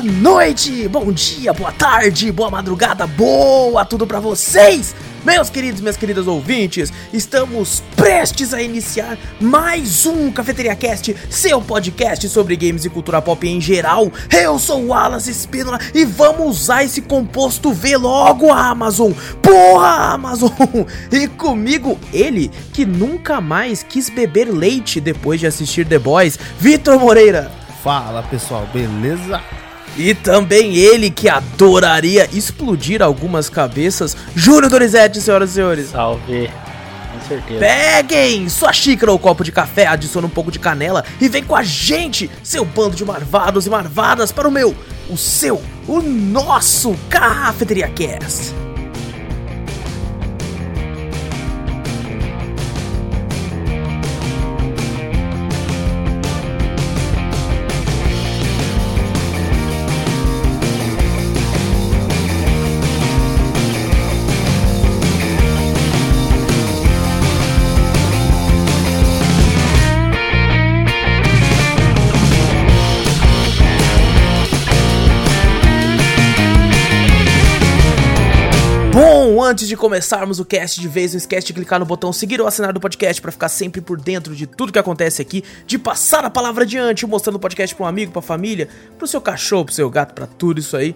Boa noite, bom dia, boa tarde, boa madrugada, boa tudo pra vocês! Meus queridos minhas queridas ouvintes, estamos prestes a iniciar mais um Cafeteria Cast, seu podcast sobre games e cultura pop em geral. Eu sou o Wallace Espínola e vamos usar esse composto V logo, Amazon! Porra, Amazon! E comigo, ele que nunca mais quis beber leite depois de assistir The Boys, Vitor Moreira. Fala pessoal, beleza? E também ele que adoraria explodir algumas cabeças, Júnior Dorizete, senhoras e senhores. Salve, com certeza. Peguem sua xícara ou copo de café, adicione um pouco de canela e vem com a gente, seu bando de marvados e marvadas, para o meu, o seu, o nosso Cafeteria Cast. Antes de começarmos o cast de vez, não esquece de clicar no botão seguir ou assinar do podcast para ficar sempre por dentro de tudo que acontece aqui, de passar a palavra adiante, mostrando o podcast para um amigo, para família, pro seu cachorro, pro seu gato, para tudo isso aí.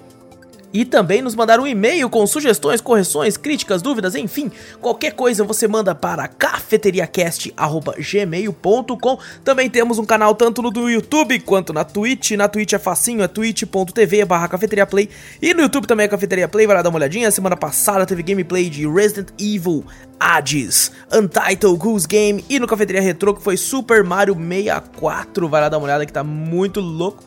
E também nos mandar um e-mail com sugestões, correções, críticas, dúvidas, enfim, qualquer coisa você manda para cafeteriacast@gmail.com. Também temos um canal tanto no YouTube quanto na Twitch. Na Twitch é facinho, é twitch.tv/cafeteriaplay. E no YouTube também é Cafeteria Play, vai lá dar uma olhadinha. Semana passada teve gameplay de Resident Evil Hades, Untitled Goose Game e no Cafeteria Retro que foi Super Mario 64. Vai lá dar uma olhada que tá muito louco.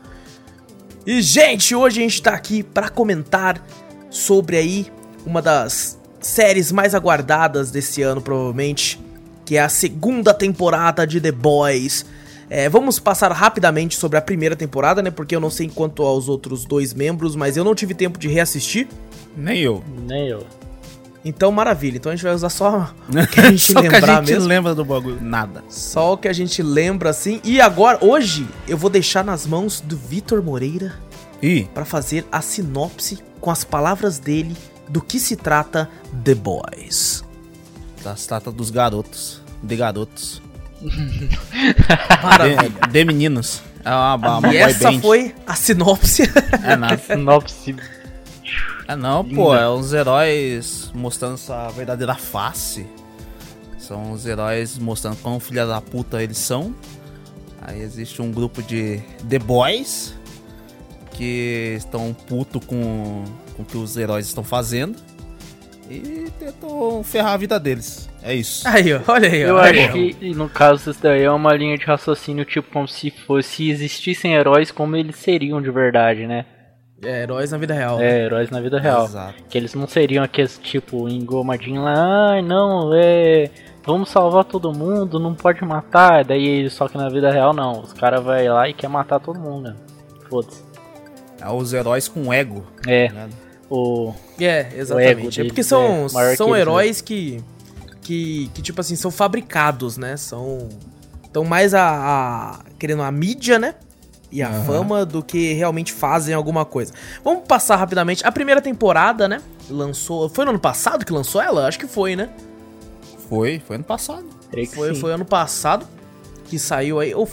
E, gente, hoje a gente tá aqui para comentar sobre aí uma das séries mais aguardadas desse ano, provavelmente, que é a segunda temporada de The Boys. É, vamos passar rapidamente sobre a primeira temporada, né? Porque eu não sei quanto aos outros dois membros, mas eu não tive tempo de reassistir. Nem eu. Nem eu. Então, maravilha. Então a gente vai usar só o que a gente Só que lembrar a gente mesmo. lembra do bagulho. Nada. Só o que a gente lembra assim. E agora, hoje, eu vou deixar nas mãos do Vitor Moreira Ih, para fazer a sinopse com as palavras dele do que se trata The Boys. das trata dos garotos. De garotos. Maravilha. De, de meninos. É uma, uma, e boy essa band. foi a sinopse. É nada. Sinopse. É não, pô. É uns heróis mostrando sua verdadeira face. São os heróis mostrando quão filha da puta eles são. Aí existe um grupo de The Boys que estão puto com, com o que os heróis estão fazendo e tentam ferrar a vida deles. É isso. Aí, olha aí, ó. Eu acho que, no caso, isso daí é uma linha de raciocínio, tipo, como se fosse, se existissem heróis, como eles seriam de verdade, né? É, heróis na vida real. É, heróis na vida real. Exato. Que eles não seriam aqueles, tipo, engomadinho lá, ai, não, é... Vamos salvar todo mundo, não pode matar. Daí, só que na vida real, não. Os caras vão lá e quer matar todo mundo, né? Foda-se. É os heróis com ego. É, né? o... É, ego exatamente. É deles porque são, é são que eles, heróis que, que, que, tipo assim, são fabricados, né? São. Então, mais a, a. Querendo a mídia, né? E a Aham. fama do que realmente fazem alguma coisa. Vamos passar rapidamente. A primeira temporada, né? Lançou. Foi no ano passado que lançou ela? Acho que foi, né? Foi, foi ano passado. Foi, foi ano passado que saiu aí. Ou,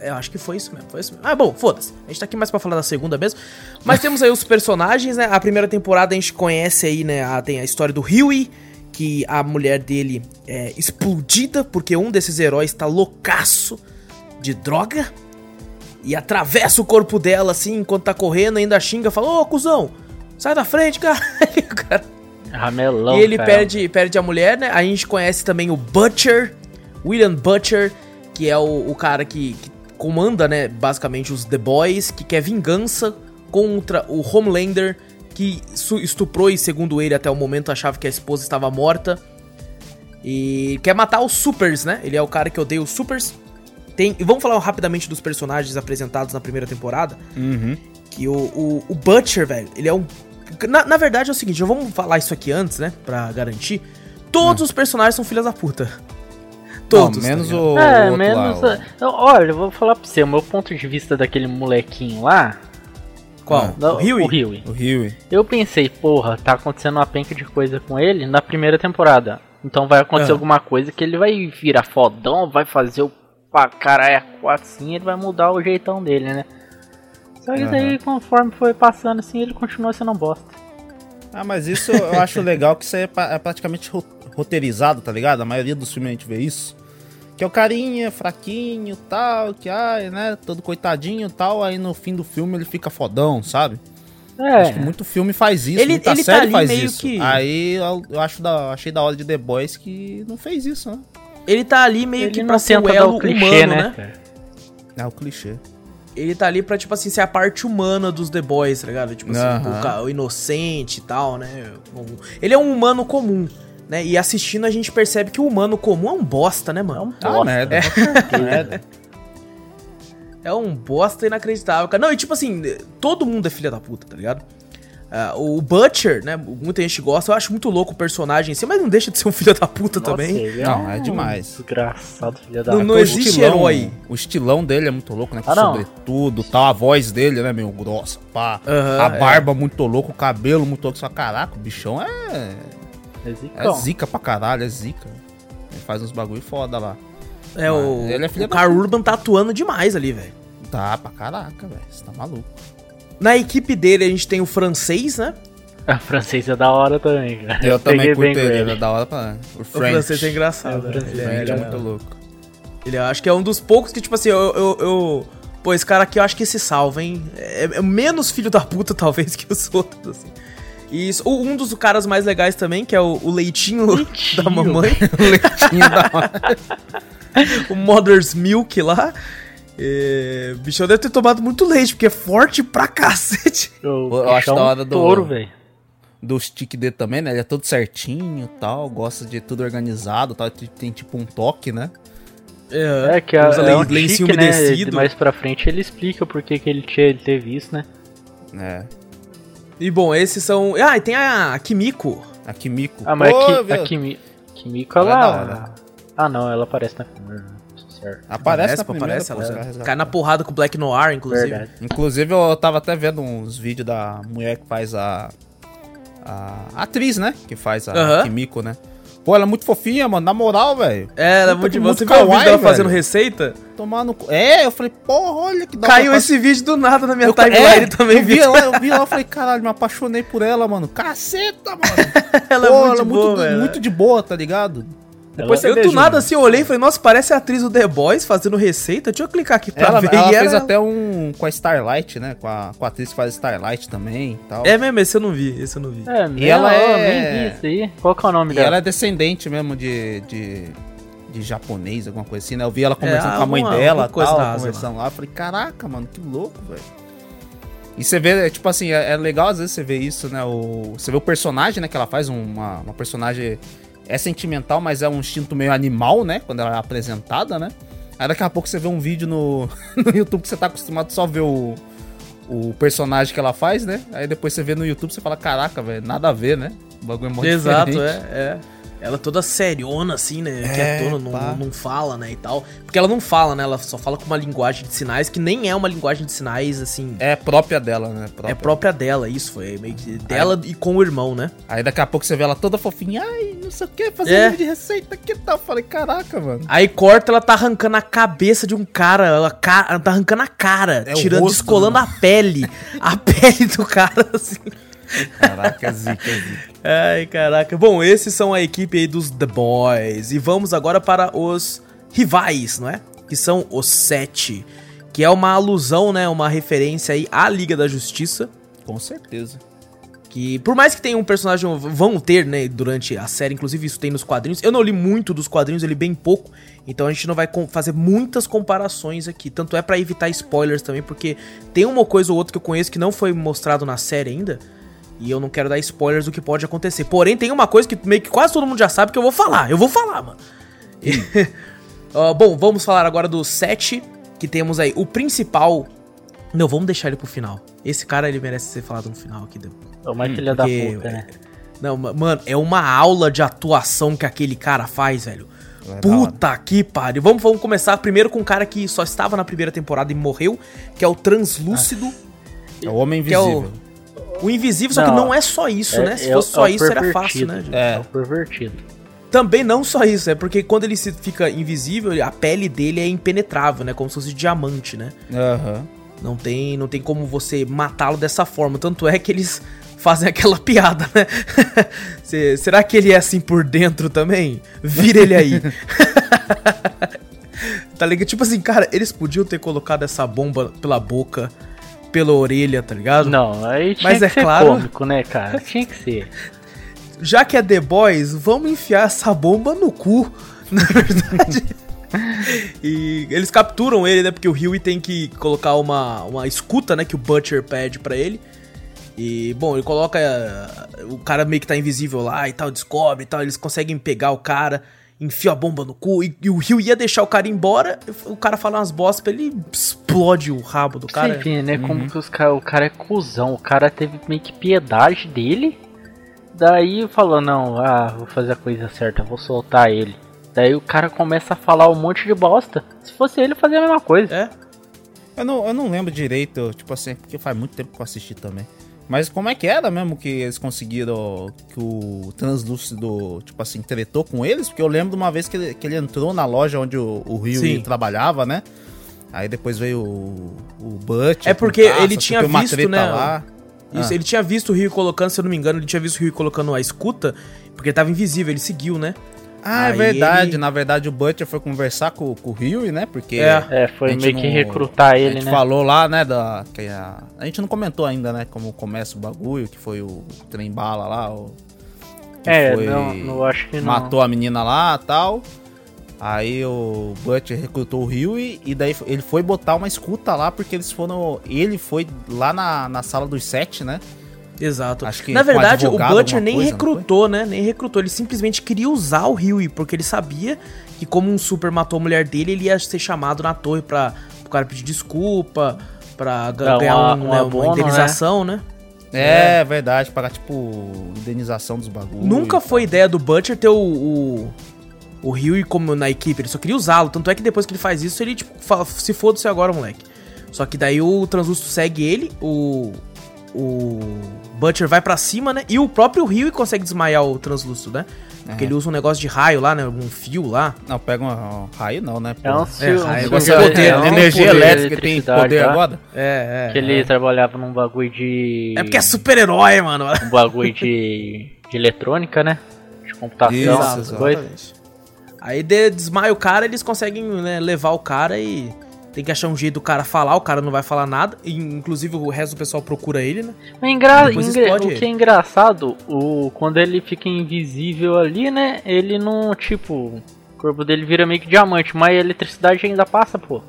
eu acho que foi isso mesmo, foi isso mesmo. Ah, bom, foda-se. A gente tá aqui mais pra falar da segunda mesmo. Mas temos aí os personagens, né? A primeira temporada a gente conhece aí, né? A, tem a história do Huey, que a mulher dele é explodida porque um desses heróis tá loucaço de droga. E atravessa o corpo dela, assim, enquanto tá correndo, ainda xinga, fala, ô, cuzão, sai da frente, cara. E o cara Ramelão, e ele cara. perde, perde a mulher, né? A gente conhece também o Butcher, William Butcher, que é o, o cara que, que comanda, né, basicamente os The Boys, que quer vingança contra o Homelander, que estuprou e, segundo ele, até o momento achava que a esposa estava morta. E quer matar os Supers, né? Ele é o cara que odeia os Supers. Tem, e vamos falar rapidamente dos personagens apresentados na primeira temporada. Uhum. Que o, o, o Butcher, velho, ele é um. Na, na verdade é o seguinte, já vamos falar isso aqui antes, né? Pra garantir. Todos os personagens são filhas da puta. Todos. Não, menos tá o. É, outro menos. lá, a- Olha, eu vou falar pra você, o meu ponto de vista daquele molequinho lá. Qual? Não, o Huey? O Huey. O Rio. Eu pensei, porra, tá acontecendo uma penca de coisa com ele na primeira temporada. Então vai acontecer Ah. alguma coisa que ele vai virar fodão, vai fazer o pra caralho assim, ele vai mudar o jeitão dele, né? Só que daí, conforme foi passando assim, ele continua sendo um bosta. Ah, mas isso eu acho legal que isso é, é praticamente ro- roteirizado, tá ligado? A maioria dos filmes a gente vê isso. Que é o carinha, fraquinho, tal, que ai, né, todo coitadinho, tal, aí no fim do filme ele fica fodão, sabe? Acho que É, muito filme faz isso, Ele- muita ele tá série ali faz isso. que- Aí eu, eu acho da, achei da hora de The Boys que não fez isso, né? Ele tá ali meio ele que pra ser dar elo clichê, humano, né? né? É o clichê. Ele tá ali pra, tipo assim, ser a parte humana dos The Boys, tá ligado? Tipo assim, o, ca- o inocente e tal, né? Um- Ele é um humano comum, né? E assistindo a gente percebe que o humano comum é um bosta, né, mano? Ah, Bosta. merda. merda. É um bosta inacreditável, cara. Não, e tipo assim, todo mundo é filha da puta, tá ligado? Ah, o Butcher, né? Muita gente gosta, eu acho muito louco o personagem em si, mas não deixa de ser um filho da puta Nossa, também. ele Não, é demais. Desgraçado, filho da Não- não O existe estilão- herói. O estilão dele é muito louco, né? Com Ah, não. sobretudo, tal. A voz dele, né, meio grossa, pá. A é. barba muito louco, o cabelo muito louco. Só caraca, o bichão é. É É zicão. zica pra caralho, é zica. Ele faz uns bagulho foda lá. É, o, Ele é filho o da puta. Urban tá atuando demais ali, velho. Tá pra caraca, velho. Você tá maluco. Na equipe dele a gente tem o francês, né? A francesa é da hora também, cara. Eu também peguei curto ele, ele é da hora pra. O O francês é engraçado. É, o né? francês Ele é ele é muito louco. ele é- acho que é um dos poucos que, tipo assim, eu. eu, eu- pô, esse cara aqui eu acho que se salva, hein? É, é menos filho da puta, talvez, que os outros, assim. E isso, um dos caras mais legais também, que é o, o leitinho, Leitinho. da mamãe, O leitinho da hora. o Mother's Milk lá. É, o bichão deve ter tomado muito leite, porque é forte pra cacete. Eu, Eu acho da hora do- touro, velho. Do stick dele também, né? Ele é todo certinho tal. Gosta de tudo organizado tal. Tem, tem tipo um toque, né? É que a, usa é um lencinho tique, né? umedecido. Mais pra frente ele explica por que que ele, tinha, ele teve isso, né? É. E bom, esses são. Ah, e tem a Kimiko. A Kimiko. Ah, mas Pô, a, Ki, a Kimi, Kimiko, Ela é ela... Ah, não, ela aparece na primeira. Certo. Aparece na pô, primeira, aparece, ela resgatam. cai na porrada com o Black Noir, inclusive. Verdade. Inclusive, eu tava até vendo uns vídeos da mulher que faz a. A atriz, né? Que faz a Aham. Kimiko, né? Pô, ela é muito fofinha, mano. Na moral, velho. É, ela é muito. Você viu o vídeo dela fazendo receita? Tomar no. cu- É, eu falei, porra, olha que da Caiu esse vídeo do nada na minha Eu- timeline é, também, eu vi, ela, eu vi ela e falei, caralho, me apaixonei por ela, mano. Caceta, mano. Ela é Pô, muito ela é boa, muito, velho. muito de boa, tá ligado? Depois Ela- Eu do nada assim, eu olhei e falei, nossa, parece a atriz do The Boys fazendo receita. Deixa eu clicar aqui pra Ela, ver. ela E fez era- até um com a Starlight, né? Com a, com a atriz que faz Starlight também e tal. É mesmo, esse eu não vi, esse eu não vi. É, E ela é- nem vi isso aí. Qual que é o nome E dela? ela é descendente mesmo de, de, de japonês, alguma coisa assim, né? Eu vi ela conversando É, com a mãe dela, coisa tal, conversando lá. Eu falei, caraca, mano, que louco, velho. E você vê, é, tipo assim, é, é legal às vezes você vê isso, né? O, você vê o personagem, né, que ela faz, uma, uma personagem... É sentimental, mas é um instinto meio animal, né? Quando ela é apresentada, né? Aí daqui a pouco você vê um vídeo no, no YouTube que você tá acostumado só a ver o, o personagem que ela faz, né? Aí depois você vê no YouTube e fala, caraca, velho, nada a ver, né? O bagulho é muito Exato, diferente. é, é. Ela toda seriona, assim, né? É, Quietona, não, pá. não fala, né? E tal. Porque ela não fala, né? Ela só fala com uma linguagem de sinais que nem é uma linguagem de sinais, assim. É própria dela, né? É própria dela, isso. Foi meio que dela e com o irmão, né? Aí daqui a pouco você vê ela toda fofinha, ai, não sei o que, fazendo É. vídeo de receita, que tal? Eu falei, caraca, mano. Aí corta, ela tá arrancando a cabeça de um cara, ela, ca- ela tá arrancando a cara, É tirando, rosto, descolando né? a pele. A pele do cara, assim. Caraca, é zica, é zica. Ai, caraca. Bom, esses são a equipe aí dos The Boys. E vamos agora para os rivais, não é? Que são os Sete. Que é uma alusão, né? Uma referência aí à Liga da Justiça. Com certeza. Que por mais que tenha um personagem, vão ter, né, durante a série, inclusive isso tem nos quadrinhos. Eu não li muito dos quadrinhos, eu li bem pouco, então a gente não vai fazer muitas comparações aqui. Tanto é pra evitar spoilers também, porque tem uma coisa ou outra que eu conheço que não foi mostrado na série ainda. E eu não quero dar spoilers do que pode acontecer. Porém, tem uma coisa que meio que quase todo mundo já sabe que eu vou falar. Eu vou falar, mano. Ó, bom, vamos falar agora do 7, que temos aí o principal. Não, vamos deixar ele pro final. Esse cara ele merece ser falado no final aqui depois. É uma filha da puta, né? Não, ma- mano, é uma aula de atuação que aquele cara faz, velho. É Puta que pariu. Vamos, vamos começar primeiro com um cara que só estava na primeira temporada e morreu, que é o Translúcido. É o Homem Que é o- Invisível. O invisível, só que Não. não é só isso, né? Se é fosse o- só é isso, era fácil, né? gente? É. É o pervertido. Também não só isso, é porque quando ele se fica invisível, a pele dele é impenetrável, né? Como se fosse diamante, né? Aham. Não tem, não tem como você matá-lo dessa forma. Tanto é que eles fazem aquela piada, né? Cê- será que ele é assim por dentro também? Vira ele aí. tá ligado? Tipo assim, cara, eles podiam ter colocado essa bomba pela boca, pela orelha, tá ligado? Não, aí tinha Mas que é ser claro- cômico, né, cara? Tinha que ser. Já que é The Boys, vamos enfiar essa bomba no cu, na verdade. e eles capturam ele, né? Porque o Huey tem que colocar uma, uma escuta, né? Que o Butcher pede pra ele. E, bom, ele coloca. eh, O cara meio que tá invisível lá e tal, descobre e tal. Eles conseguem pegar o cara, enfia a bomba no cu. E, e o Rio ia deixar o cara embora. O cara fala umas bostas pra ele explode o rabo do cara. Você vê, né? Como que os cara, o cara é cuzão. O cara teve meio que piedade dele. Daí falou, não, ah, vou fazer a coisa certa, vou soltar ele. Daí o cara começa a falar um monte de bosta. Se fosse ele, fazia a mesma coisa. É? Eu não, eu não lembro direito, tipo assim, porque faz muito tempo que eu assisti também. Mas como é que era mesmo que eles conseguiram que o translúcido, tipo assim, tretou com eles? Porque eu lembro de uma vez que ele, que ele entrou na loja onde o, o Rio trabalhava, né? Aí depois veio o, o Butch. É porque ele tinha uma visto, né, Lá. Isso, Ah. ele tinha visto o Rio colocando, se eu não me engano, ele tinha visto o Rio colocando a escuta, porque ele tava invisível, ele seguiu, né? Ah, é Aí verdade. ele- Na verdade, o Butcher foi conversar com, com o Rio, né? Porque É. É, a foi gente meio que não- recrutar a ele, gente né? falou lá, né, da, que a, a gente não comentou ainda, né, como começa o bagulho, que foi o trem bala lá, o, que É, foi- não, não acho que não. matou a menina lá tal. Aí o Butcher recrutou o Rio e, e daí ele foi botar uma escuta lá, porque eles foram. Ele foi lá na, na sala dos sete, né? Exato. Acho que Na verdade, o advogado, Butcher alguma nem coisa, não recrutou, né? Nem recrutou. Ele simplesmente queria usar o Huey, porque ele sabia que, como um super matou a mulher dele, ele ia ser chamado na torre pra o cara pedir desculpa, pra ganhar uma- um, um né, abono, uma indenização, né? É, verdade, pagar tipo indenização dos bagulhos. Nunca foi ideia do Butcher ter o, o, o Huey como na equipe, ele só queria usá-lo. Tanto é que depois que ele faz isso, ele tipo, fala, se foda-se agora, moleque. Só que daí o Translúcido segue ele, o. O Butcher vai pra cima, né? E o próprio Huey consegue desmaiar o Translúcido, né? Porque É. ele usa um negócio de raio lá, né? Um fio lá. Não, pega um, um raio não, né? É um pô? sil- raio, um silver- de poder, é um energia poder, elétrica tem poder tá? agora? É, é. Que ele trabalhava num bagulho de. É porque é super-herói, mano. Um bagulho de. de eletrônica, né? De computação, Isso, essas coisas. Aí de- desmaia o cara, eles conseguem né, levar o cara e tem que achar um jeito do cara falar, o cara não vai falar nada. E, inclusive o resto do pessoal procura ele, né? Mas engra... Depois engra- explode O ele. que é engraçado, o... quando ele fica invisível ali, né? Ele não, tipo. O corpo dele vira meio que diamante, mas a eletricidade ainda passa, pô.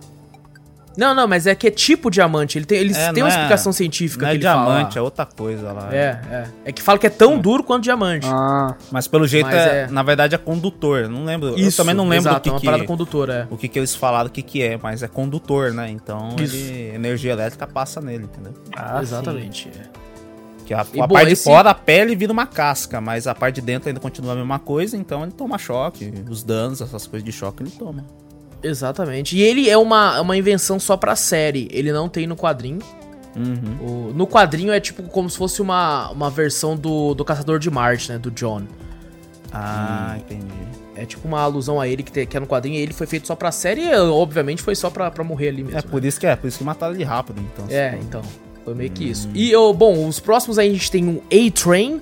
Não, não, mas é que é tipo diamante. Ele tem, eles É, uma é- explicação científica Não que é ele fala diamante, lá. é outra coisa lá. É, é. É que fala que é tão duro quanto diamante. Ah, Mas pelo jeito, Mas é, é- na verdade, é condutor. Não lembro. eu Isso, também não lembro exato, o é uma que, parada que, condutora, o que, que eles falaram, o que, que é, mas é condutor, né? Então, ele, energia elétrica passa nele, entendeu? ah, é. Exatamente. é. Que a, E, a bom, parte esse- de fora, a pele vira uma casca, mas a parte de dentro ainda continua a mesma coisa, então ele toma choque. Os danos, essas coisas de choque, ele toma. Exatamente. E ele é uma, uma invenção só pra série. Ele não tem no quadrinho. Uhum. O- no quadrinho é tipo como se fosse uma, uma versão do, do Caçador de Marte, né? Do John. Ah, entendi. É tipo uma alusão a ele que, te- que é no quadrinho. E ele foi feito só pra série e, obviamente, foi só pra, pra morrer ali mesmo. É né? por isso que é, por isso que mataram ele rápido, então. É, então. Foi meio que isso. E, ô, bom, os próximos aí a gente tem um A-Train,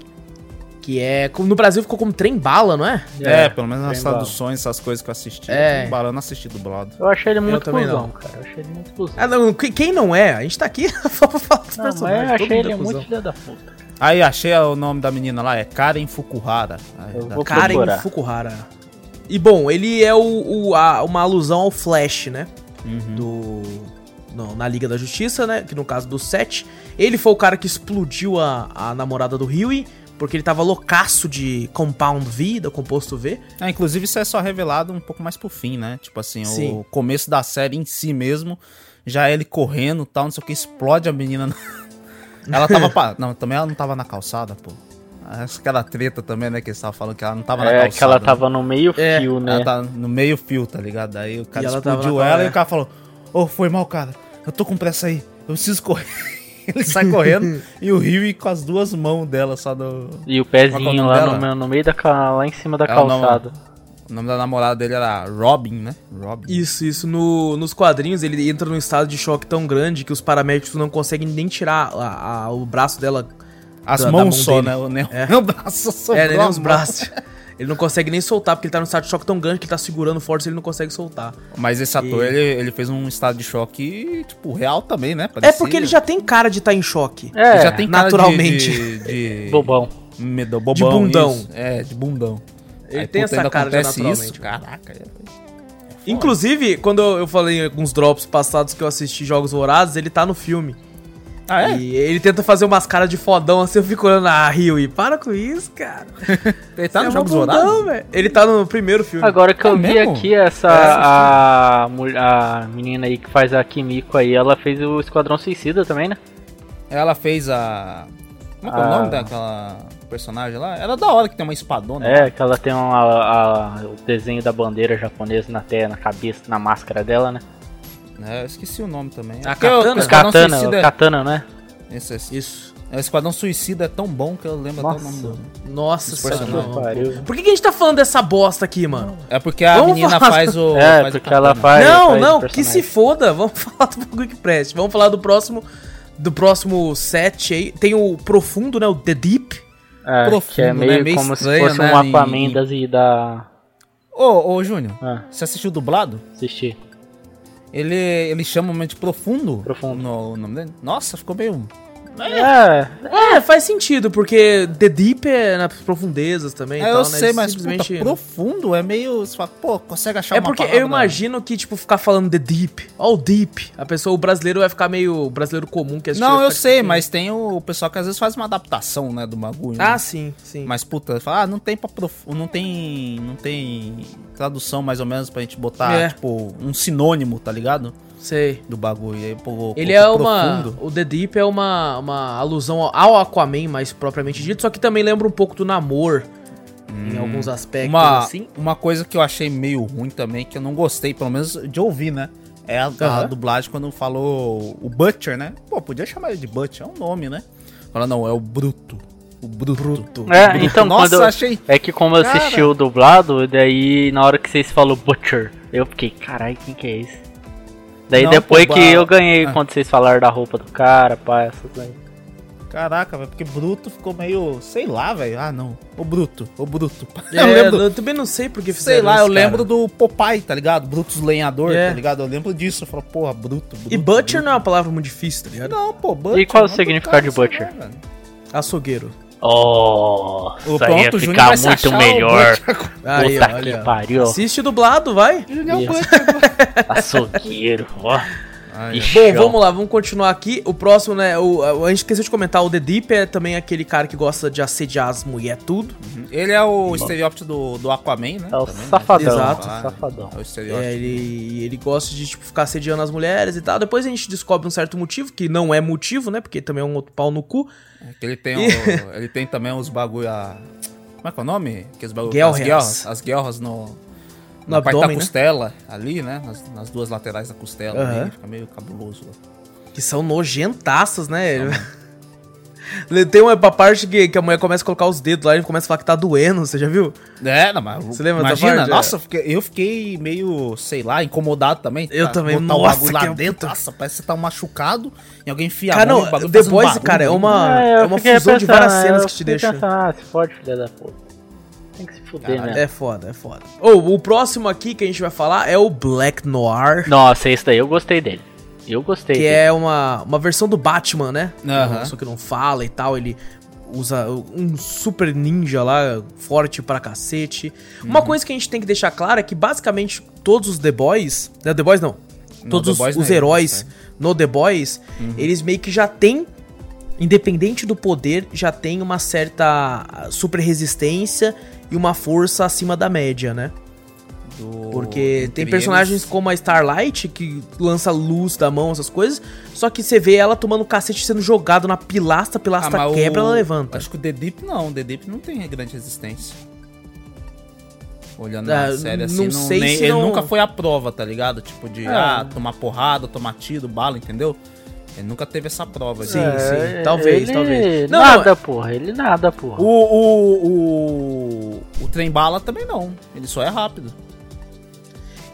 que é. como No Brasil ficou como trem bala, não é? É, pelo menos nas bala. traduções, essas coisas que eu assisti. É. É. Barão não assisti dublado. Eu achei ele muito cuzão, cara. Eu achei ele muito cuzão. Ah, não, que- quem não é? A gente tá aqui só pra falar dos não, mas personagens. eu achei ele é muito filho da puta. Aí achei o nome da menina lá, é Karen Fukuhara. Aí, Eu Karen procurar. Fukuhara. E bom, ele é o, o- a- uma alusão ao Flash, né? Uhum. Do. não, na Liga da Justiça, né? Que no caso do Seth. Ele foi o cara que explodiu a, a namorada do Huey. Porque ele tava loucaço de Compound V, do composto V. É, inclusive isso é só revelado um pouco mais pro fim, né? Tipo assim, Sim. o começo da série em si mesmo, já é ele correndo e tal, não sei o que, explode a menina. ela tava. pa- Não, também ela não tava na calçada, pô. Acho que aquela treta também, né? Que eles estavam falando que ela não tava na É calçada. que ela né? tava no meio É, fio, né? Ela tá no meio fio, tá ligado? Aí o cara E ela tava explodiu na ela é. e o cara falou: Ô, foi mal, cara. Eu tô com pressa aí. Eu preciso correr. ele sai correndo e o Rio com as duas mãos dela só no. E o pezinho lá no, no meio da ca- lá em cima da É, o nome- calçada. O nome da namorada dele era Robin, né? Robin. Isso, isso. No, nos quadrinhos ele entra num estado de choque tão grande que os paramédicos não conseguem nem tirar a- a- o braço dela. As da- da mãos mão só, dele. né? O, nem, É. nem o braço só. é, nem os braços. Ele não consegue nem soltar, porque ele tá num estado de choque tão grande que ele tá segurando forte e ele não consegue soltar. Mas esse ator, E- ele, ele fez um estado de choque, tipo, real também, né? É Parecia. porque ele já tem cara de estar em choque. É, Ele já tem cara de- naturalmente. De, de, bobão. Medo, bobão, bundão. isso. É, de bundão. Ele Aí, tem puta, essa cara já naturalmente. Isso, caraca. é- Inclusive, quando eu eu falei em alguns drops passados que eu assisti Jogos Vorazes, ele tá no filme. Ah, é? E ele tenta fazer umas caras de fodão assim, eu fico olhando, ah, Rio, e para com isso, cara. Ele tá Você no é bundão, Vorazes? velho. Ele tá no primeiro filme. Agora que É eu vi mesmo? aqui, essa. É, a, a menina aí que faz a Kimiko aí, ela fez o Esquadrão Suicida também, né? Ela fez a... Como é que é o nome daquela personagem lá? Era da hora que tem uma espadona. É, que ela tem uma- a- o desenho da bandeira japonesa na terra, na cabeça, na máscara dela, né? É, eu esqueci o nome também. A É porque o- Katana? o Esquadrão Katana, Suicida é- Katana, né? Esse, esse. Isso. O Esquadrão Suicida é tão bom que eu lembro até o nome Nossa. do... Nossa Os senhora. Pariu. Por que, que a gente tá falando dessa bosta aqui, mano? É porque a Vamos menina falar- faz o... É, faz o porque ela Katana. faz. não, faz o não, que se foda. Vamos falar do bagulho que preste. Vamos falar do próximo. Do próximo set aí. Tem o Profundo, né? O The Deep. É, profundo, que é meio, né? Meio como estranho, se fosse né, um Aquaman das e da. Ô, ô, Júnior, Ah, você assistiu dublado? assisti. Ele, ele chama de profundo? Profundo. No, o nome dele? Nossa, ficou meio... É, É, faz sentido, porque The Deep é nas profundezas também. É, tal, eu né? sei, mas simplesmente... puta, profundo é meio... Você fala, pô, consegue achar É porque eu imagino que, tipo, ficar falando The Deep, ó, o Deep, a pessoa, o brasileiro vai ficar meio. O brasileiro comum que Não, eu sei, tipo, mas tem o pessoal que às vezes faz uma adaptação, né, do bagulho. Ah, né? sim, sim. Mas, puta, fala, ah, não tem pra prof... não tem não tem tradução mais ou menos pra gente botar, É. tipo, um sinônimo, tá ligado? Sei. Do bagulho. E aí, pô, Ele pô, é uma. profundo. O The Deep é uma, uma alusão ao Aquaman, mais propriamente dito, só que também lembra um pouco do Namor. Em alguns aspectos, Uma, assim. uma coisa que eu achei meio ruim também, que eu não gostei, pelo menos de ouvir, né? É a, a Aham. dublagem quando falou o Butcher, né? Pô, podia chamar ele de Butcher, é um nome, né? Fala, não, é o Bruto. O Bruto. Bruto. é Bruto. então Nossa, quando. eu- achei. É que como eu Cara. assisti o dublado, daí na hora que vocês falam Butcher, eu fiquei, carai, quem que é esse? Daí Não, depois pô, que eu ganhei Ah. quando vocês falaram da roupa do cara, pá, essas daí. Caraca, velho, porque Bruto ficou meio. Sei lá, velho. Ah, não. O Bruto, o Bruto. É, eu lembro. eu também não sei porque Sei fizeram lá, isso, eu lembro cara. do Popeye, tá ligado? Brutus Lenhador, É. tá ligado? Eu lembro disso. Eu falo, porra, Bruto, Bruto. E Butcher Bruto. não é uma palavra muito difícil, tá ligado? Não, pô, Butcher. E qual o não, significado de sei lá, Butcher? velho. Açougueiro. Oh, O isso aí ia pronto, o Júnior ficar se muito melhor. Aí, Puta olha. que pariu. Assiste dublado, vai. Júnior é. Açougueiro, ó. Ai, Bom, vamos lá, vamos continuar aqui. O próximo, né? O, a gente esqueceu de comentar, o The Deep é também aquele cara que gosta de assediar as mulheres tudo. Ele é o estereótipo do, do Aquaman, né? É o Também, né? safadão. Exato. Safadão. É o estereótipo. É, ele, ele gosta de tipo, ficar assediando as mulheres e tal. Depois a gente descobre um certo motivo, que não é motivo, né? Porque também é um outro pau no cu. É que ele tem, o- ele tem também os bagulho. A... Como é que é o nome? Aqueles bagulho, Guelras. As guerras. As guerras no. No na parte da abdômen, né? costela, ali, né? Nas, nas duas laterais da costela. Aham. ali, fica meio cabuloso. lá. Que são nojentaças, né? Tem uma parte que, que a mulher começa a colocar os dedos lá e começa a falar que tá doendo, você já viu? É, não, mas. Você lembra Imagina, parte? nossa, eu fiquei, eu fiquei meio, sei lá, incomodado também. Eu tá? também, Botar o nossa, bagulho lá que dentro. Nossa, parece que você tá machucado e alguém enfia Cara, a mão não, o bagulho The um Boys, barulho cara, é uma, é eu uma fusão de pensando, várias cenas eu que te deixam. pensando, ah, se fode, filha da puta. Tem que se fuder, Caralho. né? É foda, é foda. Ou o próximo aqui que a gente vai falar é o Black Noir. Nossa, esse daí eu gostei dele. Eu gostei Que dele. é uma, uma versão do Batman, né? Só que não fala e tal, ele usa um super ninja lá, forte pra cacete. Uma coisa que a gente tem que deixar claro é que basicamente todos os The Boys, né, The Boys não, No todos os, Boys os não é heróis isso, no The Boys, eles meio que já têm, independente do poder, já tem uma certa super resistência e uma força acima da média, né? Do- Porque entre tem personagens eles- como a Starlight, que lança luz da mão, essas coisas. Só que você vê ela tomando cacete sendo jogado na pilastra, a pilastra Ah, quebra, o- ela levanta. Acho que o The Deep não, o The Deep não tem grande resistência. Olhando Ah, na série assim, não não, sei nem- se ele não- nunca foi à prova, tá ligado? Tipo de, É. ah, tomar porrada, tomar tiro, bala, entendeu? Ele nunca teve essa prova. Sim, sim. Talvez, ele talvez. Não, nada, porra. Ele nada, porra. O, o, o, o trem bala também não. Ele só é rápido.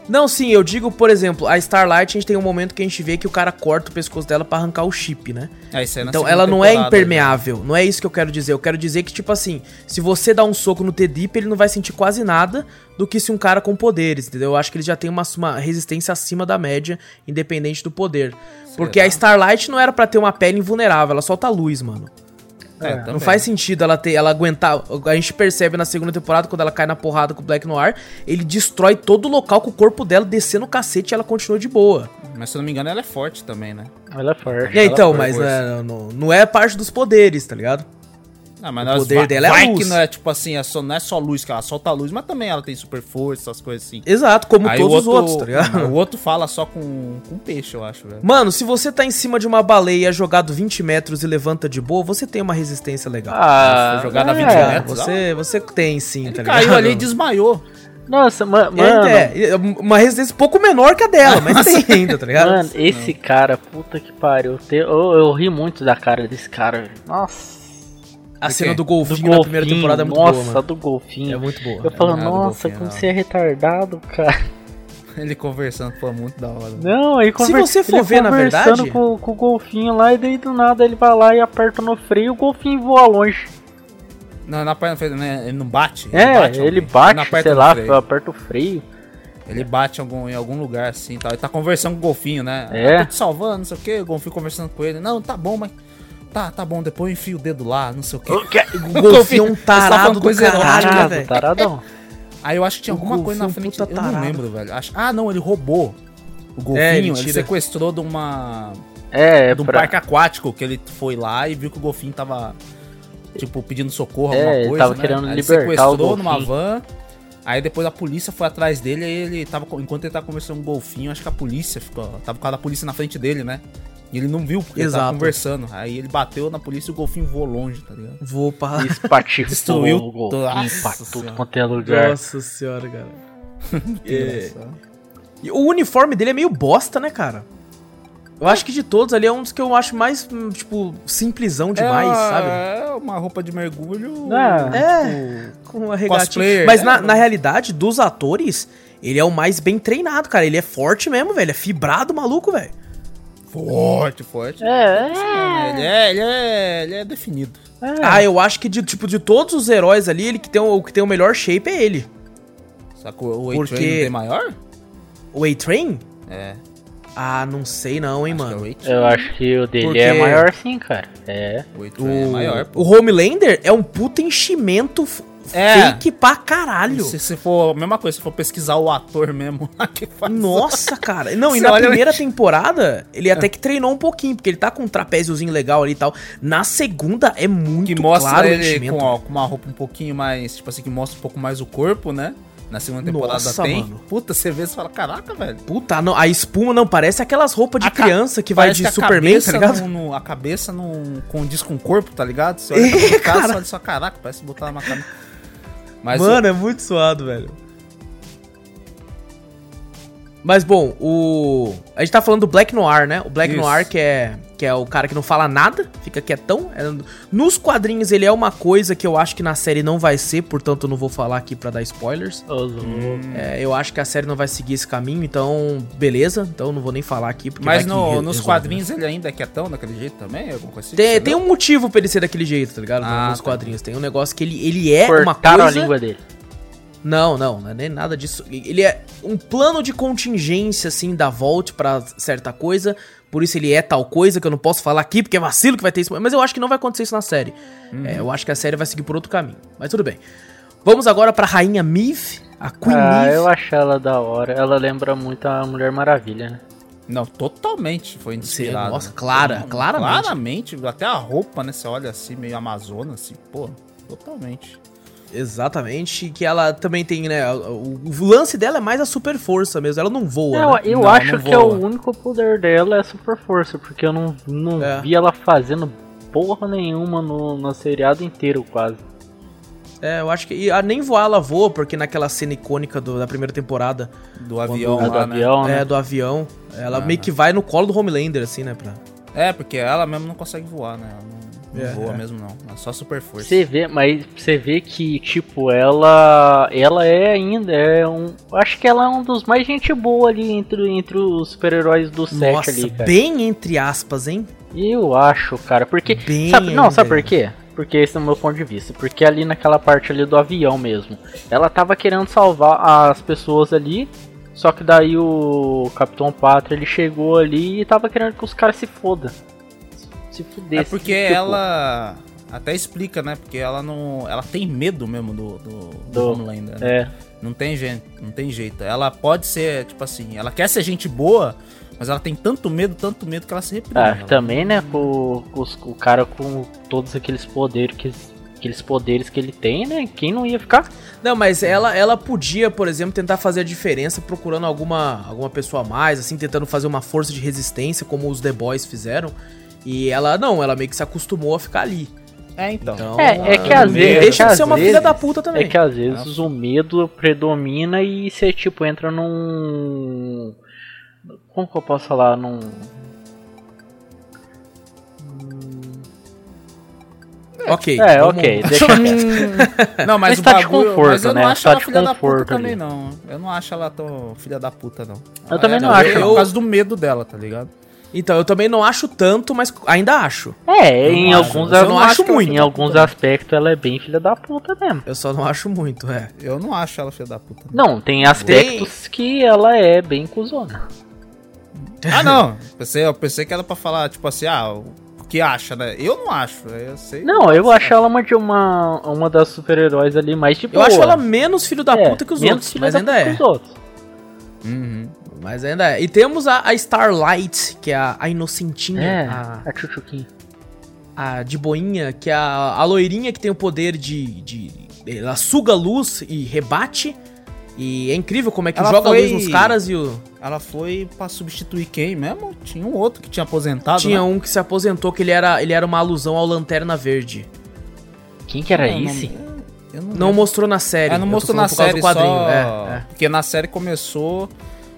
Não, sim, eu digo, por exemplo, a Starlight, a gente tem um momento que a gente vê que o cara corta o pescoço dela pra arrancar o chip, né? É, isso aí na Então ela não é temporada, impermeável, não é isso que eu quero dizer. Eu quero dizer que, tipo assim, se você dá um soco no T-Dip, ele não vai sentir quase nada do que se um cara com poderes, entendeu? Eu acho que ele já tem uma, uma resistência acima da média, independente do poder. Porque a Starlight não era pra ter uma pele invulnerável, ela solta luz, mano. É, É, Não faz sentido ela ter, ela aguentar. A gente percebe na segunda temporada, quando ela cai na porrada com o Black Noir, ele destrói todo o local com o corpo dela, descendo o cacete e ela continua de boa. Mas se eu não me engano, ela é forte também, né? Ela é forte. E aí, então, mas né, não, não é parte dos poderes, tá ligado? Ah, mas O nós poder vai, dela é a vai luz. que não é tipo assim, é só, não é só luz que ela solta a luz, mas também ela tem super força, essas coisas assim. Exato, como Aí todos o os outros, tá ligado? O outro fala só com, com peixe, eu acho, velho. Mano, se você tá em cima de uma baleia jogado 20 metros e levanta de boa, você tem uma resistência legal. Ah, jogado a 20 é. metros. você, você tem sim, Ele tá ligado? caiu ali e desmaiou. Nossa, ma É, mano. é, uma resistência um pouco menor que a dela, mas tem ainda, tá ligado? Mano, esse cara, puta que pariu. Te- Eu, eu ri muito da cara desse cara. velho. Nossa. A do cena quê? do golfinho, na primeira temporada é muito nossa, boa, mano. do golfinho. É muito boa. eu falo, nada do nossa, golfinho, como você é retardado, cara. Ele conversando, foi muito da hora. Não, aí conver... você for ele ver, na conversando verdade- Com, com o golfinho lá, e daí do nada ele vai lá e aperta no freio e o golfinho voa longe. Não, na perna, né, ele não bate. é, bate ele bate, aperta sei lá, freio. aperta o freio. Ele bate em algum, em algum lugar assim, tal. Ele tá conversando com o golfinho, né? É. Ah, tô te salvando, não sei o que. O golfinho conversando com ele. Não, tá bom, mas. Tá, tá bom, depois eu enfio o dedo lá, não sei o que. O golfinho é um tarado falando do coisa caralho, né, Tarado, velho? taradão. Aí eu acho que tinha O alguma coisa na frente. Eu não lembro, velho. Acho... Ah, não, ele roubou. O golfinho, É, ele ele, sequestrou de uma. É, de um pra... parque aquático que ele foi lá e viu que o golfinho tava. Tipo, pedindo socorro, É, alguma ele coisa. tava né? querendo Aí ele libertar o sequestrou numa van. Aí depois a polícia foi atrás dele, aí ele tava. Enquanto ele tava conversando com o golfinho, acho que a polícia ficou. Tava com a polícia na frente dele, né? E ele não viu, porque ele tava Exato. conversando. Aí ele bateu na polícia e o golfinho voou longe, tá ligado? Vou pra... Espatifou Destruiu o golfinho Nossa pra tudo Senhora. quanto é lugar. Nossa senhora, cara. É. E o uniforme dele é meio bosta, né, cara? Eu acho que de todos ali é um dos que eu acho mais, hum, tipo, simplesão demais, é, sabe? É uma roupa de mergulho. É. É, com uma regatinha. Cosplayer, Mas é, na, não- na realidade, dos atores, ele é o mais bem treinado, cara. Ele é forte mesmo, velho. É fibrado, maluco, velho. Forte, forte. É, Ele é, ele é, ele é definido. é. Ah, eu acho que de, tipo, de todos os heróis ali, ele que tem o, o que tem o melhor shape é ele. Só que o Porque- A-Train não tem maior? O A-Train? É. Ah, não sei não, hein, acho mano. é o A-Train. Eu acho que o dele Porque- é maior sim, cara. É. O A-Train é maior, O, o pô. Homelander é um puta enchimento É. fake pra caralho. Se, se for a mesma coisa, se for pesquisar o ator mesmo lá que faz. Nossa, cara. Não, e na primeira temporada, ele até que treinou um pouquinho, porque ele tá com um trapéziozinho legal ali e tal. Na segunda, é muito Que mostra claro ele com, ó, com uma roupa um pouquinho mais. Tipo assim, que mostra um pouco mais o corpo, né? Na segunda temporada Nossa, tem. mano. Puta, você vê e fala, caraca, velho. Puta, não, a espuma não parece aquelas roupas de A criança que vai de a Superman, cabeça tá ligado? não- não- a cabeça não condiz com o corpo, tá ligado? Você olha pra É, trás, cara. só, caraca, parece botar uma camisa. Mas Mano, é muito suado, velho. Mas bom, o. A gente tá falando do Black Noir, né? O Black Isso. Noir, que é, que é o cara que não fala nada, fica quietão. É- Nos quadrinhos ele é uma coisa que eu acho que na série não vai ser, portanto eu não vou falar aqui pra dar spoilers. Louco. É, eu acho que a série não vai seguir esse caminho, então beleza. Então não vou nem falar aqui. Porque Mas no- nos resolve, quadrinhos ele ainda é quietão daquele jeito também? Alguma coisa assim? né? Tem, tem um motivo pra ele ser daquele jeito, tá ligado? Ah, nos tá. quadrinhos. Tem um negócio que ele, ele é uma Cortaram coisa. a língua dele. Não, não, não é nem nada disso. Ele é um plano de contingência, assim, da Volt pra certa coisa. Por isso ele é tal coisa que eu não posso falar aqui, porque é vacilo que vai ter isso. Mas eu acho que não vai acontecer isso na série. Uhum. É, eu acho que a série vai seguir por outro caminho. Mas tudo bem. Vamos agora pra Rainha Mif, a Queen ah, Mif. eu acho ela da hora. Ela lembra muito a Mulher Maravilha, né? Não, totalmente foi inspirado. nossa, clara, Não, claramente. Claramente, até a roupa, né? Você olha assim, meio amazona, assim, pô, totalmente. Exatamente, que ela também tem, né? O, o lance dela é mais a super força mesmo. Ela não voa. Eu, né? eu Não, acho não que é voa. o único poder dela é a super força, porque eu não, não É. vi ela fazendo porra nenhuma no, no seriado inteiro, quase. É, eu acho que. E a, nem voar ela voa, porque naquela cena icônica do- da primeira temporada Do avião A do lá, né? avião, né? é, do avião, ela meio que vai no colo do Homelander, assim, né? Pra... É, porque ela mesmo não consegue voar, né? Não, É, voa é. mesmo, não. É só super força. Você vê, mas você vê que, tipo, ela. Ela é ainda. É um. Acho que ela é um dos mais gente boa ali entre, entre os super-heróis do set Nossa, ali, cara. bem entre aspas, hein? Eu acho, cara. Porque. Bem sabe, não, sabe por quê? Porque esse é o meu ponto de vista. Porque ali naquela parte ali do avião mesmo. Ela tava querendo salvar as pessoas ali. Só que daí o Capitão Pátria ele chegou ali e tava querendo que os caras se fodam. É porque tipo, ela até explica, né? Porque ela não. Ela tem medo mesmo do, do, do Do- Homelander. né? É. Não tem jeito, não tem jeito. Ela pode ser, tipo assim, ela quer ser gente boa, mas ela tem tanto medo, tanto medo que ela se reprime. Ah, Ela- também, né, com, com os- com o cara com todos aqueles poderes que aqueles poderes que ele tem, né? Quem não ia ficar? Não, mas ela, ela podia, por exemplo, tentar fazer a diferença procurando alguma, alguma pessoa a mais, assim, tentando fazer uma força de resistência, como os The Boys fizeram. E ela não, ela meio que se acostumou a ficar ali. É, então. Então, É, é que ela às não vezes- Deixa é de ser uma filha vezes- da puta também. É que às vezes o medo predomina e você tipo entra num como que eu posso falar num Ok. É, vamos- ok, deixa Não, mas, Mas o tá de bagulho, conforto, mas eu não né? acho Tá ela de filha da puta conforto também, ali. não. Eu não acho ela tão filha da puta, não. Eu também É, não acho, É não. por causa do medo dela, tá ligado? Então, eu também não acho tanto, mas ainda acho. É, Eu em acho, alguns mas eu não acho que muito. Em alguns aspectos ela é bem filha da puta mesmo. Eu só não acho muito, é. Eu não acho ela filha da puta. não. Não, tem aspectos que ela é bem cuzona. Ah, não. Pensei, eu pensei que era pra falar, tipo assim, ah, o que acha, né? Eu não acho. Eu sei. Não, eu acho ela uma de uma uma das super-heróis ali mais tipo Eu acho ela menos filho da É, puta que os menos outros, filha mas da ainda puta é. que os outros. Uhum. Mas ainda é. E temos a, a Starlight, que é a, a inocentinha, É, a, a Chuchuquinha. a de boinha, que é a, a loirinha que tem o poder de, de. Ela suga luz e rebate. E é incrível como é que Ela joga foi- luz nos caras e o. Ela foi pra substituir quem mesmo? Tinha um outro que tinha aposentado. Tinha né? um que se aposentou que ele era, ele era uma alusão ao Lanterna Verde. Quem que era Não, não- esse? não, Não lembro. mostrou na série. É, não mostrou na série do quadrinho. só... É, é. Porque na série começou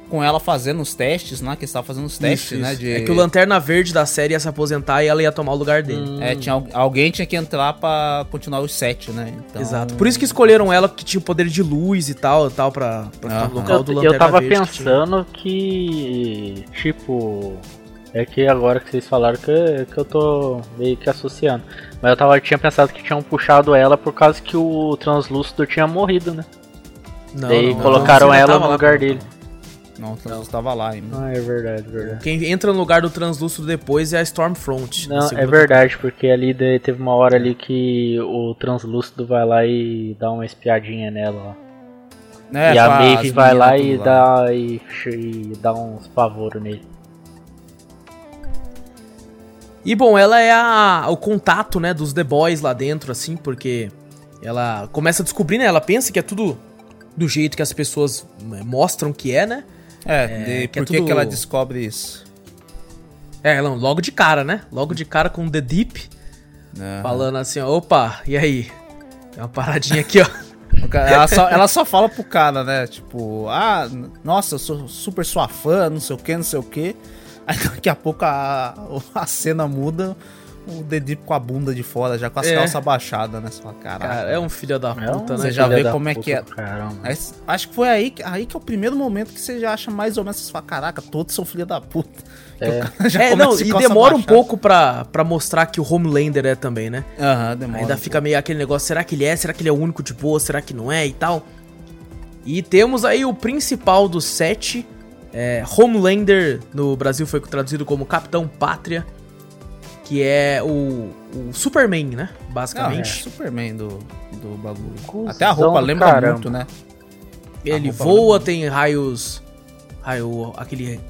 com ela fazendo os testes, né? Que estava fazendo os testes, Isso, né? isso. De... É que o Lanterna Verde da série ia se aposentar e ela ia tomar o lugar dele. É, tinha, al- alguém tinha que entrar pra continuar os sete, né? Então... Exato. Por isso que escolheram ela, que tinha o poder de luz e tal, tal pra, pra ficar no Aham. local Eu, do eu Lanterna tava Verde. que tinha. pensando que, tipo, é que agora que vocês falaram que, que eu tô meio que associando. Mas eu tava, tinha pensado que tinham puxado ela por causa que o Translúcido tinha morrido, né? Não, Daí não, colocaram não, ela tava no lá, lugar pô. dele. Não, o Translúcido tava lá ainda. Ah, é verdade, verdade. Quem entra no lugar do Translúcido depois é a Stormfront. Não, é verdade, porque ali daí teve uma hora ali que o Translúcido vai lá e dá uma espiadinha nela, ó. É, e a Maeve vai lá e lá. dá, e, e dá uns pavoros nele. E bom, ela é a, o contato, né, dos The Boys lá dentro, assim, porque ela começa a descobrir, né? Ela pensa que é tudo do jeito que as pessoas eh, mostram que é, né? É, de- que é por que, tudo- que ela descobre isso? É, não, logo de cara, né? Logo de cara com The Deep, Né? falando assim, ó, opa, e aí? Tem uma paradinha aqui, ó. Ela só, ela só fala pro cara, né? Tipo, ah, nossa, eu sou super sua fã, não sei o que, não sei o que. Aí daqui a pouco a, a cena muda, o Dedip com a bunda de fora, já com as É. calças baixadas, né? Você fala, caralho. Cara, é um filho da É um puta, Você né? já filho vê como é que é. Caramba. Acho que foi aí, que- aí que é o primeiro momento que você já acha mais ou menos, você fala, caraca, todos são filha da puta. É. cara já É, não, e demora um pouco pra, pra mostrar que o Homelander é também, né? Aham, demora. Ainda um fica meio aquele negócio, será que ele é? Será que ele é o único de boa? Será que não é? E tal. E temos aí o principal dos sete. É, Homelander, no Brasil foi traduzido como Capitão Pátria. Que é o, o Superman, né? Não, é Basicamente. Superman do, do bagulho. Cusão Até a roupa lembra caramba. muito, né? Ele voa, tem raios. Raio. aquele.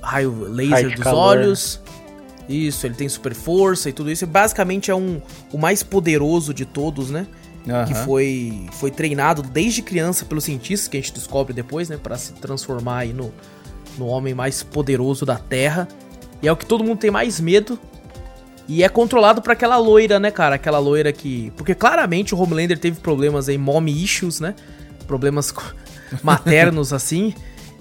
raio laser Raio dos calor, olhos. Isso, ele tem super força e tudo isso. E basicamente é um, o mais poderoso de todos, né? que Aham. foi, foi treinado desde criança pelos cientistas, que a gente descobre depois, né? Pra se transformar aí no, no homem mais poderoso da Terra. E é o que todo mundo tem mais medo. E é controlado por aquela loira, né, cara? Aquela loira que. Porque claramente o Homelander teve problemas aí, mommy issues, né? Problemas maternos, assim.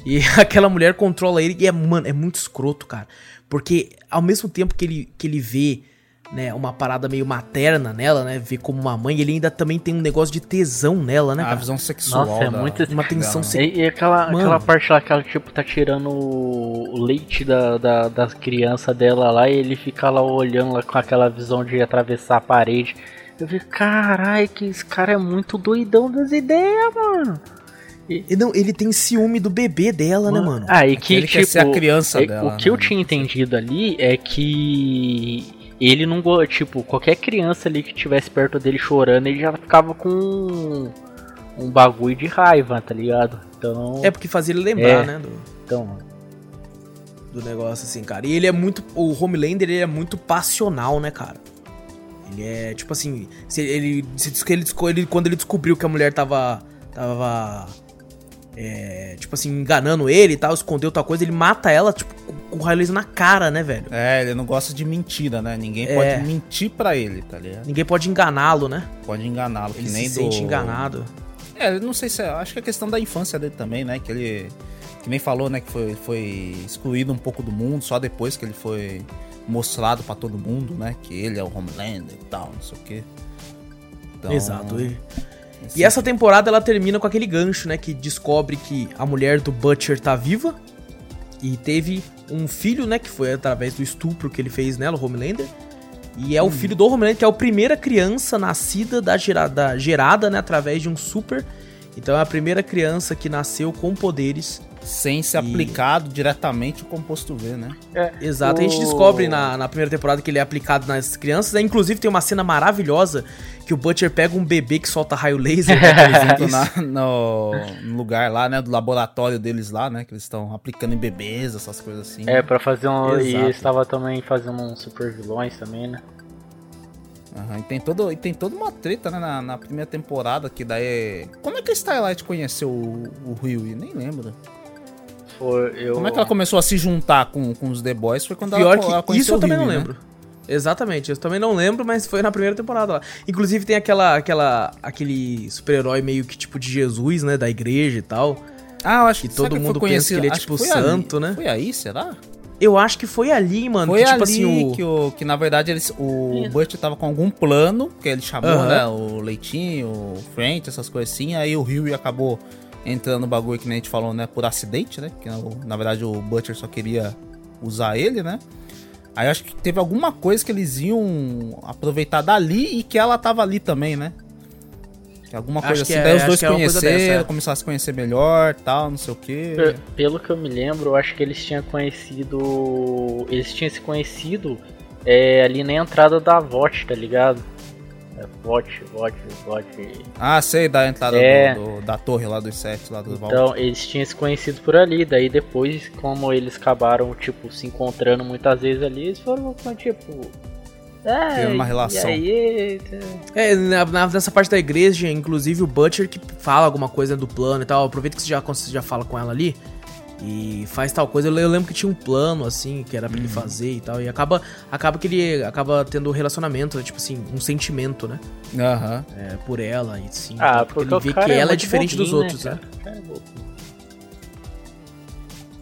E aquela mulher controla ele e é, mano, é muito escroto, cara. Porque ao mesmo tempo que ele, que ele vê né, uma parada meio materna nela, né? Vê como uma mãe, ele ainda também tem um negócio de tesão nela, né? A Cara? visão sexual. Nossa, é da- muito Uma tensão dela. sexual. E, e aquela, Mano. aquela parte lá que ela, tipo, tá tirando o leite da, da, das crianças dela lá e ele fica lá olhando lá com aquela visão de atravessar a parede. Eu vi, caralho, que esse cara é muito doidão das ideias, mano. E não, ele tem ciúme do bebê dela, né, mano? Ah, e que, Ele tipo, quer ser a criança é- dela, o que eu né? tinha entendido ali é que ele não tipo, qualquer criança ali que tivesse perto dele chorando, ele já ficava com um bagulho de raiva, tá ligado? Então, É porque fazia ele lembrar, É. né? Do, então do negócio, assim, cara. E ele é muito. O Homelander, ele é muito passional, né, cara? Ele é, tipo assim. Se ele, se ele- quando ele descobriu que a mulher tava. Tava. É, tipo assim, enganando ele e tal, escondeu tal coisa, ele mata ela, tipo, com, o raio laser na cara, né, velho? É, ele não gosta de mentira, né? Ninguém É. pode mentir pra ele, tá ligado? Ninguém pode enganá-lo, né? Pode enganá-lo, que Ele nem se do... sente enganado. É, eu não sei se é. Acho que é questão da infância dele também, né? Que ele. Que nem falou, né? Que foi, foi excluído um pouco do mundo só depois que ele foi mostrado pra todo mundo, né? Que ele é o Homelander e tal, não sei o quê. Então, Exato. E, e essa temporada ela termina com aquele gancho, né? Que descobre que a mulher do Butcher tá viva. E teve um filho, né? Que foi através do estupro que ele fez nela, o Homelander. E é o filho do Homelander, que é a primeira criança nascida da gerada, gerada, né? Através de um super. Então é a primeira criança que nasceu com poderes. Sem ser E- aplicado diretamente o composto V, né? Exato. A gente O- descobre na, na primeira temporada que ele é aplicado nas crianças. né, Inclusive tem uma cena maravilhosa que o Butcher pega um bebê que solta raio laser. né, por exemplo, Na- no, no lugar lá, né? Do laboratório deles lá, né? Que eles estão aplicando em bebês, essas coisas assim. é pra fazer um e Exato. estava também fazendo uns super vilões também, né? Aham, e, tem todo, e tem toda uma treta, né, na, na primeira temporada, que daí... Como é que a Starlight conheceu o, o Rio? Nem lembro. Foi eu Como é que ela começou a se juntar com, com os The Boys? Foi quando Pior ela, ela que conheceu isso eu o também não né? lembro. Exatamente, eu também não lembro, mas foi na primeira temporada lá. Inclusive tem aquela, aquela, aquele super-herói meio que tipo de Jesus, né, da igreja e tal. Ah, eu acho Que que todo será mundo pensa que ele é Acho tipo foi ali. santo, né? Foi aí, será? Eu acho que foi ali, mano, Foi que tipo ali assim o que, o, que na verdade eles, o Isso. Butch tava com algum plano, que ele chamou, né? O Leitinho, o French, essas coisas assim. Aí o Rio acabou entrando no bagulho que nem a gente falou, né? Por acidente, né? Que na verdade o Butcher só queria usar ele, né? Aí eu acho que teve alguma coisa que eles iam aproveitar dali e que ela tava ali também, né? Que alguma Acho coisa que assim. é- Daí os acho dois que é uma coisa conheceram, dessa, é. começaram a se conhecer melhor tal, não sei o quê. Pe- Pelo que eu me lembro, eu acho que eles tinham conhecido. Eles tinham se conhecido é, ali na entrada da VOT, tá ligado? É, VOT, VOT, VOT. Ah, sei, da entrada É. do- do- da torre lá dos sete, lá do Val. Então, eles tinham se conhecido por ali. Daí depois, como eles acabaram, tipo, se encontrando muitas vezes ali, eles foram, tipo. É, Teve uma relação. E aí, tá- É, na, na- nessa parte da igreja, inclusive o Butcher que fala alguma coisa do plano e tal. Aproveita que você já, você já fala com ela ali e faz tal coisa. Eu, le- eu lembro que tinha um plano, assim, que era pra Uhum. ele fazer e tal. E acaba, acaba que ele acaba tendo um relacionamento, né, tipo assim, um sentimento, né? Aham. é, por ela e sim. Ah, tal, porque ele vê que ela é diferente dos bobinho, outros, né? cara é.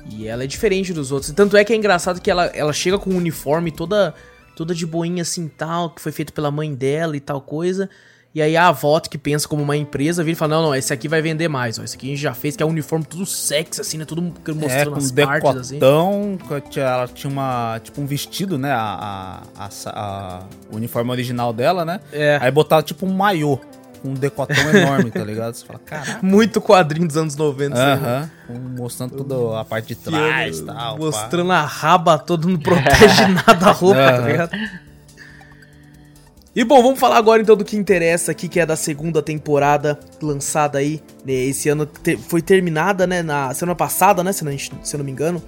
E ela é diferente dos outros. Tanto é que é engraçado que ela, ela chega com um uniforme toda toda de boinha assim tal, que foi feito pela mãe dela e tal coisa. E aí a avó, que pensa como uma empresa, vira e fala: Não, não, esse aqui vai vender mais. Ó, esse aqui a gente já fez, que é um uniforme tudo sexy, assim, né? Tudo É, mostrando com as um partes, assim. decotão, ela tinha uma, tipo um vestido, né, a, a, a a- o uniforme original dela, né? É. Aí botaram tipo um maiô, com um decotão enorme, tá ligado? Você fala, caraca. Muito quadrinho dos anos 90. assim, né? Aham, com- mostrando toda a parte de trás e tal. pá. Mostrando a raba toda, não protege nada a roupa, tá ligado? E bom, vamos falar agora então do que interessa aqui, que é da segunda temporada lançada aí, né, esse ano te- foi terminada, né, na semana passada, né, se eu não, se eu não me engano,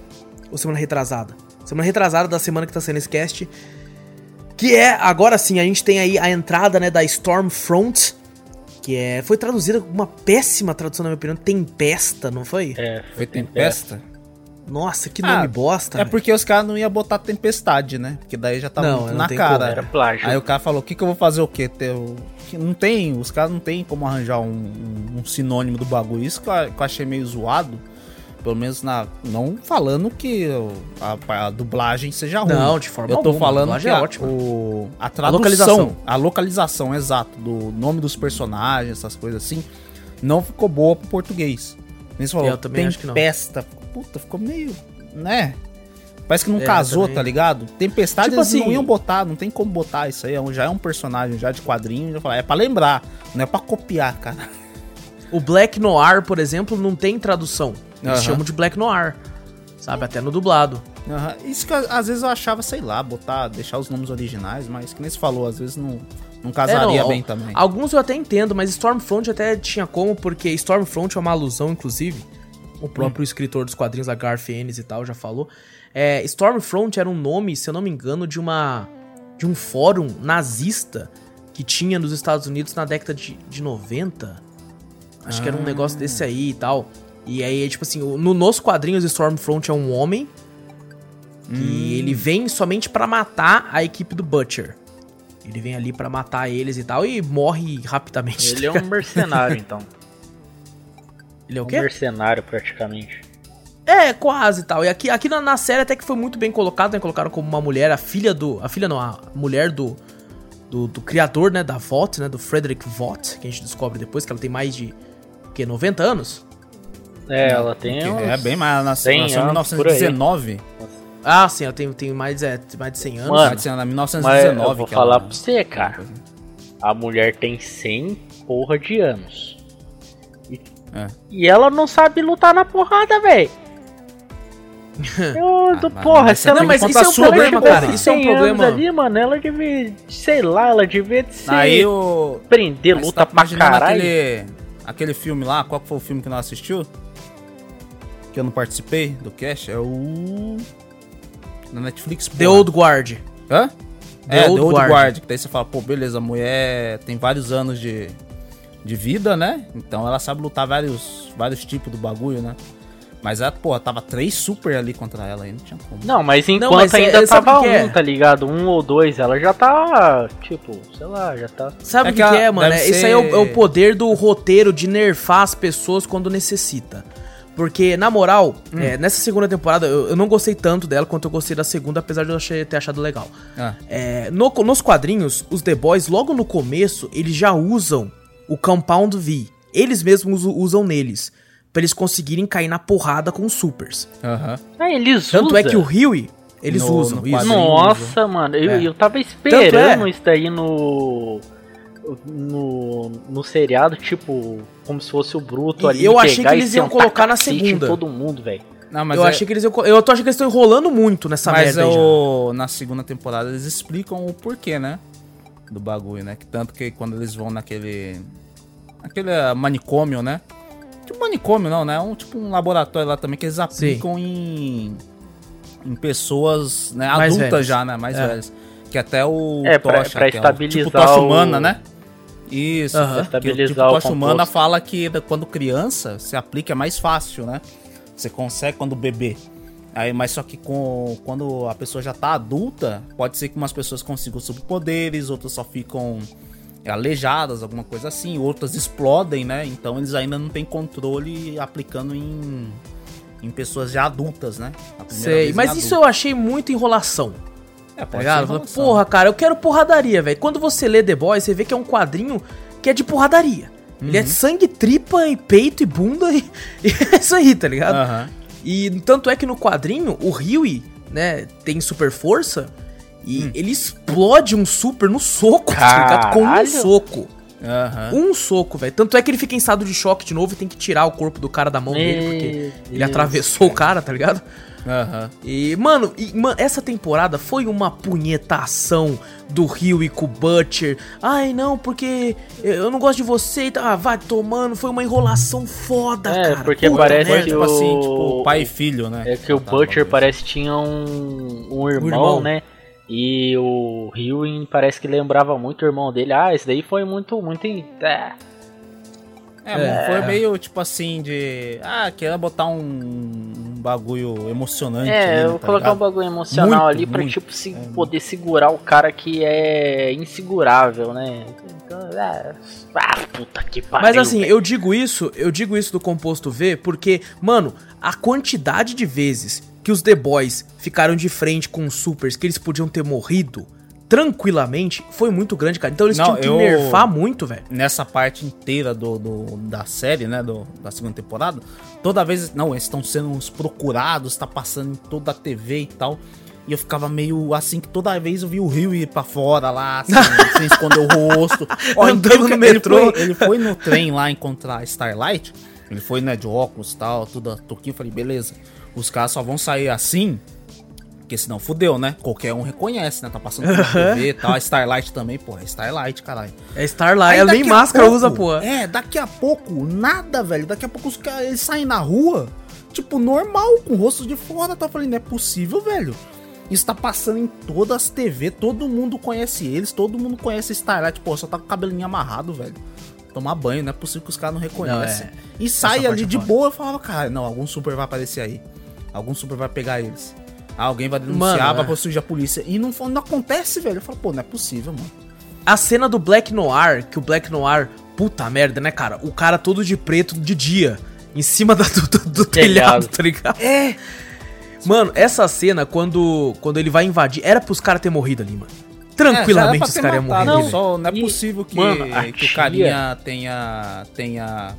ou semana retrasada. Semana retrasada da semana que tá sendo esse cast, que é, agora sim, a gente tem aí a entrada, né, da Stormfront, que é, foi traduzida com uma péssima tradução, na minha opinião, Tempesta, não foi? É, Foi tempesta? Nossa, que nome Ah, bosta, É porque os caras não iam botar tempestade, né? Porque daí já tá Não, muito não na tem cara. como. Era plágio. Aí o cara falou, o que, que eu vou fazer o quê? Que Não tem, os caras não tem como arranjar um, um- um sinônimo do bagulho. Isso que eu, que eu achei meio zoado. Pelo menos na. Não falando que a, a dublagem seja ruim. Não, de forma Eu tô alguma, a falando que é a, ótima. o, a tradução, localização. a localização, exato, do nome dos personagens, essas coisas assim, não ficou boa pro português. Nem você falou, Eu também acho que não. tempesta. Puta, ficou meio, né? Parece que não É, casou, também. tá ligado? Tempestade Tipo eles não assim- iam botar, não tem como botar isso aí, é já é um personagem já de quadrinho, já fala, é pra lembrar, não é pra copiar, cara. O Black Noir, por exemplo, não tem tradução. Eles chamam de Black Noir. Sabe? Até no dublado. Isso que às vezes eu achava, sei lá, botar, deixar os nomes originais, mas que nem se falou, às vezes não, não casaria É, não, bem também. Alguns eu até entendo, mas Stormfront até tinha como, porque Stormfront é uma alusão, inclusive. O próprio escritor dos quadrinhos, a Garth Ennis e tal, já falou. É, Stormfront era um nome, se eu não me engano, de uma. de um fórum nazista que tinha nos Estados Unidos na década de, de 90. Acho que era um Ah. negócio desse aí e tal. E aí, tipo assim, no, nos quadrinhos, Stormfront é um homem. E ele vem somente pra matar a equipe do Butcher. Ele vem ali pra matar eles e tal e morre rapidamente. Ele é um mercenário, então. Ele é o Um quê? mercenário, praticamente. É, quase e tal. E aqui, aqui na, na série até que foi muito bem colocado, né? Colocaram como uma mulher, a filha do. A filha não, a mulher do. Do, do criador, né? Da Vought, né? Do Frederick Vought, que a gente descobre depois que ela tem mais de. O quê? 90 anos? É, ela tem uns... é bem mais, 100 nasceu em anos por aí. 1919. Ah, sim, ela tem, tem mais, é, mais de 100 anos. Mano, Nasceu em Mas 1919. eu vou que falar ela- pra você, cara. A mulher tem 100 porra de anos. E, É. e ela não sabe lutar na porrada, véi. Eu, do, mas- porra, mas se ela Não, mas se isso é um problema, cara, isso é um 100 anos problema. Ali, mano, ela devia, sei lá, ela devia ser, Aí o. prender Mas luta tá pra caralho. Aquele, aquele filme lá, qual que foi o filme que nós assistiu? Que eu não participei do cast? É o. Na Netflix, The porra. Old Guard. Hã? The é, Old The Old Guard. Guard. Que daí você fala, pô, beleza, a mulher tem vários anos de, de vida, né? Então ela sabe lutar vários, vários tipos do bagulho, né? Mas ela, pô, tava três super ali contra ela aí, não tinha como. Não, mas enquanto mas é- ainda sabe tava o que é? um, tá ligado? Um ou dois, ela já tá, tipo, sei lá, já tá... Sabe É o que que, que é, mano? É- Isso aí é o, ser- é o poder do roteiro de nerfar as pessoas quando necessita. Porque, na moral, Hum. é, nessa segunda temporada, eu, eu não gostei tanto dela quanto eu gostei da segunda, apesar de eu achei- ter achado legal. Ah, É, no- nos quadrinhos, os The Boys, logo no começo, eles já usam o Compound V. Eles mesmos usam neles. Pra eles conseguirem cair na porrada com os supers. Aham. Ah, eles Tanto usam. é que o Huey, eles No- usam no isso. Nossa, mano, eu, É. eu tava esperando é- isso daí no, no. no seriado, tipo, como se fosse o Bruto ali. eu achei pegar que eles iam colocar na segunda. Todo mundo, velho. Não, mas eu é- achei que eles iam. Eu tô achando que eles estão enrolando muito nessa Mas merda aí já. o... na segunda temporada eles explicam o porquê, né? Do bagulho, né? Que tanto que quando eles vão naquele. Aquele ah, manicômio, né? Tipo manicômio, não, né? Um, tipo um laboratório lá também que eles aplicam em. Em pessoas né, Mais adultas já, né? Mais É. velhas. Que até o É, pra- Tocha, pra que é o- estabilizar tipo tocha o- humana, né? Isso, Aham. que o Estabilizar tipo o tocha humana fala que quando criança se aplica é mais fácil, né? Você consegue quando bebê. Aí, mas só que com, quando a pessoa já tá adulta, pode ser que umas pessoas consigam superpoderes, outras só ficam aleijadas, alguma coisa assim, outras explodem, né? Então eles ainda não têm controle aplicando em, em pessoas já adultas, né? Sei, mas isso eu achei muito enrolação. é, Tá pode ligado? ser. Porra, cara, eu quero porradaria, velho. Quando você lê The Boys, você vê que é um quadrinho que é de porradaria. Ele é sangue, tripa e peito e bunda e, e é isso aí, tá ligado? Aham. E tanto é que no quadrinho, o Huey, né, tem super força e Hum. ele explode um super no soco, tá ligado? Com um soco. Aham. Um soco, velho. Tanto é que ele fica em estado de choque de novo e tem que tirar o corpo do cara da mão dele, porque Meu ele Deus. atravessou o cara, tá ligado? Aham. E, mano, e, mano, essa temporada foi uma punhetação do Rio e com o Butcher. Ai, não, porque eu não gosto de você e tal. Ah, vai tomando. Foi uma enrolação foda, É, cara. porque Puta parece merda. que tipo o- assim, tipo, pai e filho, né? É que o Tá, Butcher bagulho. parece que tinha um, um irmão, irmão. né? E o Hewin parece que lembrava muito o irmão dele. Ah, esse daí foi muito, muito. É, É, foi meio tipo assim de. Ah, queria botar um, um bagulho emocionante. É, ali, eu né, vou tá colocar um ligado? bagulho emocional Muito, ali pra, muito. tipo, se poder segurar o cara que é insegurável, né? Então, é... Ah, puta que pariu. Mas assim, velho. eu digo isso, eu digo isso do composto V porque, mano, a quantidade de vezes que os The Boys ficaram de frente com os supers que eles podiam ter morrido tranquilamente foi muito grande, cara. Então eles Não, tinham que eu- nerfar muito, velho. nessa parte inteira do, do- da série, né, do- da segunda temporada, toda vez, não, eles estão sendo uns procurados, tá passando em toda a TV e tal, e eu ficava meio assim, que toda vez eu vi o Rio ir pra fora lá, assim, sem esconder o rosto. Ó, Andando no metrô. Ele foi, ele foi no trem lá encontrar Starlight, ele foi, né, de óculos e tal, tudo a toquinho, eu falei, beleza, os caras só vão sair assim... Porque senão fudeu, né? Qualquer um reconhece, né? Tá passando pela TV e tal. A Starlight também, pô. É Starlight, caralho. É Starlight, ela nem daqui a máscara pouco- usa, porra. É, daqui a pouco, nada, velho. Daqui a pouco os caras eles saem na rua, tipo, normal, com o rosto de fora. Tá falando, não é possível, velho. Isso tá passando em todas as TV, todo mundo conhece eles, todo mundo conhece Starlight. Pô, só tá com o cabelinho amarrado, velho. Tomar banho, não é possível que os caras não reconhecem. Não, é. E sai ali é de boa, eu falava, cara, não, algum super vai aparecer aí. Algum super vai pegar eles. Ah, alguém vai denunciar, Mano, vai é. pra surgir a polícia. E não, não acontece, velho. Eu falo, pô, não é possível, mano. A cena do Black Noir, que o Black Noir, puta merda, né, cara? O cara todo de preto de dia, em cima da- do, do- do telhado, Telhado. tá ligado? É! Mano, essa cena, quando, quando ele vai invadir, era pros caras ter morrido ali, mano. Tranquilamente os caras iam morrer. Não, só, não é E, possível que, mano, que tia- o carinha tenha. tenha.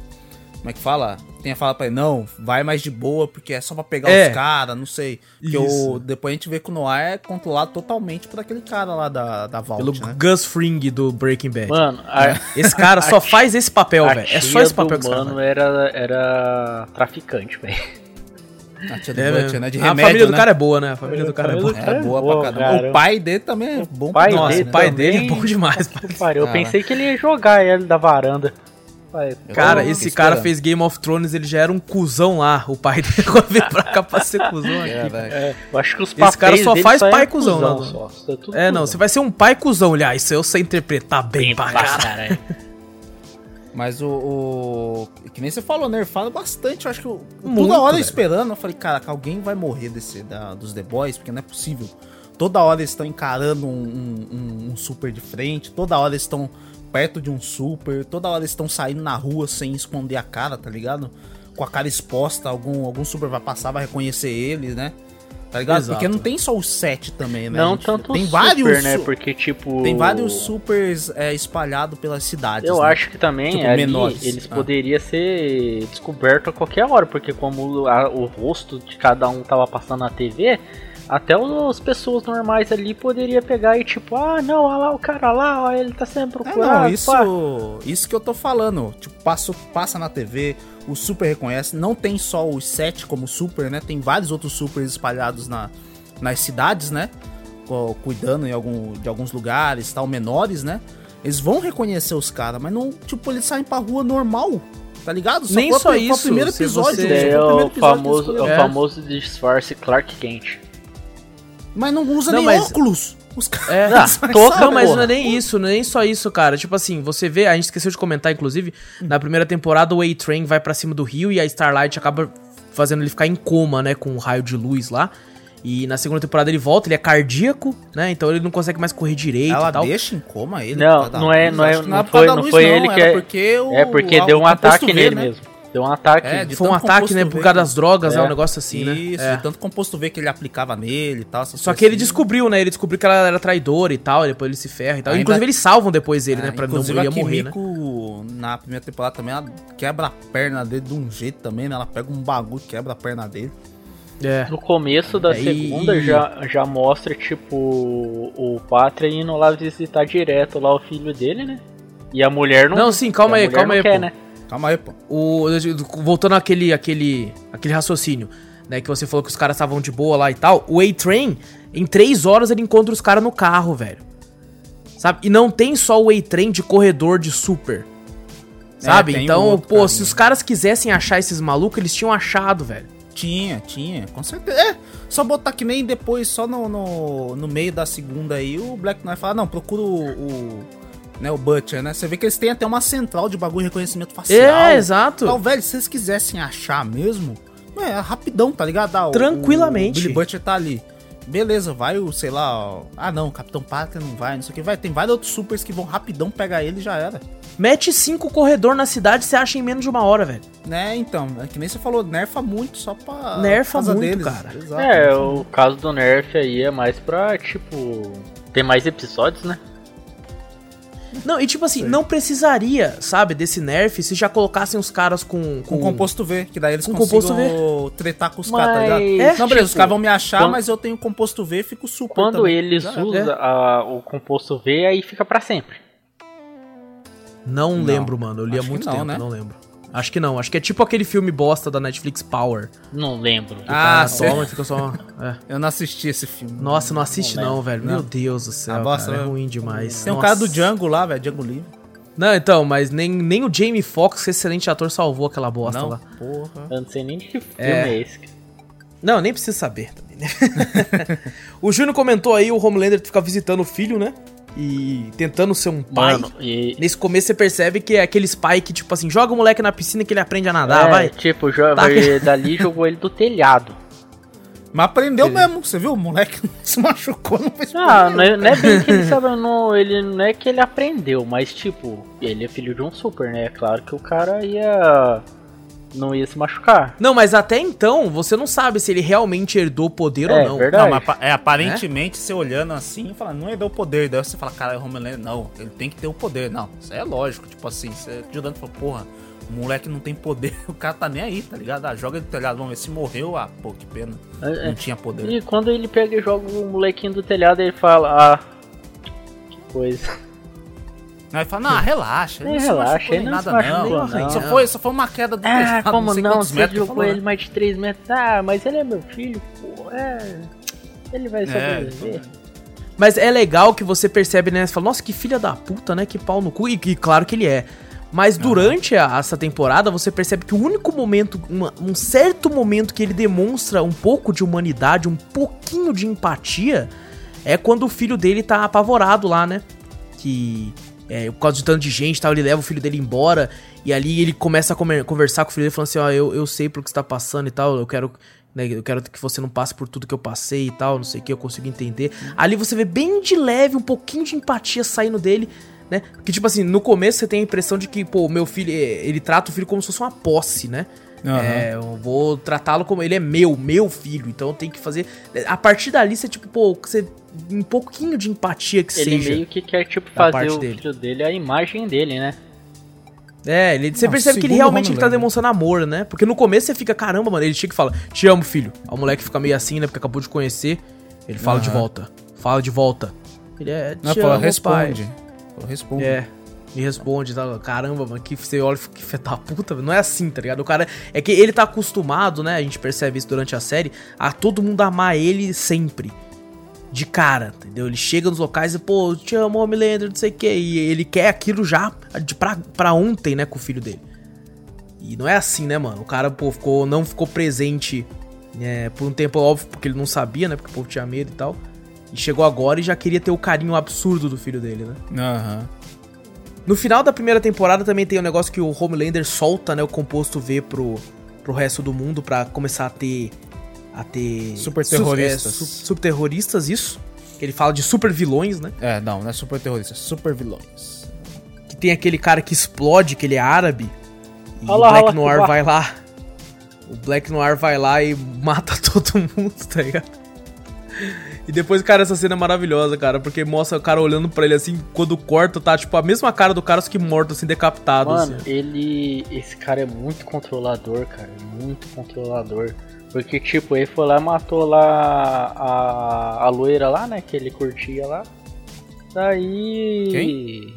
Como é que fala? Tenha falado pra ele, não, vai mais de boa, porque é só pra pegar É. os caras, não sei. Porque Isso. o, depois a gente vê que o Noir é controlado totalmente por aquele cara lá da, da Vault, Pelo né? Gus Fring do Breaking Bad. Mano, a, Esse cara só a faz esse papel, a velho. É só esse papel do que os caras mano era, era traficante, velho. A tia do É, Butcher, né? De a remédio, família do né? cara é boa, né? A família do cara é boa. família É cara é boa boa, pra caramba. cara. O pai dele também é bom pai pra Nossa, dele o pai também. dele é bom demais. Pariu. Eu Cara. pensei que ele ia jogar ele da varanda. Pai, Cara, tô esse esperando. cara fez Game of Thrones, ele já era um cuzão lá. O pai dele quando veio pra cá pra ser cuzão aqui. É, velho. É, eu acho que os Esse cara só dele faz é pai cuzão, cuzão né? só. É tudo É, não, cuzão. você vai ser um pai cuzão, olha, isso eu sei interpretar bem, Bem pra caralho. Mas o, o- Que nem você falou, nerfado bastante. Eu acho que. eu- Muito, toda hora velho. esperando. Eu falei, caraca, alguém vai morrer desse, da, dos The Boys, porque não é possível. Toda hora eles estão encarando um- um- um super de frente. Toda hora eles estão perto de um super. Toda hora eles estão saindo na rua sem esconder a cara, tá ligado? Com a cara exposta. Algum, algum super vai passar, vai reconhecer eles, né? Tá ligado? Exato. Porque não tem só os sete também, né? Não gente? tanto tem o super, vários, né? Porque, tipo... Tem vários supers é, espalhados pelas cidades. Eu né? acho que também Tipo, ali menores. eles Ah. poderiam ser descobertos a qualquer hora, porque como a- o rosto de cada um tava passando na TV, até os- as pessoas normais ali poderia pegar e tipo, ah não, olha lá o cara lá, ó, ele tá sendo É, procurado. não, isso, pá. isso que eu tô falando. Tipo, passa, passa na TV, o Super reconhece. Não tem só os sete como Super, né? Tem vários outros Supers espalhados na, nas cidades, né? Cuidando em algum, de alguns lugares, tal, menores, né? Eles vão reconhecer os caras, mas não, tipo, eles saem pra rua normal, tá ligado? Nem foi só a- foi isso, o primeiro episódio. você- só É o primeiro o episódio famoso, é o. É. famoso disfarce Clark Kent. Mas não usa Não, nem mas- óculos. Os caras. É. Ah, sabe? toca, Não, mas porra. não é nem isso, não é nem só isso, cara. Tipo assim, você vê, a gente esqueceu de comentar, inclusive, na primeira temporada o A-Train vai pra cima do rio e a Starlight acaba fazendo ele ficar em coma, né, com um raio de luz lá. E na segunda temporada ele volta, ele é cardíaco, né, então ele não consegue mais correr direito Ela e tal. deixa em coma ele. Não, não é- luz. não é- não é foi- não foi ele que é- porque o, É porque deu um ataque nele né? mesmo. Deu um ataque. É, de Foi um ataque, né, por causa das drogas, é, É. um negócio assim, né. Isso, É. de tanto composto V que ele aplicava nele e tal. Só que ele assim. descobriu, né, ele descobriu que ela era traidora e tal, e depois ele se ferra e tal. Ainda- Inclusive eles salvam depois ele, É, né, pra não ele ia a morrer, né. Na primeira temporada também, ela quebra a perna dele de um jeito também, né? Ela pega um bagulho e quebra a perna dele. É. No começo da É, e- segunda já, já mostra, tipo, o Pátria indo lá visitar direto lá o filho dele, né? E a mulher não. Não, sim, calma aí, calma aí, quer, pô. né? Calma aí, pô. O, voltando àquele, àquele, àquele raciocínio, né? Que você falou que os caras estavam de boa lá e tal. O A-Train, em três horas ele encontra os caras no carro, velho. Sabe? E não tem só o A-Train de corredor de super. Sabe? É, então, outro pô, se os caras quisessem achar esses malucos, eles tinham achado, velho. Tinha, tinha, com certeza. É, só botar que nem depois, só no, no, no meio da segunda aí, o Black Knight fala, não, procura o, o, né, o Butcher, né? Você vê que eles têm até uma central de bagulho de reconhecimento facial. É, exato. Então, velho, se vocês quisessem achar mesmo, É, rapidão, tá ligado? Ah, o- Tranquilamente. O Billy Butcher tá ali. Beleza, vai o, sei lá, ó, ah não, o Capitão Parker não vai, não sei o que, vai. Tem vários outros supers que vão rapidão pegar ele e já era. Mete cinco corredor na cidade, você acha em menos de uma hora, velho. Né, então, é que nem você falou, nerfa muito só pra. Nerfa muito, cara. Exato. É, o caso do Nerf aí é mais pra, tipo, ter mais episódios, né? Não, e tipo assim, não precisaria, sabe, desse nerf se já colocassem os caras com. Com composto V, que daí eles Com composto tretar com os caras, tá ligado? É, não, beleza, os tipo, caras vão me achar, quando- mas eu tenho composto V e fico super Quando também. eles Já era. usam a- o composto V, aí fica pra sempre. Não, Não, lembro, mano. Eu li há muito não, tempo, né? não lembro. Acho que não. Acho que é tipo aquele filme bosta da Netflix Power. Não lembro. Ah, sério? toma, fica só. é. Eu não assisti esse filme. Nossa, não assiste Não não, velho. Não. Meu Deus do céu. Ah, bosta, cara, é né? ruim demais. Tem um Nossa. cara do Django lá, velho, Django Livre. Não, então, mas nem, nem o Jamie Foxx, que é excelente ator, salvou aquela bosta Não, lá. porra. Eu não sei nem de que filme É. é, esse. Não, nem precisa saber também, né? o Júnior comentou aí, o Homelander fica visitando o filho, né? E tentando ser um pai. Mano, e. Nesse começo você percebe que é aqueles pai que, tipo assim, joga o moleque na piscina que ele aprende a nadar, é, vai. Tipo, jo- Tá dali jogou ele do telhado. Mas aprendeu Beleza. mesmo, você viu? O moleque se machucou, não fez Ah, não é, não é bem que ele sabe, não, ele não é que ele aprendeu, mas tipo, ele é filho de um super, né? É claro que o cara ia. Não ia se machucar. Não, mas até então, você não sabe se ele realmente herdou o poder É, ou não. verdade. Não, mas é, aparentemente, você olhando assim, fala, não herdou o poder. Daí você fala, cara, o Homelander, não, ele tem que ter o poder. Não, isso é lógico, tipo assim, você ajudando, fala, porra, o moleque não tem poder, o cara tá nem aí, tá ligado? Ah, joga ele do telhado, vamos ver se morreu, ah, pô, que pena, É, não é. tinha poder. E quando ele pega e joga o molequinho do telhado, ele fala, ah. Que coisa. Aí fala, não, relaxa, ele É, não se relaxa, ele nem não se nada não, não. Só, foi, só foi uma queda do Ah, telhado, como não? quantos Você jogou falou, ele né? mais de 3 metros. Ah, mas ele é meu filho, pô. É. Ele vai sobreviver. Mas é legal que você percebe, né? Você fala, nossa, que filha da puta, né? Que pau no cu. E, e claro que ele é. Mas durante a- essa temporada, você percebe que o único momento, uma- um certo momento que ele demonstra um pouco de humanidade, um pouquinho de empatia, é quando o filho dele tá apavorado lá, né? Que é, por causa de tanto de gente tal, ele leva o filho dele embora. E ali ele começa a conversar com o filho dele, falando assim: Ó, eu, eu sei por que você tá passando e tal, eu quero. né, eu quero que você não passe por tudo que eu passei e tal, não sei o que, eu consigo entender. Ali você vê bem de leve, um pouquinho de empatia saindo dele, né? Que tipo assim, no começo você tem a impressão de que, pô, meu filho, eh, ele trata o filho como se fosse uma posse, né? Aham. É, eu vou tratá-lo como ele é meu, meu filho, então eu tenho que fazer. A partir dali você, tipo, pô, você. Um pouquinho de empatia que Ele seja. meio que quer, tipo, fazer o dele. filho dele a imagem dele, né? É, ele, você Não, percebe que ele realmente ele tá demonstrando amor, né? Porque no começo você fica, caramba, mano, ele chega e fala, te amo, filho. Aí o moleque fica meio assim, né? Porque acabou de conhecer. Ele fala de Aham. volta. Fala de volta. Ele é, te Não, amo, fala, pai. responde. Fala, responde. É. Me responde, tá? Caramba, mano, que você olha que fé da puta, não é assim, tá ligado? O cara. É que ele tá acostumado, né? A gente percebe isso durante a série, a todo mundo amar ele sempre. De cara, entendeu? Ele chega nos locais e, pô, te amo, Homelander, não sei o que. E ele quer aquilo já de pra, pra ontem, né, com o filho dele. E não é assim, né, mano? O cara, pô, ficou, não ficou presente é, por um tempo, óbvio, porque ele não sabia, né? Porque o povo tinha medo e tal. E chegou agora e já queria ter o carinho absurdo do filho dele, né? Aham. No final da primeira temporada também tem um negócio que o Homelander solta, né, o composto V pro, pro resto do mundo pra começar a ter a ter Super su- terroristas. é, su- super terroristas, isso. Ele fala de super vilões, né? É, não, não é super terrorista, é super vilões. Que tem aquele cara que explode, que ele é árabe. E Olha o Black olha lá, Noir que vai lá. O Black Noir vai lá e mata todo mundo, tá ligado? E depois, cara, essa cena é maravilhosa, cara, porque mostra o cara olhando pra ele assim, quando corta, tá tipo a mesma cara do cara, só que morto, assim, decapitado. Mano, assim. ele. Esse cara é muito controlador, cara. Muito controlador. Porque, tipo, ele foi lá e matou lá a, a loira lá, né? Que ele curtia lá. Daí. Quem?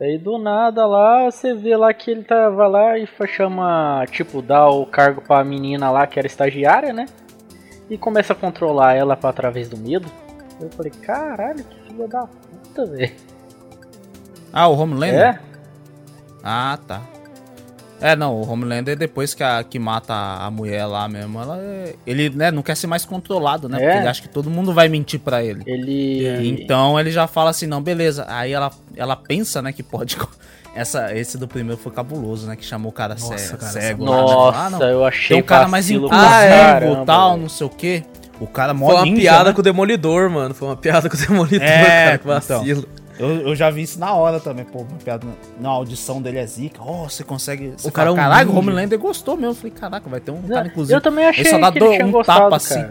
Daí do nada lá, você vê lá que ele tava lá e chama, tipo, dá o cargo pra menina lá que era estagiária, né? E começa a controlar ela pra, através do medo. Eu falei, caralho, que filha da puta, velho. Ah, o Homelander? É? Ah, tá. É, não, o Homelander, depois que, a, que mata a mulher lá mesmo, ela, é- ele né, não quer ser mais controlado, né? É. Porque ele acha que todo mundo vai mentir pra ele. Ele. Então ele já fala assim, não, beleza. Aí ela, ela pensa, né, que pode, Essa, esse do primeiro foi cabuloso, né? Que chamou o cara, Nossa, cego, cara, cego Nossa, lá, né? Ah, não. eu achei Tem um cara mais inclusivo pra Ah, é, tal, velho. não sei o quê. O cara mó Foi uma ninja, piada né? com o Demolidor, mano. Foi uma piada com o Demolidor, É, cara. Que vacilo. Eu, eu já vi isso na hora também, pô, uma piada na, audição dele é zica. Oh, você consegue. Você O cara é um Caralho, o. Homelander gostou mesmo. Eu falei, caraca, vai ter um cara, inclusive. Eu também achei ele só dá que ele tinha um gostado, tapa assim.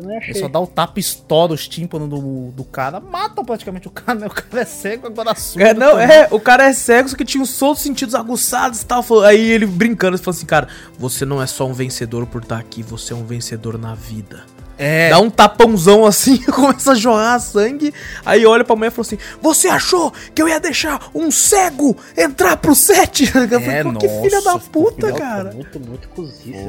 Também achei. Ele só dá o tapa, estoura os tímpanos do, do cara, mata praticamente o cara, né? O cara é cego, agora surdo. É, não, também. é, o cara é cego, só que tinha os outros sentidos aguçados e tal. Falou- Aí ele brincando, ele falou assim, cara, você não é só um vencedor por estar aqui, você é um vencedor na vida. É, Dá um tapãozão assim, começa a jorrar sangue. Aí olha pra mulher e falou assim: Você achou que eu ia deixar um cego entrar pro set? Eu falei, Pô, que filha da puta, filha- cara. Muito, muito.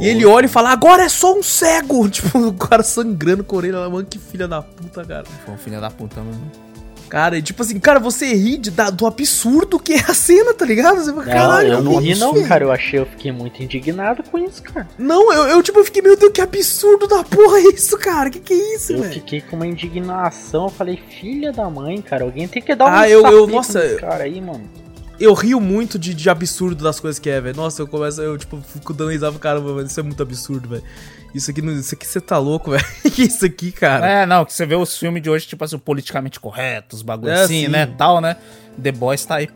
E ele olha e fala: Agora é só um cego. Tipo, o cara sangrando com a orelha. Mano, que filha da puta, cara. Foi um filho da puta, mano. Cara, e tipo assim, cara, você ri de, da- do absurdo que é a cena, tá ligado? Você fala, Não, caralho, eu não ri não, absurdo." cara. Eu achei, eu fiquei muito indignado com isso, cara. Não, eu, eu tipo, eu fiquei, meu Deus, que absurdo da porra é isso, cara? Que que é isso, Eu velho? fiquei com uma indignação. Eu falei, filha da mãe, cara. Alguém tem que dar um Ah, eu- eu- nossa, nesse cara aí, mano. Eu rio muito de, de absurdo das coisas que é, velho. Nossa, eu começo, eu, tipo, fico dando risada pro caramba, mano. Isso é muito absurdo, velho. Isso aqui, isso aqui você tá louco, velho. Que isso aqui, cara? É, não, que você vê os filmes de hoje, tipo assim, politicamente corretos, bagulho É, assim, sim. né, tal, né? The Boys tá aí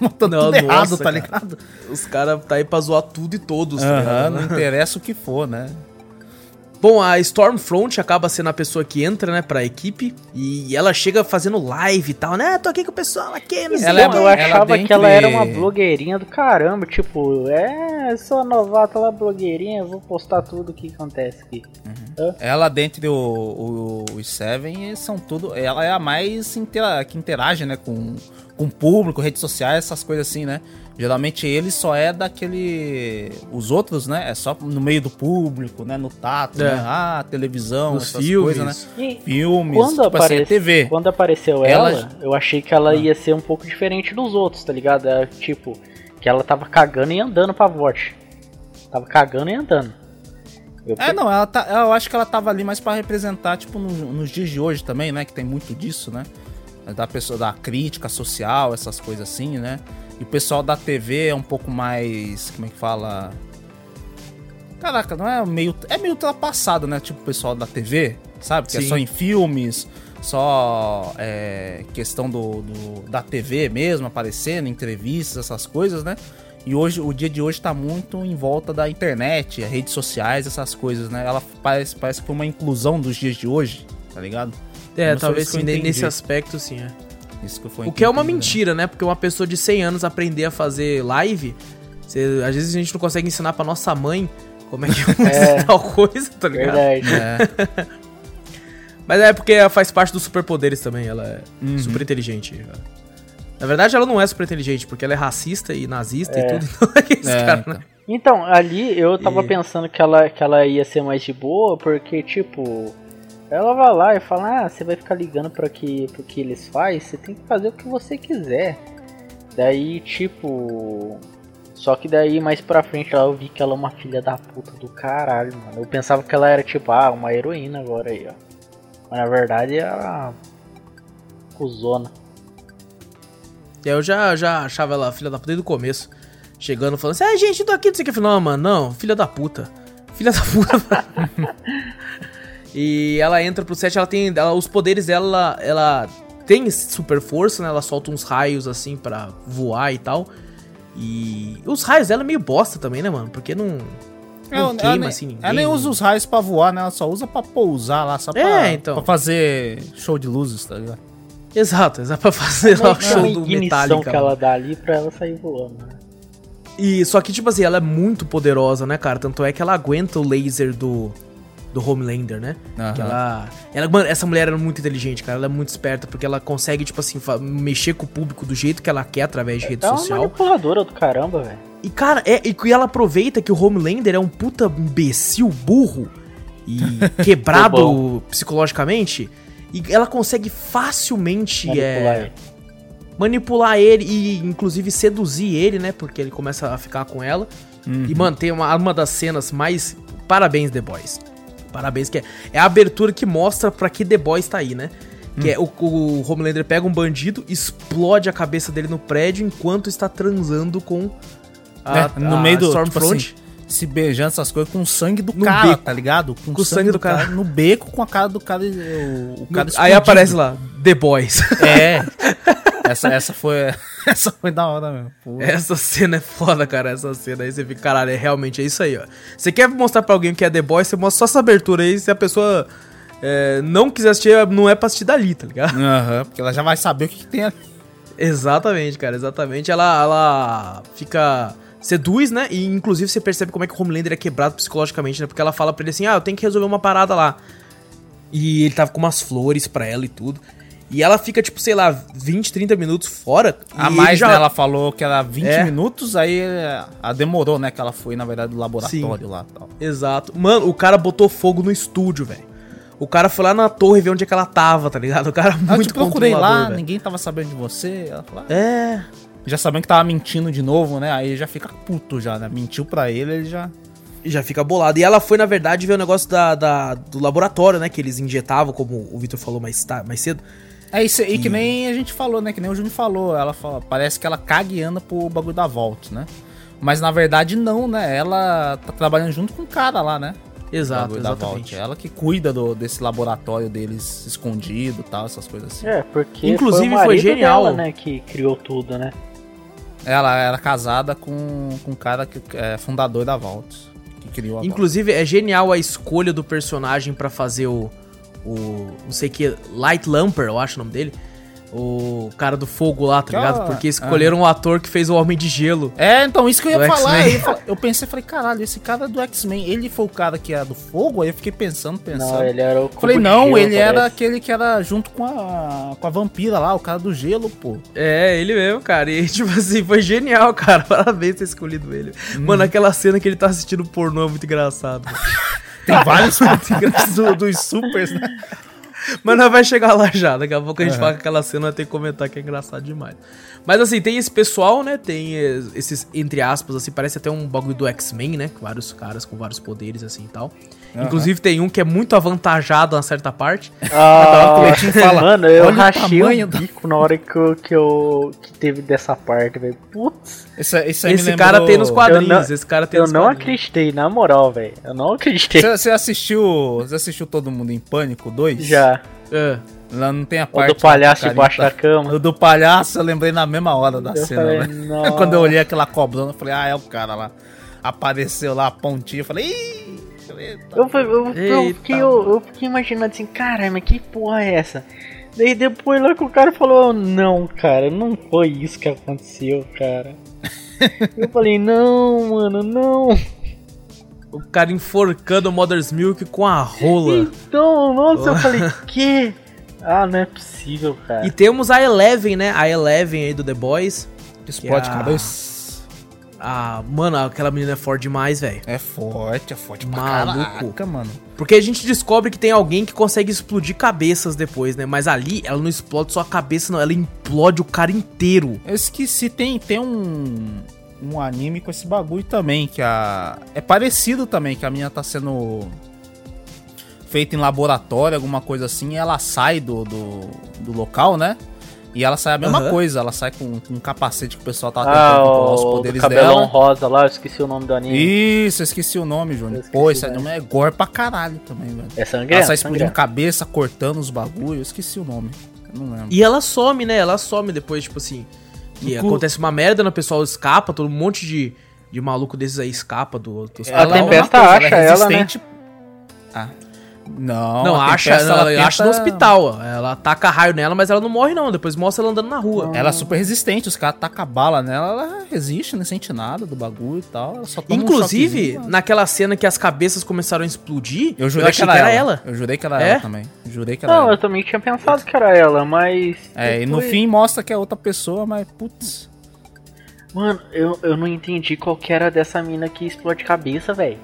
montando Não, tudo errado, nossa, tá cara. ligado? Os caras tá aí pra zoar tudo e todos, tá Aham, ligado? não interessa o que for, né? Bom, a Stormfront acaba sendo a pessoa que entra, né, pra equipe. E ela chega fazendo live e tal, né? Tô aqui com o pessoal aqui, não sei Ela é quê. eu ela achava dentre- que ela era uma blogueirinha do caramba. Tipo, é, sou novata lá, blogueirinha. Vou postar tudo o que acontece aqui. Ela, dentre o, o- os Seven, são tudo. Ela é a mais intera- que interage, né? Com, com o público, redes sociais, essas coisas assim, né? Geralmente ele só é daquele. Os outros, né? É só no meio do público, né? No tato, É. né? Ah, televisão, Nos essas filmes. coisas, né? E Filmes, quando, tipo assim, aparece, é TV. quando apareceu Ela- ela, eu achei que ela ia ser um pouco diferente dos outros, tá ligado? É, tipo, que ela tava cagando e andando pra VOT. Tava cagando e andando. Eu É, não, ela tá, eu acho que ela tava ali mais pra representar, tipo, no- nos dias de hoje também, né? Que tem muito disso, né? Da pessoa, da crítica social, essas coisas assim, né? E o pessoal da TV é um pouco mais. Como é que fala? Caraca, não é meio. É meio ultrapassado, né? Tipo o pessoal da TV, sabe? Que Sim. é só em filmes, só é, questão do, do- da TV mesmo, aparecendo, entrevistas, essas coisas, né? E hoje, o dia de hoje tá muito em volta da internet, redes sociais, essas coisas, né? Ela parece, parece que foi uma inclusão dos dias de hoje, tá ligado? É, foi talvez sim, nesse aspecto sim, é. Isso que foi O que é uma né? mentira, né? Porque uma pessoa de 100 anos aprender a fazer live, você- às vezes a gente não consegue ensinar pra nossa mãe como é que usa tal coisa, tá ligado? Verdade. É, Mas é porque ela faz parte dos superpoderes também, ela é Uhum. super inteligente. Na verdade, ela não é super inteligente, porque ela é racista e nazista e É. tudo, então é É, cara, então. né? Então, ali eu tava E- pensando que ela, que ela ia ser mais de boa, porque, tipo, ela vai lá e fala, ah, você vai ficar ligando para que, pro que eles fazem, você tem que fazer o que você quiser. Daí, tipo. Só que daí mais pra frente lá eu vi que ela é uma filha da puta do caralho, mano. Eu pensava que ela era tipo, ah, uma heroína agora aí, ó. Mas na verdade ela. é Cuzona. E aí eu já, já achava ela filha da puta desde o começo. Chegando falando assim, ah, gente, tô aqui, não sei o que. Eu falei, não, mano, não, filha da puta. Filha da puta. e ela entra pro set, ela tem. ela- os poderes dela, ela tem super força, né? Ela solta uns raios assim pra voar e tal. E os raios dela é meio bosta também, né, mano? Porque não. Não Ela, queima nem, assim ninguém. ela nem usa os raios pra voar, né? Ela só usa pra pousar lá, só pra, É, então. pra fazer show de luzes, tá ligado? Exato, exato pra fazer lá o show do Metallica. que ela dá ali pra ela sair voando. né? E só que, tipo assim, ela é muito poderosa, né, cara? Tanto é que ela aguenta o laser do, do Homelander, né? Aham. Que ela, ela. Mano, essa mulher era muito inteligente, cara. Ela é muito esperta, porque ela consegue, tipo assim, mexer com o público do jeito que ela quer através de rede É uma social. manipuladora do caramba, velho. E, cara, é, e que ela aproveita que o Homelander é um puta imbecil, burro e quebrado psicologicamente. E ela consegue facilmente Manipular é, ele. manipular ele e, inclusive, seduzir ele, né? Porque ele começa a ficar com ela. E, mano, tem uma, uma das cenas mais. Parabéns, The Boys. Parabéns, que é, é a abertura que mostra pra que The Boys tá aí, né? Que é o, o Homelander pega um bandido, explode a cabeça dele no prédio enquanto está transando com a, É, no a meio do. Tipo Stormfront. assim, se beijando essas coisas com o sangue do No cara, beco. tá ligado? Com o sangue do cara. No beco com a cara do cara. O, o cara aí explodido. aparece lá, The Boys. É. Essa, essa foi. Essa foi da hora mesmo. Pô. Essa cena é foda, cara. Essa cena aí você fica, caralho, é realmente é isso aí, ó. Você quer mostrar pra alguém que é The Boys, você mostra só essa abertura aí. Se a pessoa é, não quiser assistir, não é pra assistir dali, tá ligado? Aham, porque ela já vai saber o que, que tem ali. Exatamente, cara, exatamente. Ela, ela fica. Seduz, né? E inclusive você percebe como é que o Homelander é quebrado psicologicamente, né? Porque ela fala pra ele assim: ah, eu tenho que resolver uma parada lá. E ele tava com umas flores pra ela e tudo. E ela fica, tipo, sei lá, 20, 30 minutos fora. A mais, já... né, ela falou que era 20 É. minutos, aí a demorou, né? Que ela foi, na verdade, do laboratório lá e tal. Exato. Mano, o cara botou fogo no estúdio, velho. O cara foi lá na torre ver onde é que ela tava, tá ligado? O cara Aí eu muito te procurei lá, velho. ninguém tava sabendo de você. Ela falou, ah, É. já sabendo que tava mentindo de novo, né? Aí já fica puto já, né? Mentiu pra ele, ele já. Já fica bolado. E ela foi, na verdade, ver o negócio da, da- do laboratório, né? Que eles injetavam, como o Victor falou mais, ta- mais cedo. É isso aí que nem a gente falou, né? Que nem o Júnior falou. Ela fala, parece que ela caga e anda pro bagulho da Vault, né? Mas na verdade não, né? Ela tá trabalhando junto com o cara lá, né? Exato, bagulho da. Vault. Ela que cuida do- desse laboratório deles escondido e tal, essas coisas assim. É, porque Inclusive, foi, o foi genial. dela, né, que criou tudo, né? Ela era casada com, com um cara que é fundador da Vault. Que criou a Vault. Inclusive, é genial a escolha do personagem pra fazer o. O. Não sei que. Light Lamper, eu acho o nome dele. O cara do fogo lá, tá ligado? ó, Porque escolheram o ator que fez o Homem de Gelo. É, então, isso que eu ia falar. Eu, eu pensei, falei, caralho, esse cara é do X-Men, ele foi o cara que era do fogo? Aí eu fiquei pensando, pensando. Não, ele era o cubo Falei, de não, gelo, ele era parece. aquele que era junto com a, com a vampira lá, o cara do gelo, pô. É, ele mesmo, cara. E, tipo assim, foi genial, cara. Parabéns por ter escolhido ele. Mano, aquela cena que ele tá assistindo pornô é muito engraçado. Tem vários engraçados do- dos supers, né? Mas nós vai chegar lá já. Daqui a pouco a gente fala que aquela cena vai ter que comentar que é engraçado demais. Mas assim, tem esse pessoal, né? Tem esses, entre aspas, assim, parece até um bagulho do X-Men, né? Vários caras com vários poderes, assim e tal. Inclusive tem um que é muito avantajado a certa parte. Ah, o Cleitinho fala, mano, eu "Olha o rachei tamanho o do-" bico na hora que eu, que eu que teve dessa parte, velho. Putz, Esse, esse, Esse lembrou- cara tem nos quadrinhos. não, esse cara tem eu nos não quadrinhos. acreditei, na moral, velho. Eu não acreditei. Você, você assistiu. Você assistiu Todo Mundo em Pânico 2? Já. É. Lá não tem a O parte. do palhaço o embaixo da carinha cama. tá- O do palhaço eu lembrei na mesma hora da Eu cena, falei, né? Quando eu olhei aquela cobrona, eu falei, ah, é o cara lá. Apareceu lá a pontinha, eu falei, ih! Eita. Eu, fui- eu, eu, fiquei, eu, eu fiquei imaginando assim, caralho, mas que porra é essa? Daí depois lá que o cara falou, não, cara, não foi isso que aconteceu, cara. eu falei, não, mano, não. O cara enforcando o Mother's Milk com a rola. Então, nossa, eu falei, que? Ah, não é possível, cara. E temos a Eleven, né? A Eleven aí do The Boys. Explode Que a- cabeça. Ah, mano, aquela menina é forte demais, velho. É forte, é forte pra Maluco. caraca, mano. Porque a gente descobre que tem alguém que consegue explodir cabeças depois, né? Mas ali, ela não explode só a cabeça, não. Ela implode o cara inteiro. Eu esqueci, tem, tem um, um anime com esse bagulho também, que a... É parecido também, que a minha tá sendo feita em laboratório, alguma coisa assim, e ela sai do, do, do local, né? E ela sai a mesma Aham. coisa, ela sai com, com um capacete que o pessoal tava Ah, tentando controlar os o do poderes cabelão dela. rosa lá, eu esqueci o nome do anime. Isso, eu esqueci o nome, Júnior. Pô, esse o nome. anime é gore pra caralho também, velho. É Ela sangrento? sai explodindo sangrento. cabeça, cortando os bagulhos, eu esqueci o nome. Eu não lembro. E ela some, né? Ela some depois, tipo assim. No cu- acontece uma merda, né? o pessoal escapa, todo um monte de, de maluco desses aí escapa do. dos A é Tempesta coisa, acha é ela, né? resistente- Ah. Não, Não, acha, Tempesta, ela, tenta- acha no hospital. ó. Ela taca raio nela, mas ela não morre, não. Depois mostra ela andando na rua. Ela é super resistente, os caras tacam bala nela, ela resiste, não sente nada do bagulho e tal. Ela só toma um Inclusive, choquezinho, naquela cena que as cabeças começaram a explodir, eu jurei achei que era, ela. Eu jurei que era É? ela também. Jurei que era Não, ela. eu também tinha pensado que era ela, mas. É, e no depois- fim mostra que é outra pessoa, mas putz. Mano, eu, eu não entendi qual que era dessa mina que explode cabeça, velho.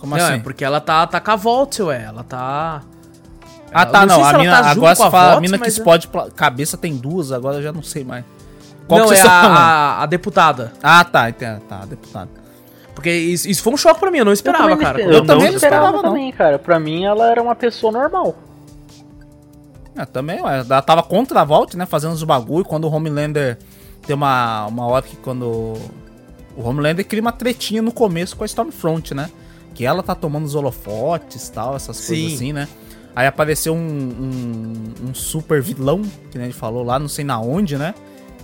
Como não, assim? é porque ela tá, tá com a Volt, ué. Ela tá. Ah, Eu tá, não não. A mina, tá agora a você fala, a Vox, mina que explode pla- cabeça tem duas, agora eu já não sei mais. Qual não, que é a, a, a deputada. Ah, tá, entendo, tá, deputado. Porque isso, isso foi um choque pra mim, eu não esperava, também não cara. Quando Eu, também não não esperava esperava, não. também, cara. Pra mim ela era uma pessoa normal. É, também, ué, ela tava contra a Vault, né? Fazendo os bagulho. Quando o Homelander. Tem uma, uma hora que quando. O Homelander cria uma tretinha no começo com a Stormfront, né? Que ela tá tomando os holofotes e tal, essas Sim. coisas assim, né? Aí apareceu um, um, um super vilão, que nem ele falou lá, não sei na onde, né?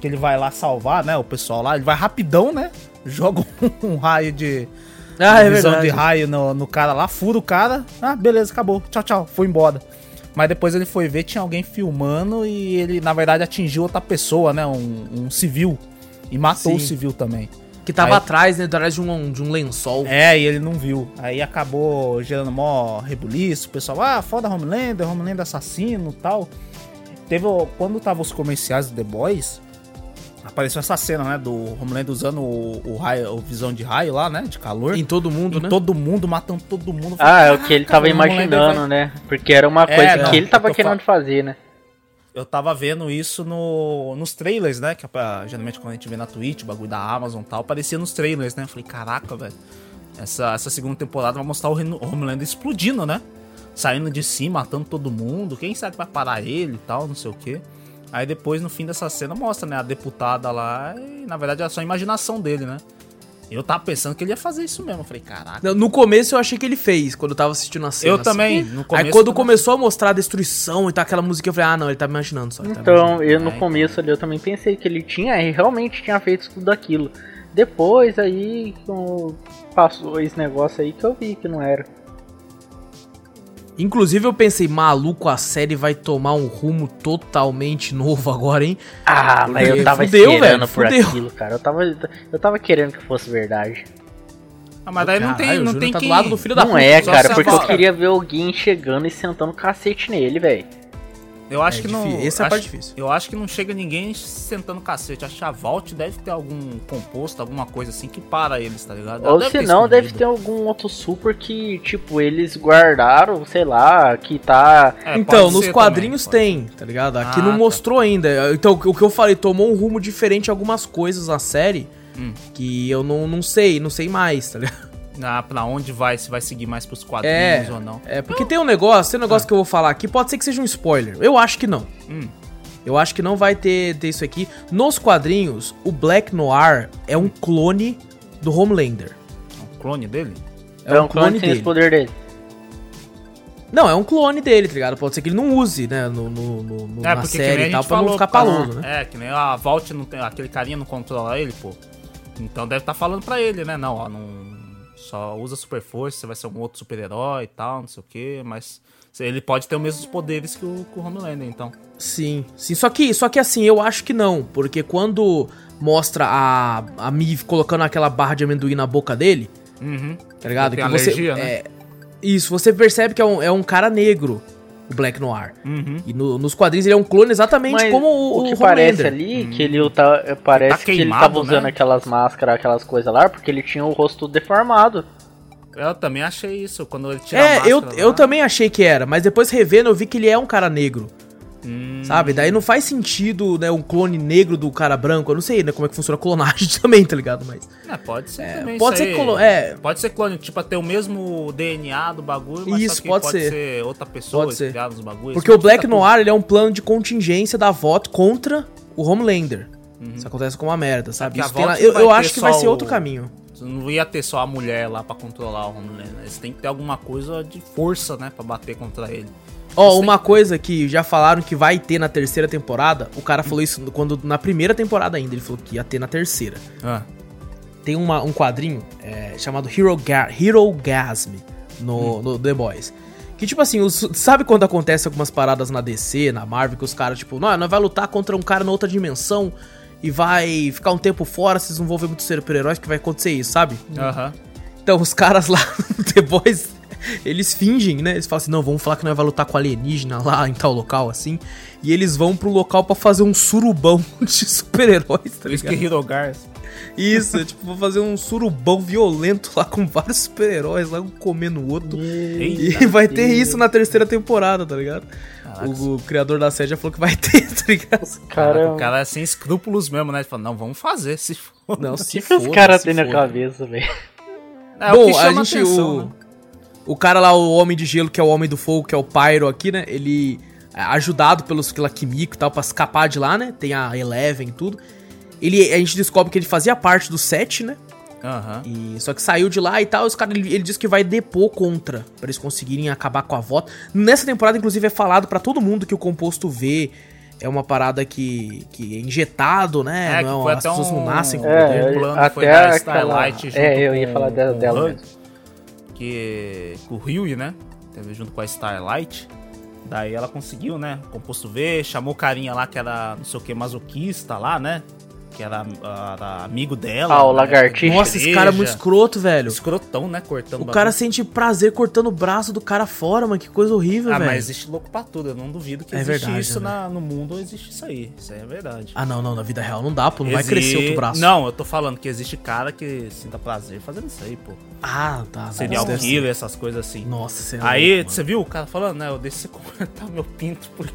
Que ele vai lá salvar, né? O pessoal lá, ele vai rapidão, né? Joga um raio de. Ah, é visão verdade. de raio no, no cara lá, fura o cara. Ah, beleza, acabou. Tchau, tchau. Foi embora. Mas depois ele foi ver, tinha alguém filmando e ele, na verdade, atingiu outra pessoa, né? Um, um civil. E matou Sim. o civil também. Que tava Aí- atrás, né? Atrás de um, de um lençol. É, e ele não viu. Aí acabou gerando mó rebuliço. O pessoal, ah, foda Homelander, Homelander assassino e tal. Teve, o- quando tava os comerciais do The Boys, apareceu essa cena, né? Do Homelander usando o, o raio, o visão de raio lá, né? De calor. Em todo mundo, Em né? todo mundo, matando todo mundo. Ah, falei, é o que ele "Caraca, tava Homelander imaginando, vai-" né? Porque era uma É, coisa não, que ele tava tô querendo fazer, né? Eu tava vendo isso no, nos trailers, né? Que é pra- geralmente quando a gente vê na Twitch, o bagulho da Amazon e tal, aparecia nos trailers, né? Eu falei, caraca, velho. Essa, essa segunda temporada vai mostrar o Homelander explodindo, né? Saindo de cima, matando todo mundo. Quem sabe vai parar ele e tal, não sei o quê. Aí depois, no fim dessa cena, mostra, né? A deputada lá. E na verdade era só a imaginação dele, né? Eu tava pensando que ele ia fazer isso mesmo. Eu falei, caraca. No- No começo eu achei que ele fez, quando eu tava assistindo a cena. Eu também. No começo, Aí quando começou a mostrar a destruição e tá aquela música, eu falei, ah, não, ele tá imaginando só. ele tá Então, imaginando. eu no É, começo ali eu também pensei que ele tinha, ele realmente tinha feito tudo aquilo. Depois aí, passou esse negócio aí que eu vi que não era. Inclusive eu pensei, maluco, a série vai tomar um rumo totalmente novo agora, hein? Ah, mas eu tava Fudeu, esperando velho, por fudeu. aquilo, cara. Eu tava, eu tava querendo que fosse verdade. Ah, mas daí não tem, Caralho, não tem tá do quem... lado do filho da não puta, é, só cara, porque eu queria ver alguém chegando e sentando cacete nele, velho. Eu acho É que não. difícil, essa é a parte difícil. Eu acho que não chega ninguém sentando cacete. Acho que a Vault deve ter algum composto, alguma coisa assim que para eles, tá ligado? Ela Ou se não, deve ter algum outro super que, tipo, eles guardaram, sei lá, que tá. É, então, nos quadrinhos também, tem, tá ligado? Aqui Ah, não tá. mostrou ainda. Então, o que eu falei, tomou um rumo diferente em algumas coisas na série Hum. que eu não, não sei, não sei mais, tá ligado? Na, pra onde vai, se vai seguir mais pros quadrinhos ou não. É, porque tem um negócio, tem um negócio que eu vou falar aqui, pode ser que seja um spoiler. Eu acho que não. Hum. Eu acho que não vai ter, ter isso aqui. Nos quadrinhos, o Black Noir é um clone do Homelander. Um clone dele? É, um um clone tem dele. poder dele. Não, é um clone dele, tá ligado? Pode ser que ele não use, né, no, no, no- É, na série e tal, pra não falou, ficar pra- paloso, né? É, que nem a Vault não tem. Aquele carinha não controla ele, pô. Então deve estar falando pra ele, né? Não, ó, não. Só usa super força, você vai ser um outro super-herói e tal, não sei o quê, mas. Ele pode ter os mesmos poderes que o, que o Homelander, então. Sim, sim. Só que, só que assim, eu acho que não. Porque quando mostra a, a Miv colocando aquela barra de amendoim na boca dele, Uhum. tá ligado? Tem que você, alergia, né? é, Isso, você percebe que é um, é um cara negro, o Black Noir. Uhum. E no- nos quadrinhos ele é um clone exatamente Mas como o, o que o parece Homelander. ali, que ele tá, parece Tá que ele queimado, tava usando né? aquelas máscaras, aquelas coisas lá, porque ele tinha o rosto deformado. Eu também achei isso. Quando ele tira a É, eu, máscara eu lá. também achei que era, mas depois revendo eu vi que ele é um cara negro, Hum, sabe? Daí não faz sentido, né, um clone negro do cara branco. Eu não sei, né, como é que funciona a clonagem também, tá ligado? Mas É, pode ser também. pode ser clone, é, Pode ser clone, tipo, ter o mesmo DNA do bagulho, mas Isso, pode pode, ser. ser. outra pessoa Pode ser. nos bagulhos. Porque o Black tudo- Noir ele é um plano de contingência da VOT contra o Homelander. Uhum. Isso acontece com uma merda, sabe? Isso tem lá- eu eu acho que vai ser o- outro caminho. Não ia ter só a mulher lá pra controlar o Homelander. Eles têm que ter alguma coisa de força, né? Pra bater contra ele. Ó, Isso uma coisa que já falaram que vai ter na terceira temporada, o cara falou isso quando na primeira temporada ainda, ele falou que ia ter na terceira. Ah. Tem uma- um quadrinho é, chamado Hero, Ga Hero Gasm no, no The Boys. Que, tipo assim, os- sabe quando acontece algumas paradas na DC, na Marvel, que os caras, tipo, não, nós vai lutar contra um cara na outra dimensão e vai ficar um tempo fora, vocês não vão ver muitos super-heróis, que vai acontecer isso, sabe? Aham. Então, os caras lá no The Boys, eles fingem, né? Eles falam assim, não, vamos falar que nós vai lutar com alienígena lá em tal local, assim. E eles vão pro local pra fazer um surubão de super-heróis, tá Por isso ligado? que Hero Guards. Isso, tipo, vou fazer um surubão violento lá com vários super-heróis lá, um comendo o outro. Eita. E vai ter isso na terceira temporada, tá ligado? Caraca, O, o criador da série já falou que vai ter, tá ligado? Cara, O cara é sem escrúpulos mesmo, né? Ele fala, não, vamos fazer, se for. Não, o se que, que os caras têm na cabeça, velho? É Bom, o que a gente, atenção, o, né? O cara lá, o Homem de Gelo, que é o Homem do Fogo, que é o Pyro aqui, né? Ele... ajudado pelos, pela Kimiko e tal, pra escapar de lá, né? Tem a Eleven e tudo. Ele, a gente descobre que ele fazia parte do set, né? Aham. E, só que saiu de lá e tal, os caras, ele, ele disse que vai depor contra, pra eles conseguirem acabar com a voto. Nessa temporada, inclusive, é falado pra todo mundo que o composto V é uma parada que, que é injetado, né? É, que não, foi as até pessoas um- não nascem com É, poder. o plano até foi da aquela... Starlight junto É, eu ia com- falar dela, dela mesmo. Que com o Ryui, né? Teve junto com a Starlight. Daí ela conseguiu, né? Composto V, chamou carinha lá que era não sei o que, masoquista lá, né? Que era, era amigo dela. Ah, o né? lagartixa. Nossa, esse cara é muito escroto, velho. Escrotão, né? Cortando O cara sente prazer cortando o braço do cara fora, mano. Que coisa horrível, Ah, velho. mas existe louco pra tudo. Eu não duvido que É existe verdade, isso né? na- no mundo, existe isso aí. Isso aí é verdade. Ah, não, não, na vida real não dá, pô. Não vai crescer outro braço. Não, eu tô falando que existe cara que sinta prazer fazendo isso aí, pô. Ah, tá. Serial Deve ser. killer, essas coisas assim. Nossa, você é Aí, louco, você viu o cara falando, né? Eu você cortar meu pinto por,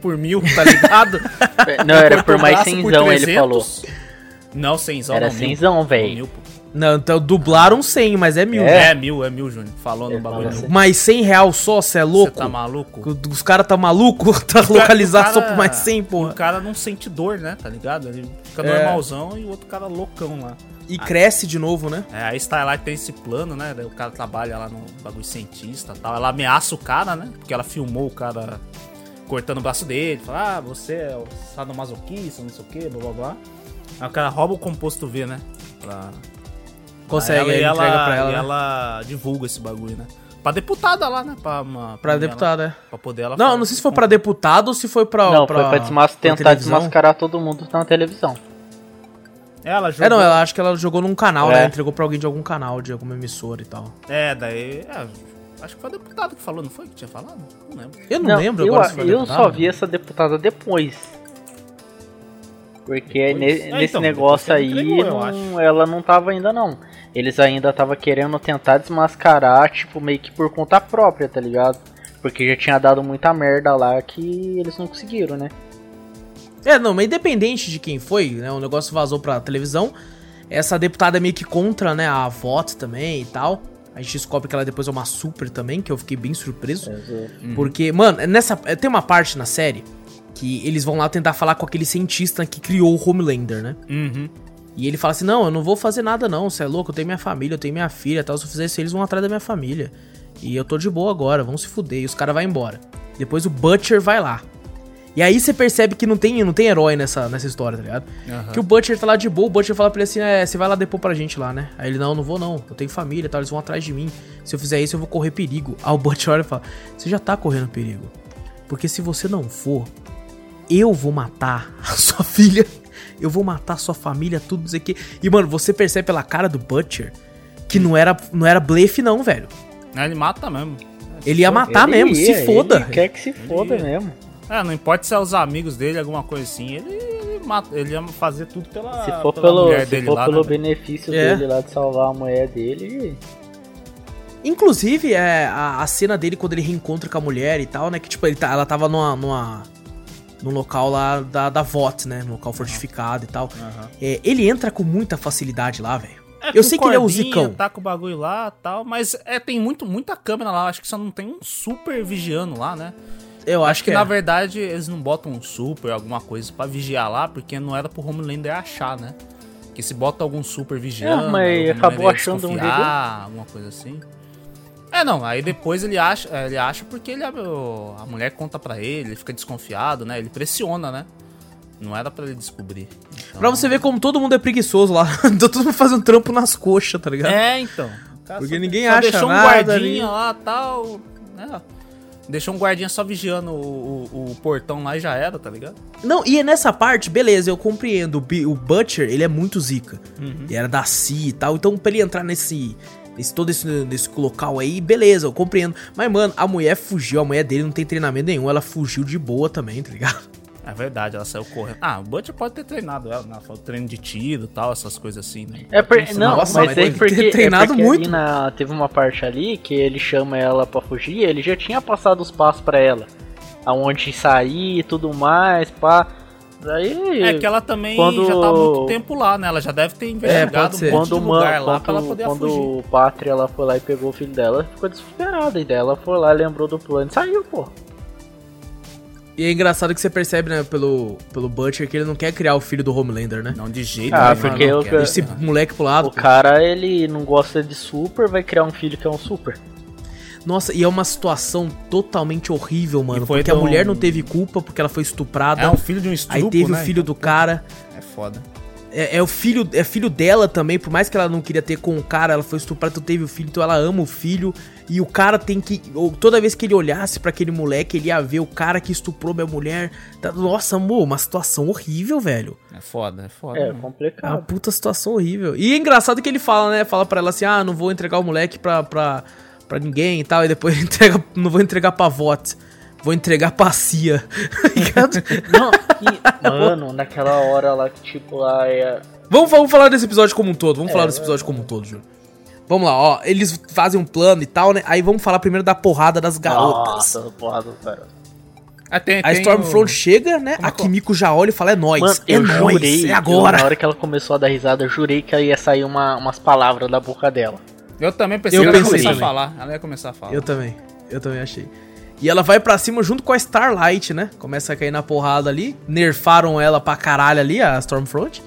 por mil, tá ligado? Não, era por mais cenzão, ele 300. falou. Não, cenzão Era não, mil. cenzão, velho. Mil, pô. Não, então dublaram 100, mas é mil. É. É. mil, é mil, Júnior. Falou no bagulho. assim. Mas 100 real só, você é Você louco? tá maluco? Os caras tá maluco? Tá O cara- localizado o só cara- por mais 100, O porra. cara não sente dor, né? Tá ligado? Ele fica É. normalzão e o outro cara loucão lá. E cresce de novo, né? É, a Starlight tem esse plano, né? O cara trabalha lá no bagulho cientista e tal. Ela ameaça o cara, né? Porque ela filmou o cara cortando o braço dele. Fala, ah, você é o sadomasoquista, não sei o que, blá blá blá. O cara rouba o composto V, né? Pra, Consegue, pra aí ele e entrega pra ela. E né? ela divulga esse bagulho, né? Pra deputada lá, né? Pra, uma, Pra lá, deputada, é. Pra poder ela Não, falar. não sei se foi pra deputado ou se foi pra. Não, pra, foi pra desmas- pra tentar televisão. desmascarar todo mundo na televisão. Ela jogou. É, não, ela acho que ela jogou num canal, É. né? Entregou pra alguém de algum canal, de alguma emissora e tal. É, daí. é, acho que foi a deputada que falou, não foi? Que tinha falado? Não lembro. Eu não, lembro eu, agora se foi eu deputada. só vi essa deputada depois. Porque Depois? ne- É, nesse então, negócio aí, ela entregou, não- ela não tava ainda não. Eles ainda tava querendo tentar desmascarar, tipo, meio que por conta própria, tá ligado? Porque já tinha dado muita merda lá que eles não conseguiram, né? É, não, mas independente de quem foi, né? O negócio vazou pra televisão. Essa deputada é meio que contra, né? A voto também e tal. A gente descobre que ela depois é uma super também, que eu fiquei bem surpreso. Porque, mano, nessa. Tem uma parte na série que eles vão lá tentar falar com aquele cientista que criou o Homelander, né? Uhum. E ele fala assim: Não, eu não vou fazer nada, não. Você é louco, eu tenho minha família, eu tenho minha filha e tal. Se eu fizer isso, eles vão atrás da minha família. E eu tô de boa agora, vão se fuder. E os caras vão embora. Depois o Butcher vai lá. E aí você percebe que não tem, não tem herói nessa, nessa história, tá ligado? Aham. Que o Butcher tá lá de boa, o Butcher fala pra ele assim: É, você vai lá depor pra gente lá, né? Aí ele: Não, não vou não, eu tenho família e tal, eles vão atrás de mim. Se eu fizer isso, eu vou correr perigo. Aí o Butcher olha e fala: Você já tá correndo perigo. Porque se você não for, eu vou matar a sua filha, eu vou matar a sua família, tudo, não sei o que. E, mano, você percebe pela cara do Butcher que não era, não era blefe, não, velho. Ele mata mesmo. Ele ia matar Ele mesmo, ia, se foda. Ele quer que se foda ia. mesmo. É, não importa se é os amigos dele, alguma coisa assim, ele, ele, mata, ele ia fazer tudo pela, Se for pela pelo, mulher se dele for lá, pelo né? benefício É. dele lá de salvar a mulher dele, Inclusive, é, a, a cena dele quando ele reencontra com a mulher e tal, né? Que, tipo, ele tá, ela tava numa, numa. Num local lá da, da VOT, né? Num local fortificado e tal. Aham. É, ele entra com muita facilidade lá, velho. É, Eu sei que ele é o zicão. Tá com o bagulho lá e tal, mas é, tem muito, muita câmera lá, acho que só não tem um super vigiando lá, né? Eu acho, que, é. na verdade eles não botam um super, alguma coisa pra vigiar lá, porque não era pro Homelander achar, né? Que se bota algum super vigiando, É, mas acabou achando um desconfiar, alguma coisa assim. É, não, aí depois ele acha, é, ele acha porque ele, a mulher conta pra ele, ele fica desconfiado, né? Ele pressiona, né? Não era pra ele descobrir. Então- Pra você ver como todo mundo é preguiçoso lá. Todo mundo fazendo trampo nas coxas, tá ligado? É, então. Porque só- ninguém só acha deixou um nada guardinha ali. lá tal. Né? Deixou um guardinha só vigiando o, o- o portão lá e já era, tá ligado? Não, e é nessa parte, beleza, eu compreendo. O, Bi- o Butcher, ele é muito zica. Uhum. Ele era da CIA e tal. Então, pra ele entrar nesse. Nesse todo esse, nesse local aí, beleza, eu compreendo. Mas, mano, a mulher fugiu, a mulher dele não tem treinamento nenhum, ela fugiu de boa também, tá ligado? É verdade, ela saiu correndo. Ah, o Butcher pode ter treinado ela, né? Foi treino de tiro e tal, essas coisas assim, né? É por, não, nossa, mas mas é porque, ter treinado é porque muito. na, teve uma parte ali que ele chama ela pra fugir, ele já tinha passado os passos pra ela. Aonde sair e tudo mais, pá. Daí. É que ela também Quando- já tá há muito tempo lá, né? Ela já deve ter investigado ser. um monte quando de lugar lá quando, pra ela poder quando fugir. o Pátria ela foi lá e pegou o filho dela, ficou desesperada. E daí ela foi lá, lembrou do plano e saiu, pô. E é engraçado que você percebe, né, pelo, pelo Butcher, que ele não quer criar o filho do Homelander, né? Não, de jeito Ah, nenhum, porque não eu-. Esse moleque pro lado. O cara, ele não gosta de super, vai criar um filho que é um super. Nossa, e é uma situação totalmente horrível, mano. Foi Porque a um- mulher não teve culpa porque ela foi estuprada. É um filho de um estupro, aí teve né? o filho do cara. É foda. É, é o filho, é filho dela também, por mais que ela não queria ter com o cara, ela foi estuprada, então teve o filho, então ela ama o filho. E o cara tem que. ou Toda vez que ele olhasse pra aquele moleque, ele ia ver o cara que estuprou minha mulher. Tá- Nossa, amor, uma situação horrível, velho. É foda, é foda. É mano. É uma complicado. puta situação horrível. E é engraçado que ele fala, né? Fala pra ela assim: ah, não vou entregar o moleque pra, pra, pra ninguém e tal. E depois entrega, não vou entregar pra VOT. Vou entregar pra CIA. Tá? Não, e, mano, naquela hora lá que, tipo, lá é. vamos, vamos falar desse episódio como um todo. Vamos É, falar desse episódio como um todo, Júlio. Vamos lá, ó. Eles fazem um plano e tal, né? Aí vamos falar primeiro da porrada das garotas. Nossa, porra do cara. Ah, tem, A tem Stormfront o- chega, né? Como é A que- Kimiko já olha e fala: é nóis. Mano, é eu nóis, jurei, é eu, agora. na hora que ela começou a dar risada, eu jurei que ia sair uma, umas palavras da boca dela. Eu também pensei Eu que ela ia pensei começar a falar. Ela ia começar a falar. Eu também. Eu também achei. E ela vai pra cima junto com a Starlight, né? Começa a cair na porrada ali. Nerfaram ela pra caralho ali, a Stormfront.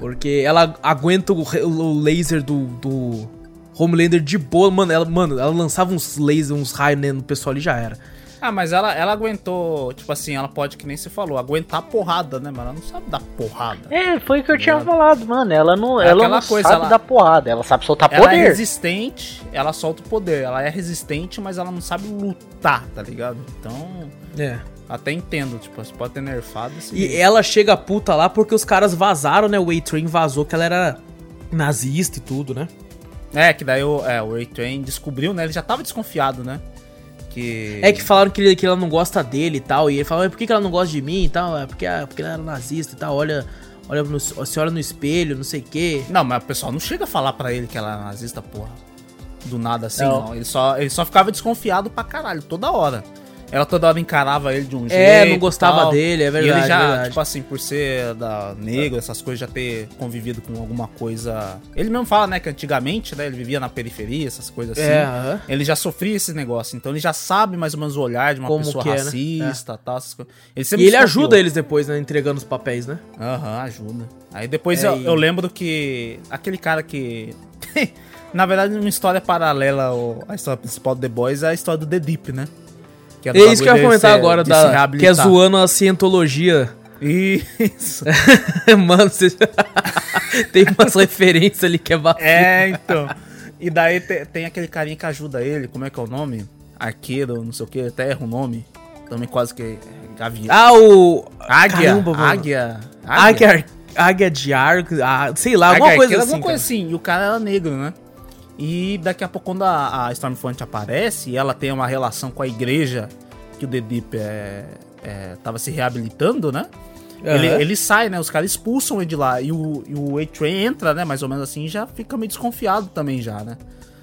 Porque ela aguenta o, o laser do, do Homelander de boa. Mano, ela, mano, ela lançava uns lasers, uns raios no pessoal ali já era. Ah, mas ela, ela aguentou, tipo assim, ela pode, que nem você falou, aguentar porrada, né? Mas ela não sabe dar porrada. É, foi o que eu tinha falado, mano. Ela não, É ela não coisa, sabe ela- dar porrada, ela sabe soltar Ela é poder. resistente, ela solta o poder. Ela é resistente, mas ela não sabe lutar, tá ligado? Então, É. até entendo, tipo, você pode ter nerfado esse E ela chega puta lá porque os caras vazaram, né? O A-Train vazou que ela era nazista e tudo, né? É, que daí o, é, o Ray-Train descobriu, né? Ele já tava desconfiado, né? Que... É que falaram que, ele- que ela não gosta dele e tal. E ele falou, "Mas por que, que ela não gosta de mim e tal? É porque, ah, porque ela era nazista e tal. Olha, olha no, você olha no espelho, não sei o quê. Não, mas o pessoal não chega a falar pra ele que ela é nazista, porra. Do nada assim, Não. não. Ele, só, ele só ficava desconfiado pra caralho, toda hora. Ela toda hora encarava ele de um jeito. É, não gostava tal. dele, é verdade, E ele já, verdade. tipo assim, por ser da negro, essas coisas, já ter convivido com alguma coisa. Ele mesmo fala, né, que antigamente, né, ele vivia na periferia, essas coisas assim. É, aham. Ele já sofria esse negócio, então ele já sabe mais ou menos o olhar de uma Como pessoa que é, né? racista tal, essas coisas. Ele E ele desconfiou. ajuda eles depois, né? Entregando os papéis, né? Aham, ajuda. Aí depois É, eu, e- eu lembro que aquele cara que. Na verdade, uma história paralela à história principal do The Boys é a história do The Deep, né? Que É do isso que eu ia comentar agora, da, que é zoando a cientologia. Isso. Mano, você... tem umas referências ali que é bacana. É, então. E daí te- tem aquele carinha que ajuda ele, como é que é o nome? Arqueiro, não sei o que, até erra o nome. Também quase que. é Gavião. Ah, o. águia, Caramba, mano. águia. Águia, águia de arco, ah, sei lá, alguma Águia coisa arqueira, assim. alguma coisa assim. E o cara era negro, né? E daqui a pouco, quando a, a Stormfront aparece, e ela tem uma relação com a igreja que o The Deep é, é, tava se reabilitando, né? Ele, Aham. ele sai, né? Os caras expulsam ele de lá. E o, e o A-Train entra, né? Mais ou menos assim, já fica meio desconfiado também já, né?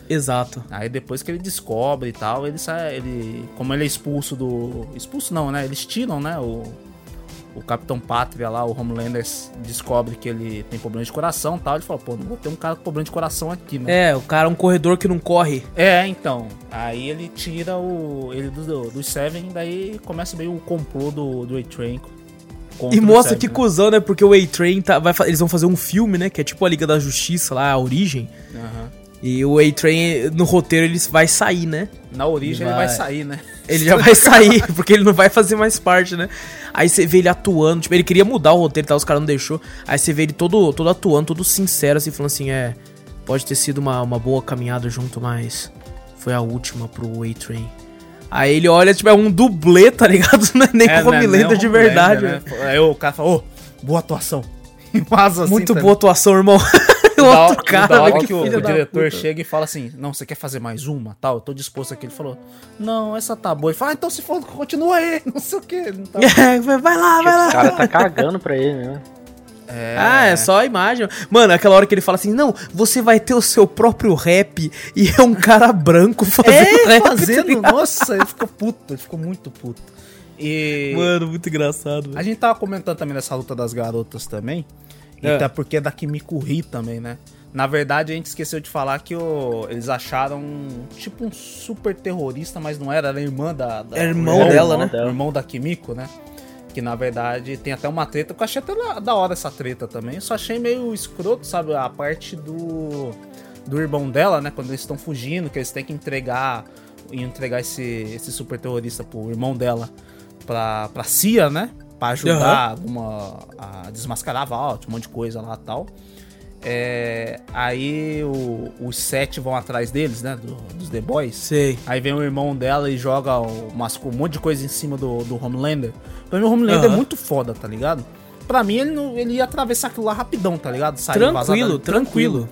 Exato. Aí depois que ele descobre e tal, ele sai. Ele. Como ele é expulso do. Expulso não, né? Eles tiram, né? O, o Capitão Pátria lá, o Homelander, descobre que ele tem problema de coração e tal. Ele fala, pô, não vou ter um cara com problema de coração aqui, né? É, o cara é um corredor que não corre. É, então. Aí ele tira o. ele do, do, do Seven, daí começa meio o complô do, do A-Train. E mostra Seven, que né? cuzão, né? Porque o A-Train tá, vai, eles vão fazer um filme, né? Que é tipo a Liga da Justiça lá, a origem. Aham. E o A-Train, no roteiro, ele vai sair, né? Na origem Vai. ele vai sair, né? Ele já vai sair, porque ele não vai fazer mais parte, né? Aí você vê ele atuando, tipo, ele queria mudar o roteiro tal, os caras não deixou. Aí você vê ele todo, todo atuando, todo sincero, assim, falando assim, é, pode ter sido uma, uma boa caminhada junto, mas foi a última pro A-Train. Aí ele olha, tipo, é um dublê, tá ligado? Não é nem É, como né, lembra o de verdade, né? Aí o cara fala, ô, boa atuação. E vaza assim, Muito tá boa atuação, irmão. Outro cara, velho, que que o, filho o da diretor puta. chega e fala assim: Não, você quer fazer mais uma? Tal, eu tô disposto aqui. Ele falou: Não, essa tá boa. Ele fala: ah, então se for, continua aí, não sei o que. Tá... É, vai vai lá, vai lá. O cara tá cagando pra ele, né? É, Ah, é só a imagem. Mano, aquela hora que ele fala assim: Não, você vai ter o seu próprio rap e é um cara branco fazendo É, rap. fazendo. Nossa, ele ficou puto, ele ficou muito puto. E Mano, muito engraçado. a velho. gente tava comentando também dessa luta das garotas também. É. até porque é da Kimiko Ri também, né? Na verdade, a gente esqueceu de falar que o, eles acharam tipo um super terrorista, mas não era, era irmã da. da é irmão dela, né? Dela. Irmão da Kimiko, né? Que na verdade tem até uma treta, que eu achei até da hora essa treta também. Só achei meio escroto, sabe? A parte do. Do irmão dela, né? Quando eles estão fugindo, que eles têm que entregar. Entregar esse, esse super terrorista pro irmão dela pra, pra CIA, né? Pra ajudar uhum. alguma, a desmascarar a Vault, um monte de coisa lá e tal. É, aí o, os sete vão atrás deles, né? Do, dos The Boys. Sei. Aí vem o irmão dela e joga umas, um monte de coisa em cima do, do Homelander. Pra mim, o Homelander uhum. é muito foda, tá ligado? Pra mim, ele, não, ele ia atravessar aquilo lá rapidão, tá ligado? Sair tranquilo, tranquilo.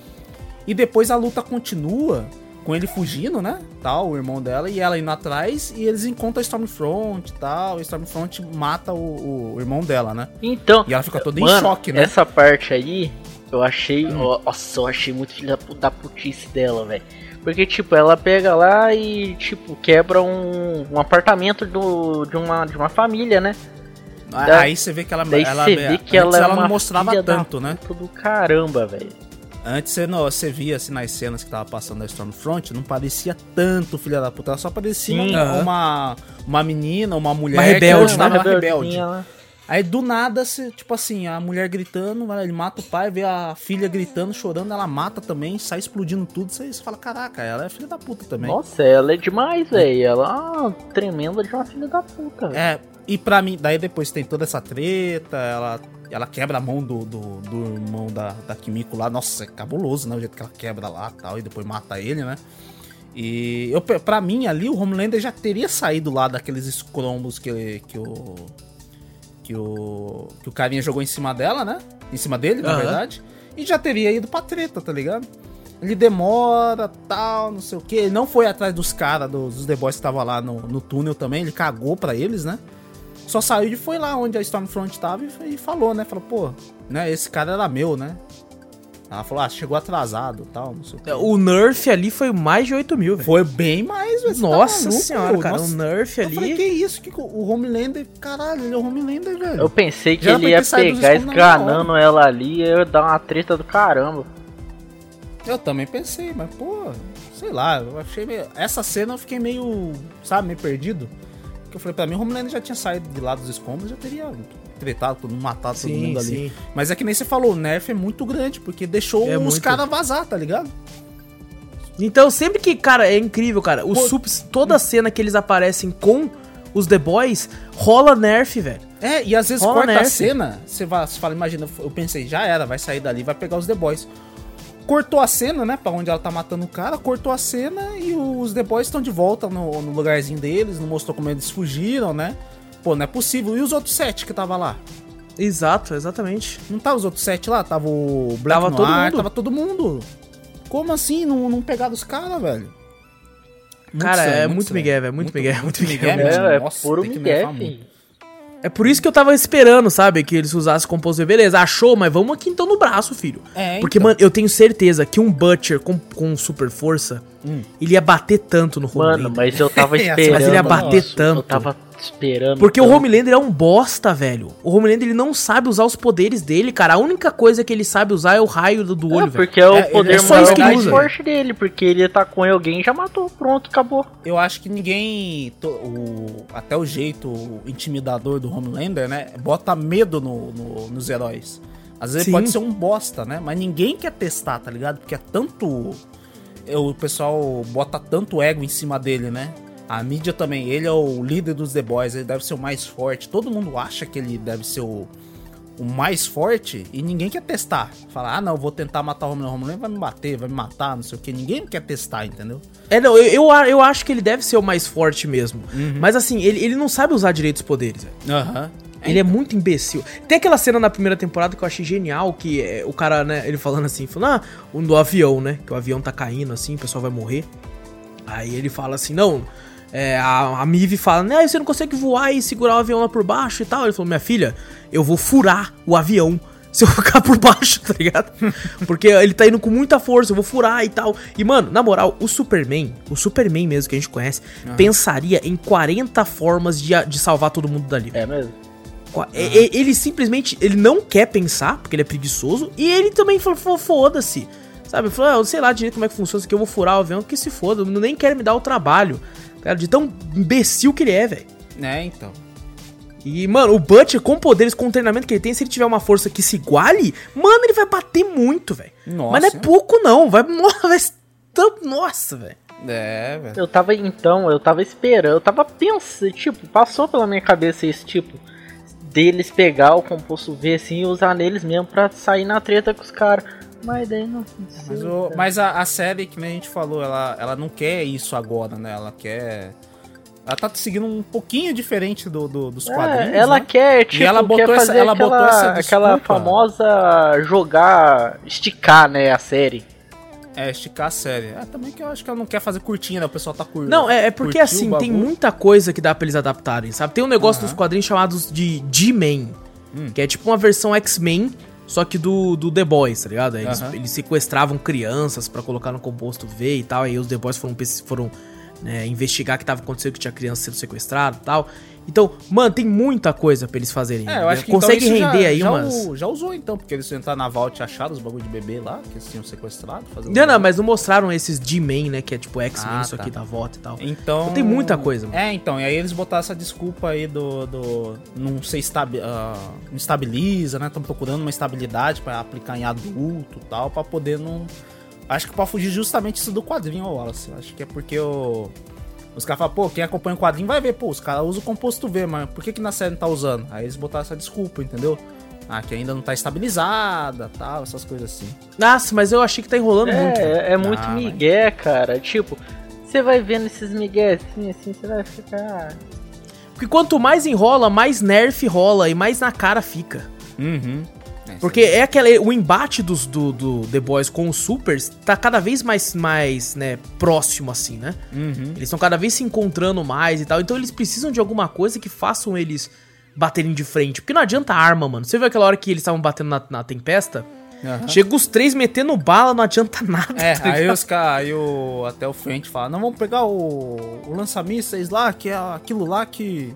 E depois a luta continua com ele fugindo, né? Tal, o irmão dela, e ela indo atrás, e eles encontram a Stormfront e tal. E Stormfront mata o, o, irmão dela, né? Então. E ela fica toda mano, em choque, né? Essa parte aí eu achei. Hum. Nossa, eu achei muito filha da putice dela, velho. Porque, tipo, ela pega lá e, tipo, quebra um, um apartamento do, de, uma, de uma família, né? Da, aí você vê que ela, daí ela, você vê que ela, ela não mostrava tanto, né? Do caramba, velho. Antes você, não, você via assim nas cenas que tava passando na Stormfront, não parecia tanto filha da puta, ela só parecia Sim, uma, uh -huh. uma, uma menina, uma mulher uma rebelde, que uma rebelde. Aí do nada, tipo assim, a mulher gritando, ele mata o pai, vê a filha gritando, chorando, ela mata também, sai explodindo tudo. Você, fala, caraca, ela é filha da puta também. Nossa, ela é demais, velho. Ela é uma tremenda de uma filha da puta. Véio. É, e pra mim, daí depois tem toda essa treta, ela, ela quebra a mão do, do, do irmão da, da Kimiko lá. Nossa, é cabuloso, né? O jeito que ela quebra lá tal, e depois mata ele, né? E eu, pra mim ali, o Homelander já teria saído lá daqueles escrombos que, que o que o, que o carinha jogou em cima dela, né? Em cima dele, na uhum. verdade. E já teria ido pra treta, tá ligado? Ele demora, tal, não sei o que. Ele não foi atrás dos caras, dos, dos The Boys que estavam lá no, no túnel também. Ele cagou pra eles, né? Só saiu e foi lá onde a Stormfront tava e, e falou, né? Falou, pô, né? Esse cara era meu, né? Ela falou, ah, chegou atrasado tal, não sei o é, O Nerf ali foi mais de 8 mil, velho. Foi bem mais, velho. Tá Nossa tá senhora, cara. Nossa. O Nerf ali. Eu falei, que isso? Que o Homelander, caralho, ele é o Homelander, velho. Eu pensei que Já ele ia pegar esganando ela ali e ia dar uma treta do caramba. Eu também pensei, mas, pô, sei lá, eu achei meio. Essa cena eu fiquei meio, sabe, meio perdido. Porque eu falei, pra mim, o Homelander já tinha saído de lá dos escombros, já teria tretado, todo mundo matado sim, todo mundo ali. Sim. Mas é que nem você falou, o nerf é muito grande, porque deixou é os muito... caras vazar, tá ligado? Então, sempre que, cara, é incrível, cara. Os subs, toda cena que eles aparecem com os The Boys, rola nerf, velho. É, e às vezes rola corta nerf. a cena, você fala, imagina, eu pensei, já era, vai sair dali, vai pegar os The Boys. Cortou a cena, né, pra onde ela tá matando o cara, cortou a cena e os The Boys estão de volta no, no lugarzinho deles, não mostrou como eles fugiram, né? Pô, não é possível. E os outros sete que tava lá? Exato, exatamente. Não tava os outros sete lá? Tava o Black tava Noir, todo mundo. tava todo mundo. Como assim? Não, não pegaram os caras, velho? Muito cara, é muito migué, velho. Muito, muito migué, muito migué. É, é puro migué, filho. É por isso que eu tava esperando, sabe? Que eles usassem composto. Beleza, achou, mas vamos aqui então no braço, filho. É, Porque, então. mano, eu tenho certeza que um Butcher com, com super força, hum. ele ia bater tanto no Homelander. Mano, mas eu tava esperando. mas ele ia bater Nossa, tanto. Eu tava esperando. Porque tanto. o Homelander é um bosta, velho. O Homelander ele não sabe usar os poderes dele, cara. A única coisa que ele sabe usar é o raio do, do olho, é, porque velho. é o é, poder é maior mais forte dele, porque ele tá com alguém e já matou. Pronto, acabou. Eu acho que ninguém. O, até o jeito intimidador do Homelander, né? Bota medo no, no nos heróis. Às vezes Sim. pode ser um bosta, né? Mas ninguém quer testar, tá ligado? Porque é tanto. O pessoal bota tanto ego em cima dele, né? A mídia também, ele é o líder dos The Boys, ele deve ser o mais forte. Todo mundo acha que ele deve ser o, o mais forte e ninguém quer testar. Falar, ah, não, vou tentar matar o Homelander, o Homelander vai me bater, vai me matar, não sei o que. Ninguém quer testar, entendeu? É, não, eu, eu, eu acho que ele deve ser o mais forte mesmo. Uhum. Mas assim, ele, ele não sabe usar direito os poderes. Aham. Uhum. Ele é muito imbecil. Tem aquela cena na primeira temporada que eu achei genial, que é, o cara, né, ele falando assim, falando, ah, um do avião, né, que o avião tá caindo assim, o pessoal vai morrer. Aí ele fala assim, não, é, a, a Mive fala, né, você não consegue voar e segurar o avião lá por baixo e tal. Ele falou, minha filha, eu vou furar o avião se eu ficar por baixo, tá ligado? Porque ele tá indo com muita força, eu vou furar e tal. E, mano, na moral, o Superman, o Superman mesmo que a gente conhece, uhum. pensaria em 40 formas de, de salvar todo mundo dali. É mesmo? Uhum. Ele simplesmente, ele não quer pensar, porque ele é preguiçoso, e ele também falou, foda-se. Sabe? Falou, ah, eu sei lá direito como é que funciona isso aqui, eu vou furar o avião, que se foda, não nem quer me dar o trabalho. Cara, de tão imbecil que ele é, velho. É, então. E, mano, o Butcher, com poderes, com o treinamento que ele tem, se ele tiver uma força que se iguale, mano, ele vai bater muito, velho. Nossa. Mas não é pouco, não. Vai. vai nossa, velho. É, velho. Eu tava, então, eu tava esperando, eu tava pensando, tipo, passou pela minha cabeça esse tipo deles pegar o composto V assim e usar neles mesmo pra sair na treta com os caras. Mas daí não Mas, o, mas a, a, série, que a gente falou, ela, ela não quer isso agora, né? Ela quer. Ela tá seguindo um pouquinho diferente do, do dos é, quadrinhos. Ela né? quer, tipo, e ela botou quer fazer essa, ela aquela, botou essa aquela famosa jogar, esticar, né, a série. É, esticar a série. É, também que eu acho que ela não quer fazer curtinha, né? O pessoal tá curtindo. Não, é, é porque assim, tem muita coisa que dá pra eles adaptarem, sabe? Tem um negócio uhum. dos quadrinhos chamados de G-Men, hum. que é tipo uma versão X-Men, só que do, do The Boys, tá ligado? Eles, uhum. eles sequestravam crianças para colocar no composto V e tal, aí os The Boys foram, foram né, investigar o que tava acontecendo, que tinha criança sendo sequestrada e tal. Então, mano, tem muita coisa pra eles fazerem. É, eu acho que Consegue então render já, aí já umas. já usou então, porque eles entraram na Vault e acharam os bagulho de bebê lá, que eles tinham sequestrado. Não, não, mas não mostraram esses G-Men, né? Que é tipo X-Men, ah, isso tá. aqui da Vault e tal. Então... então. Tem muita coisa. Mano. É, então, e aí eles botaram essa desculpa aí do. do não ser estabi uh, não estabiliza, né? Estão procurando uma estabilidade para aplicar em adulto e tal, para poder não. Acho que pra fugir justamente isso do quadrinho, Wallace. Acho que é porque o. Os caras falam, pô, quem acompanha o quadrinho vai ver, pô, os caras usam o composto V, mas por que, que na série não tá usando? Aí eles botaram essa desculpa, entendeu? Ah, que ainda não tá estabilizada, tal, essas coisas assim. Nossa, mas eu achei que tá enrolando é, muito. É, é muito ah, migué, mas... cara. Tipo, você vai vendo esses migué assim, assim, você vai ficar... Porque quanto mais enrola, mais nerf rola e mais na cara fica. Uhum. É, Porque é aquele, o embate dos, do, do The Boys com os Supers tá cada vez mais, mais né, próximo, assim, né? Uhum. Eles estão cada vez se encontrando mais e tal. Então eles precisam de alguma coisa que façam eles baterem de frente. Porque não adianta arma, mano. Você viu aquela hora que eles estavam batendo na, na tempesta? Uhum. Chega os três metendo bala, não adianta nada. É, tá aí os caras, aí o, até o frente fala, não, vamos pegar o, o lança-mísseis lá, que é aquilo lá que,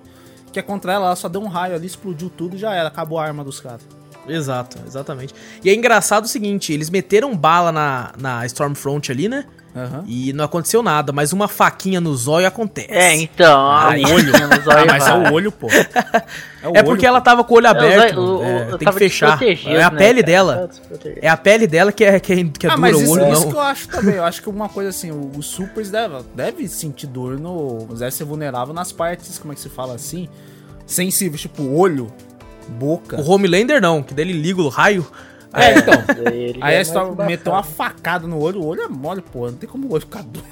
que é contra ela, ela só deu um raio ali, explodiu tudo e já era, acabou a arma dos caras. Exato, exatamente. E é engraçado o seguinte, eles meteram bala na, na Stormfront ali, né? Uhum. E não aconteceu nada, mas uma faquinha no zóio acontece. É, então. Ah, o olho. ah, mas é o olho, pô. É, o é porque ela tava com o olho aberto. O, é, tem que fechar. É a né, pele cara? dela. É a pele dela que é, que é, que é ah, dura, mas isso, o olho isso não. que eu acho também. Eu acho que uma coisa assim, os supers devem deve sentir dor no. Deve ser vulnerável nas partes, como é que se fala assim? Sensíveis, tipo, olho boca. O Homelander não, que dele liga o raio. É, então. aí a história meteu uma facada no olho, o olho é mole, pô. Não tem como o olho ficar duro.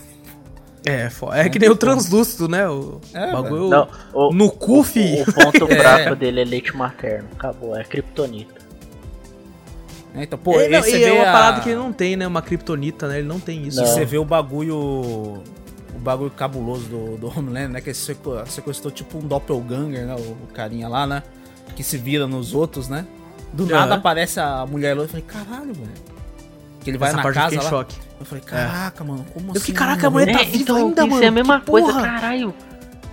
É, é, que nem o translúcido, né? O é, bagulho não, o, no cu, fi. O, o ponto é. fraco dele é leite materno. Acabou, é kryptonita. É, então, pô, é, não, e é uma a... parada que ele não tem, né? Uma kryptonita, né? Ele não tem isso. Não. Você vê o bagulho. O bagulho cabuloso do, do Homelander, né? Que ele sequestrou tipo um doppelganger, né? O, o carinha lá, né? Que se vira nos outros, né? Do uhum. nada aparece a mulher lá eu falei, caralho, velho. Que ele vai Essa na casa lá. Choque. Eu falei, caraca, é. mano, como eu assim? Eu fiquei, caraca, a mulher tá é, viva então, ainda, mano. Isso é a mesma coisa, caralho.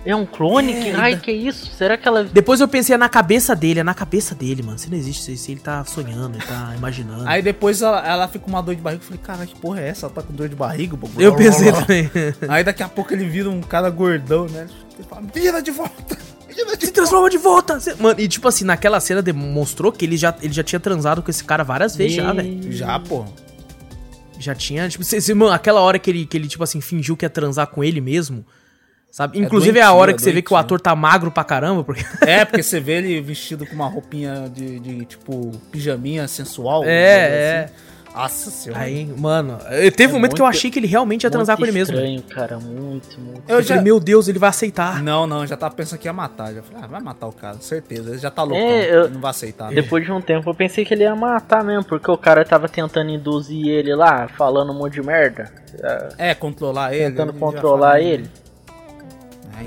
É um clone? É, que raio que é isso? Será que ela. Depois eu pensei, é na cabeça dele, é na cabeça dele, mano. Se não existe, se ele tá sonhando, ele tá imaginando. Aí depois ela, ela fica com uma dor de barriga. Eu falei, cara, que porra é essa? Ela tá com dor de barriga? Eu pensei também. Aí daqui a pouco ele vira um cara gordão, né? Ele fala, vira de volta! Se transforma de volta! Mano, e tipo assim, naquela cena demonstrou que ele já, ele já tinha transado com esse cara várias vezes, e... já, velho. Já, pô. Já tinha, tipo, cê, cê, mano, aquela hora que ele, que ele, tipo assim, fingiu que ia transar com ele mesmo. Sabe? Inclusive é, doentio, é a hora que é você vê que o ator tá magro pra caramba. Porque... É, porque você vê ele vestido com uma roupinha de, de tipo, pijaminha sensual. É, assim. Nossa senhora. Aí, mano, teve é um momento muito, que eu achei que ele realmente ia transar com ele mesmo. estranho, cara, muito, muito. Eu, eu já... falei, meu Deus, ele vai aceitar. Não, não, já tava pensando que ia matar. Já falei, ah, vai matar o cara, certeza. Ele já tá louco, é, eu... não vai aceitar. Né? Depois de um tempo eu pensei que ele ia matar mesmo, porque o cara tava tentando induzir ele lá, falando um monte de merda. É, controlar ele. Tentando controlar ele.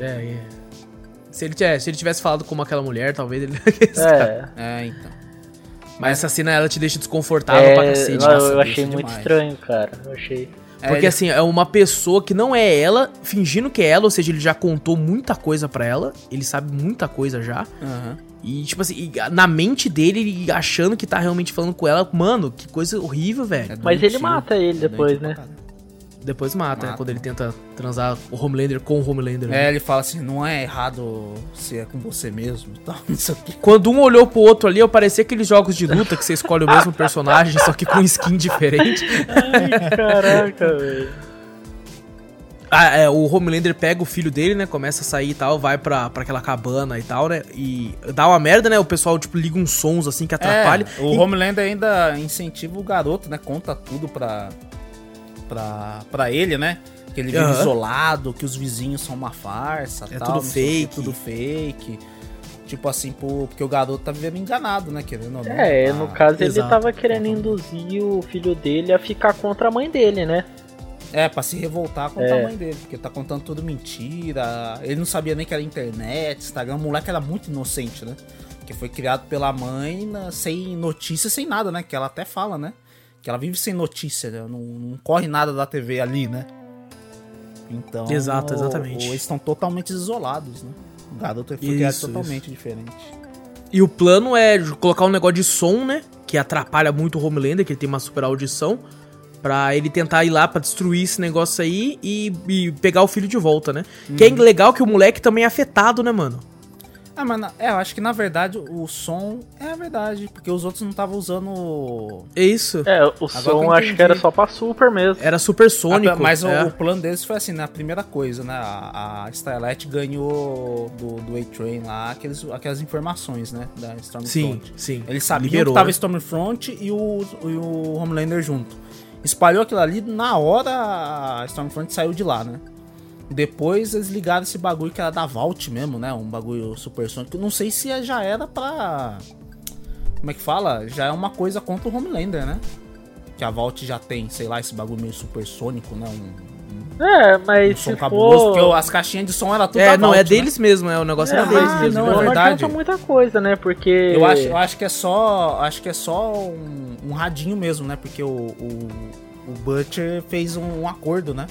É, é. Se ele, se ele tivesse falado como aquela mulher, talvez ele. é. é, então. Mas essa cena ela te deixa desconfortável é, pra cacete. Não, eu achei muito demais. estranho, cara. Eu achei. É, Porque ele... assim, é uma pessoa que não é ela, fingindo que é ela, ou seja, ele já contou muita coisa para ela, ele sabe muita coisa já. Uhum. E, tipo assim, e na mente dele, ele achando que tá realmente falando com ela, mano, que coisa horrível, velho. É Mas ele mata ele depois, né? Depois mata, né, Mata. quando ele tenta transar o Homelander com o Homelander. né? É, ele fala assim, não é errado se é com você mesmo e tal, não sei o que. Quando um olhou pro outro ali, eu parecia aqueles jogos de luta que você escolhe o mesmo personagem, só que com skin diferente. Ai, caraca, velho. Ah, é, o Homelander pega o filho dele, né? Começa a sair e tal, vai pra, pra aquela cabana e tal, né? E dá uma merda, né? O pessoal, tipo, liga uns sons assim que atrapalha. É, o E- Homelander ainda incentiva o garoto, né? Conta tudo pra, pra, pra ele, né? Que ele vive Aham. isolado, que os vizinhos são uma farsa, É tal, tudo fake. tudo fake. Tipo assim, pô, porque o garoto tá vivendo enganado, né? Querendo ou não. É, no Ah, caso ele exato. tava querendo induzir o filho dele a ficar contra a mãe dele, né? É, pra se revoltar contra É. a mãe dele, porque tá contando tudo mentira. Ele não sabia nem que era internet, Instagram. O moleque era muito inocente, né? Que foi criado pela mãe na- sem notícia, sem nada, né? Que ela até fala, né? Que ela vive sem notícia, né? não, não corre nada da TV ali, né? Então. Exato, exatamente. o- eles estão totalmente isolados, né? O garoto foi criado Isso, totalmente diferente. E o plano é colocar um negócio de som, né? Que atrapalha muito o Homelander, que ele tem uma super audição. Pra ele tentar ir lá pra destruir esse negócio aí e, e pegar o filho de volta, né? Que é legal que o moleque também é afetado, né, mano? Ah, mas na- é, eu acho que na verdade o som é a verdade, porque os outros não estavam usando É isso. É, o eu som acho entendi. que era só pra super mesmo. Era supersônico. Ah, Mas o- é. o, plano deles foi assim, né? A primeira coisa, né? A, a Starlight ganhou do, do A-Train lá aqueles, aquelas informações, né? Da Sim, Stormfront. sim. Eles sabiam Liberou, que tava né? Stormfront e o, e o Homelander junto. Espalhou aquilo ali, na hora a Stormfront saiu de lá, né? Depois eles ligaram esse bagulho que era da Vault mesmo, né? Um bagulho supersônico. Não sei se já era pra. Como é que fala? Já é uma coisa contra o Homelander, né? Que a Vault já tem, sei lá, esse bagulho meio supersônico, né? Um, É, um mas som se cabuloso, for... porque as caixinhas de som era tudo É, da não, Vault, é né? deles mesmo, é o negócio É, era deles ah, mesmo. não, não, é não verdade. adianta muita coisa, né? Porque... Eu acho, eu acho que é só. Acho que é só um, um radinho mesmo, né? Porque o, o, o Butcher fez um, um acordo, né?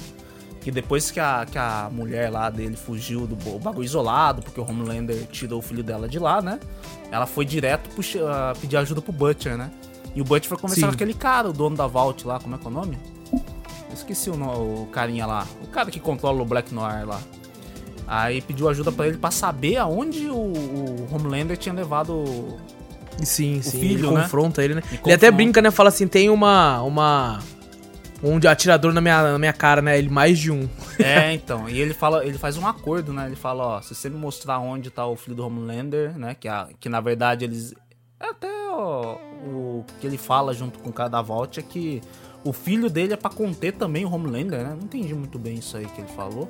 Que depois que a, que a mulher lá dele fugiu do bagulho isolado, porque o Homelander tirou o filho dela de lá, né? Ela foi direto puxa, ah, pedir ajuda pro Butcher, né? E o Butcher foi conversar Sim. com aquele cara, o dono da Vault lá, como é que é o nome? Eu esqueci o, no- o carinha lá. O cara que controla o Black Noir lá. Aí pediu ajuda pra ele pra saber aonde o, o Homelander tinha levado Sim, sim. filho, ele né? confronta ele, né? Ele até confronta. brinca, né? Fala assim, tem uma... uma... Um de atirador na minha, na minha cara, né? Ele mais de um. É, então. E ele fala, ele faz um acordo, né? Ele fala, ó, se você me mostrar onde tá o filho do Homelander, né? Que, a, que na verdade eles. é Até ó, o que ele fala junto com o cara da Vault é que o filho dele é pra conter também o Homelander, né? Não entendi muito bem isso aí que ele falou.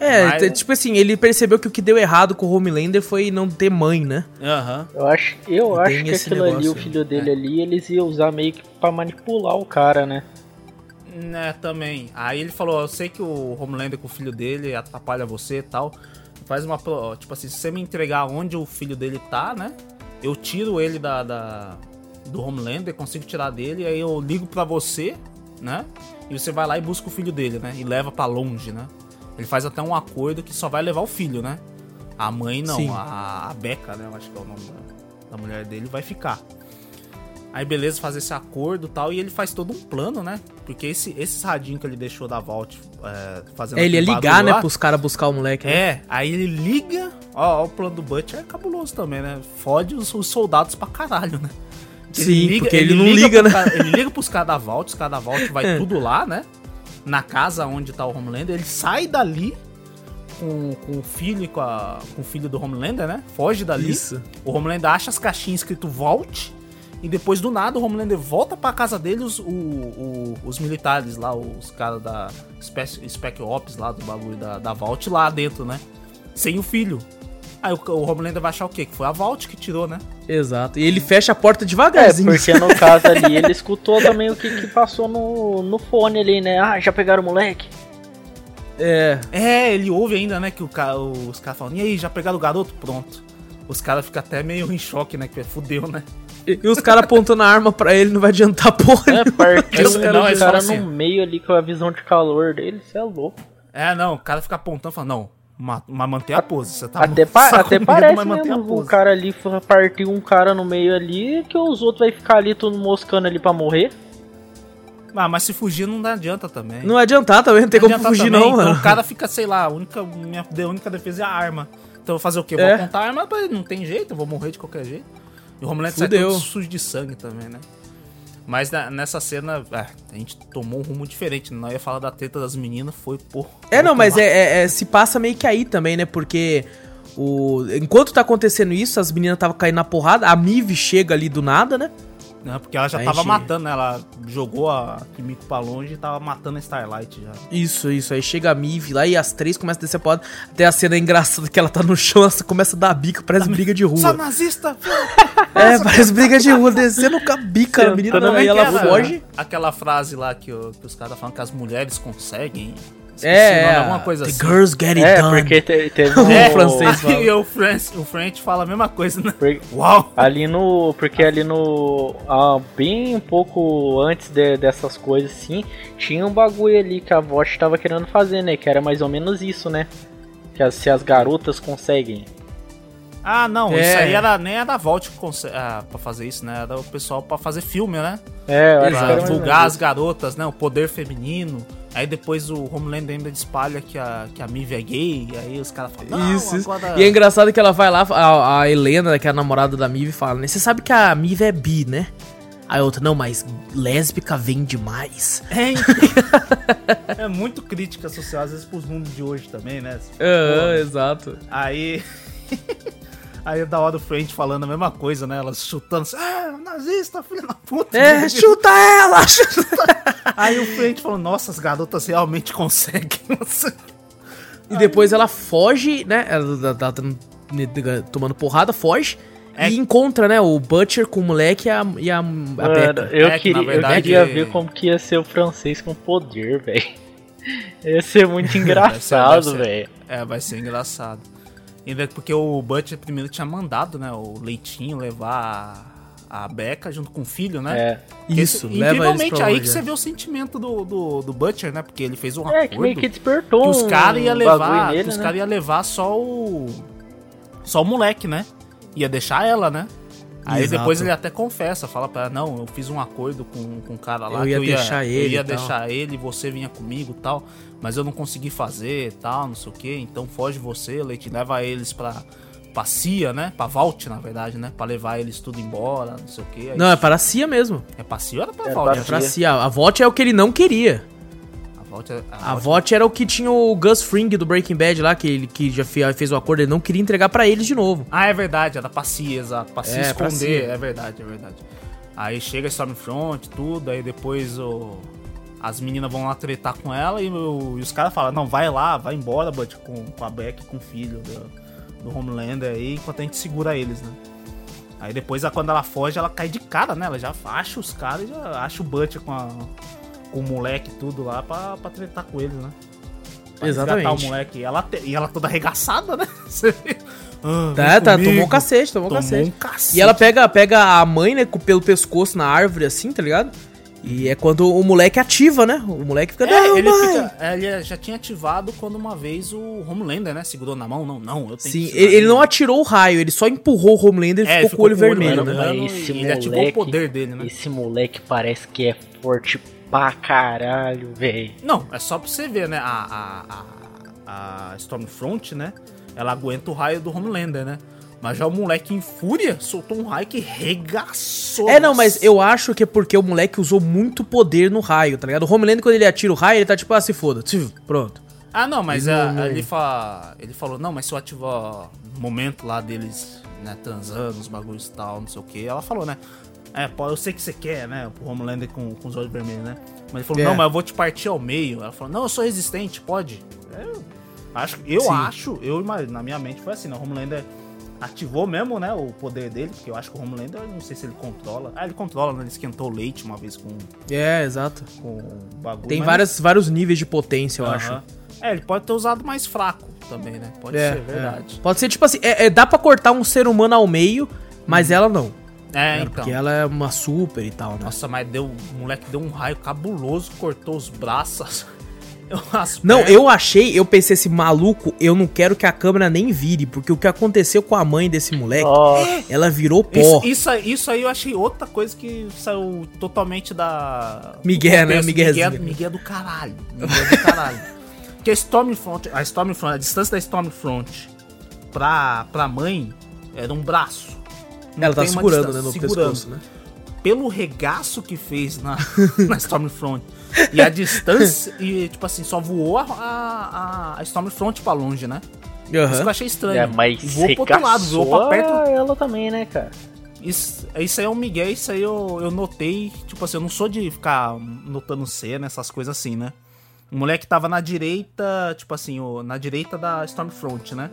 É, Mas- tipo assim, ele percebeu que o que deu errado com o Homelander foi não ter mãe, né? Aham. Eu acho, eu Tem acho que aquilo ali, o filho dele ali, eles iam usar meio que pra manipular o cara, né? Né, também. Aí ele falou, eu sei que o Homelander com o filho dele atrapalha você e tal. Faz uma. Tipo assim, se você me entregar onde o filho dele tá, né? Eu tiro ele da. da- do Homelander, consigo tirar dele, aí eu ligo pra você, né? E você vai lá e busca o filho dele, né? E leva pra longe, né? Ele faz até um acordo que só vai levar o filho, né? A mãe não, Sim. a, a Becca, né? Eu acho que é o nome da, da mulher dele, vai ficar. Aí beleza, faz esse acordo e tal, e ele faz todo um plano, né? Porque esse, esse radinho que ele deixou da Vault é, fazendo É, ele ia ligar, né, lá, pros caras buscar o moleque. né? É, aí ele liga, ó, ó, o plano do Butcher é cabuloso também, né? Fode os, os soldados pra caralho, né? Sim, porque ele não liga, pro né? cara- ele liga pros caras da Vault, os caras da Vault vai É. tudo lá, né? Na casa onde tá o Homelander, ele sai dali com, com o filho com, a- com o filho do Homelander, né? Foge dali. Isso. O Homelander acha as caixinhas escrito Vault. E depois do nada o Homelander volta pra casa dele, os, o- o- os militares lá, os caras da Spec, Spec Ops lá do bagulho da, da Vault lá dentro, né? Sem o filho. Aí o, o Homelander vai achar o quê? Que foi a Vault que tirou, né? Exato. E ele fecha a porta É, devagarzinho. porque no caso ali ele escutou também o que, que passou no, no fone ali, né? Ah, já pegaram o moleque? É. É, ele ouve ainda, né? Que o cara, os caras falam, e aí, já pegaram o garoto? Pronto. Os caras ficam até meio em choque, né? Que fudeu, né? E, os caras apontando a arma pra ele, não vai adiantar porra. É, partiu Esse- um não, cara assim. no meio ali com a visão de calor dele, você é louco. É, não, o cara fica apontando e fala, não, Mas, manter a pose. Você tá Até, pa até medo, parece mas manter a mesmo o pose. cara ali partiu um cara no meio ali, que os outros vai ficar ali tudo moscando ali pra morrer. Ah, mas se fugir não dá adianta também. Não adiantar também, não tem como adianta fugir também, não, então mano. o cara fica, sei lá, a única, minha a única defesa é a arma. Então eu vou fazer o quê? Eu Vou É. apontar a arma, mas não tem jeito, eu vou morrer de qualquer jeito. E o Homeland sai Fudeu. todo sujo de sangue também, né? Mas na- nessa cena, é, a gente tomou um rumo diferente. Não ia falar da treta das meninas, foi, pô. É, não, mas é, é- é- se passa meio que aí também, né? Porque o, enquanto tá acontecendo isso, as meninas estavam caindo na porrada, a Mive chega ali do nada, né? Não, porque ela já Aí tava chega. matando, né? Ela jogou a Kimiko pra longe e tava matando a Starlight já. Isso, isso. Aí chega a Mive lá e as três começam a descer a porrada. Até a cena é engraçada que ela tá no chão, ela começa a dar bica, parece briga de Só rua. nazista! É, parece briga de rua, descendo com a bica, a menina, Sentando aí na ela Aquela- foge. Aquela frase lá que, o- que os caras falam que as mulheres conseguem. Esqueci É, o nome, é, alguma coisa the assim. girls get it É, done. porque te- teve O um- É, francês fala. E o French, o French fala a mesma coisa, né? por- Uau! Ali no. Porque ali no. ah, bem um pouco antes de- dessas coisas, assim, tinha um bagulho ali que a Vosh tava querendo fazer, né? Que era mais ou menos isso, né? Que as- se as garotas conseguem. Ah, não, É. isso aí era, nem era da Vault ah, pra fazer isso, né? Era o pessoal pra fazer filme, né? É, eu Pra divulgar as garotas, né? O poder feminino. Aí depois o Homelander ainda espalha que a, que a Mive é gay. E aí os caras falam, não, Isso, isso. agora... E é engraçado que ela vai lá, a, a Helena, que é a namorada da Mive, fala, né? Você sabe que a Mive é bi, né? Aí a outra, não, mas lésbica vem demais. É, é muito crítica social, às vezes, pros mundos de hoje também, né? É, exato. Aí. Aí é da hora o French falando a mesma coisa, né? Elas chutando assim, ah, nazista, filha da puta. É, chuta ela! chuta- Aí o French falou, nossa, as garotas realmente conseguem. Nossa. E depois ela foge, né? Ela tá, tá tomando porrada, foge. É. E encontra, né, o Butcher com o moleque e a, e a, a Mano, Becca. eu, É na queria, verdade, eu queria ver como que ia ser o francês com poder, velho. Ia ser muito engraçado, velho. É, vai ser engraçado. Ainda porque o Butcher primeiro tinha mandado, né? O Leitinho levar a, a Becca junto com o filho, né? É. Isso, esse- leva eles Incrivelmente, pra aí que é. você vê o sentimento do, do, do Butcher, né? Porque ele fez um É, que meio acordo que despertou que os caras um iam levar, nele, que os né? cara ia levar só o só o moleque, né? Ia deixar ela, né? Aí Exato. depois ele até confessa, fala pra ela, não, eu fiz um acordo com, com o cara lá Eu que ia eu ia deixar eu ele ia e tal." deixar ele, você vinha comigo, e tal, mas eu não consegui fazer, tal, não sei o que, então foge você, Leite, leva eles pra pra CIA, né? Pra Vault, na verdade, né? Pra levar eles tudo embora, não sei o que. Não, é para a CIA mesmo. é pra CIA ou era pra É Vault? É pra CIA. A VOT é o que ele não queria. A é- A Vault- VOT era o que tinha o Gus Fring do Breaking Bad lá, que ele que já fe- fez o acordo, ele não queria entregar pra eles de novo. Ah, é verdade, era pra si, exato. Pra se É, pra esconder, si. é verdade, é verdade. Aí chega a Stormfront, tudo, aí depois o... as meninas vão lá tretar com ela e, o- e os caras falam, não, vai lá, vai embora, Bud, com, com a Beck com o filho do, do Homelander aí, enquanto a gente segura eles, né? Aí depois, a- quando ela foge, ela cai de cara, né? Ela já acha os caras e já acha o Butcher com, a- com o moleque e tudo lá pra, pra tretar com eles, né? Pra Exatamente. o moleque. E ela, te- e ela toda arregaçada, né? Ah, Tá, tá, comigo. tomou um cacete, tomou Tomou cacete. um cacete. E ela pega, pega a mãe, né, com- pelo pescoço na árvore, assim, tá ligado? E é quando o moleque ativa, né? O moleque fica, É, ele, fica- é, ele já tinha ativado quando uma vez o Homelander, né? Segurou na mão. Não, não, eu tenho Sim, que ele, ele não atirou o raio, ele só empurrou o Homelander e É, ele ficou com o olho vermelho, vermelho, né? esse ele ativou o moleque- poder dele, né? Esse moleque parece que é forte pra caralho, velho. Não, é só pra você ver, né? A, a, a, a Stormfront, né? Ela aguenta o raio do Homelander, né? Mas já o moleque em fúria soltou um raio que regaçou. É, não, mas eu acho que é porque o moleque usou muito poder no raio, tá ligado? O Homelander, quando ele atira o raio, ele tá tipo, ah, se foda. Pronto. Ah, não, mas Ele não- não- ele, fa... ele falou, não, mas se eu ativar no momento lá deles, né, transando, os bagulhos e tal, não sei o que, ela falou, né? É, pô, eu sei que você quer, né? O Homelander com, com os olhos vermelhos, né? Mas ele falou, É. não, mas eu vou te partir ao meio. Ela falou, não, eu sou resistente, pode. Eu acho, eu Sim. acho, eu imagino, na minha mente foi assim, né? O Homelander ativou mesmo, né, o poder dele, porque eu acho que o Homelander, eu não sei se ele controla. Ah, ele controla, né? Ele esquentou o leite uma vez com, É, exato. com o bagulho. Tem mas- várias, vários níveis de potência, eu acho. Aham. É, ele pode ter usado mais fraco também, né? Pode É, ser, é. verdade. Pode ser tipo assim, é, é, dá pra cortar um ser humano ao meio, mas ela não. É, né? então. Porque ela é uma super e tal, né? Nossa, mas deu, o moleque deu um raio cabuloso, cortou os braços. Não, eu achei, eu pensei assim, maluco, eu não quero que a câmera nem vire, porque o que aconteceu com a mãe desse moleque, ela virou pó. Isso, isso, aí- isso aí eu achei outra coisa que saiu totalmente da. Miguel, né? Miguelzinho. Miguel, Miguel do caralho. Miguel do caralho. Porque a Stormfront, a Stormfront, a distância da Stormfront pra, pra mãe era um braço. Não ela tá segurando, né, no segurando. pescoço, né? Pelo regaço que fez na, na Stormfront. E a distância, e tipo assim, só voou a, a, a Stormfront pra longe, né? Isso que eu achei estranho. é, mas voou pro outro lado, voou pra perto ela também, né, cara? isso, isso aí é um Miguel, isso aí eu, eu notei. Tipo assim, eu não sou de ficar notando cena, essas coisas assim, né? O moleque tava na direita, tipo assim, o- na direita da Stormfront, né?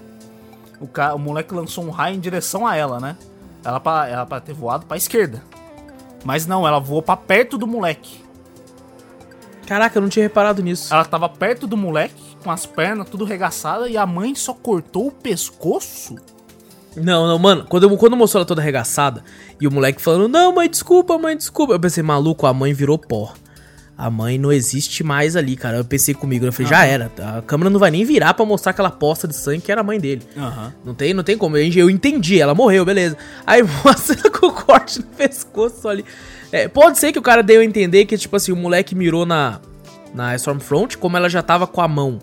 O, ca, o moleque lançou um raio em direção a ela, né? Ela pra, ela pra ter voado pra esquerda. Mas não, ela voou pra perto do moleque. Caraca, eu não tinha reparado nisso. Ela tava perto do moleque, com as pernas tudo regaçadas, e a mãe só cortou o pescoço. Não, não, mano, quando, quando mostrou ela toda arregaçada e o moleque falando, não, mãe, desculpa, mãe, desculpa. Eu pensei, maluco, a mãe virou pó. A mãe não existe mais ali, cara. Eu pensei comigo, eu falei, já era. A câmera não vai nem virar pra mostrar aquela poça de sangue que era a mãe dele. Aham. Não tem, não tem como. Eu, entendi, ela morreu, beleza. Aí mostra com o corte no pescoço ali. É, pode ser que o cara deu a entender que, tipo assim, o moleque mirou na, na Stormfront, como ela já tava com a mão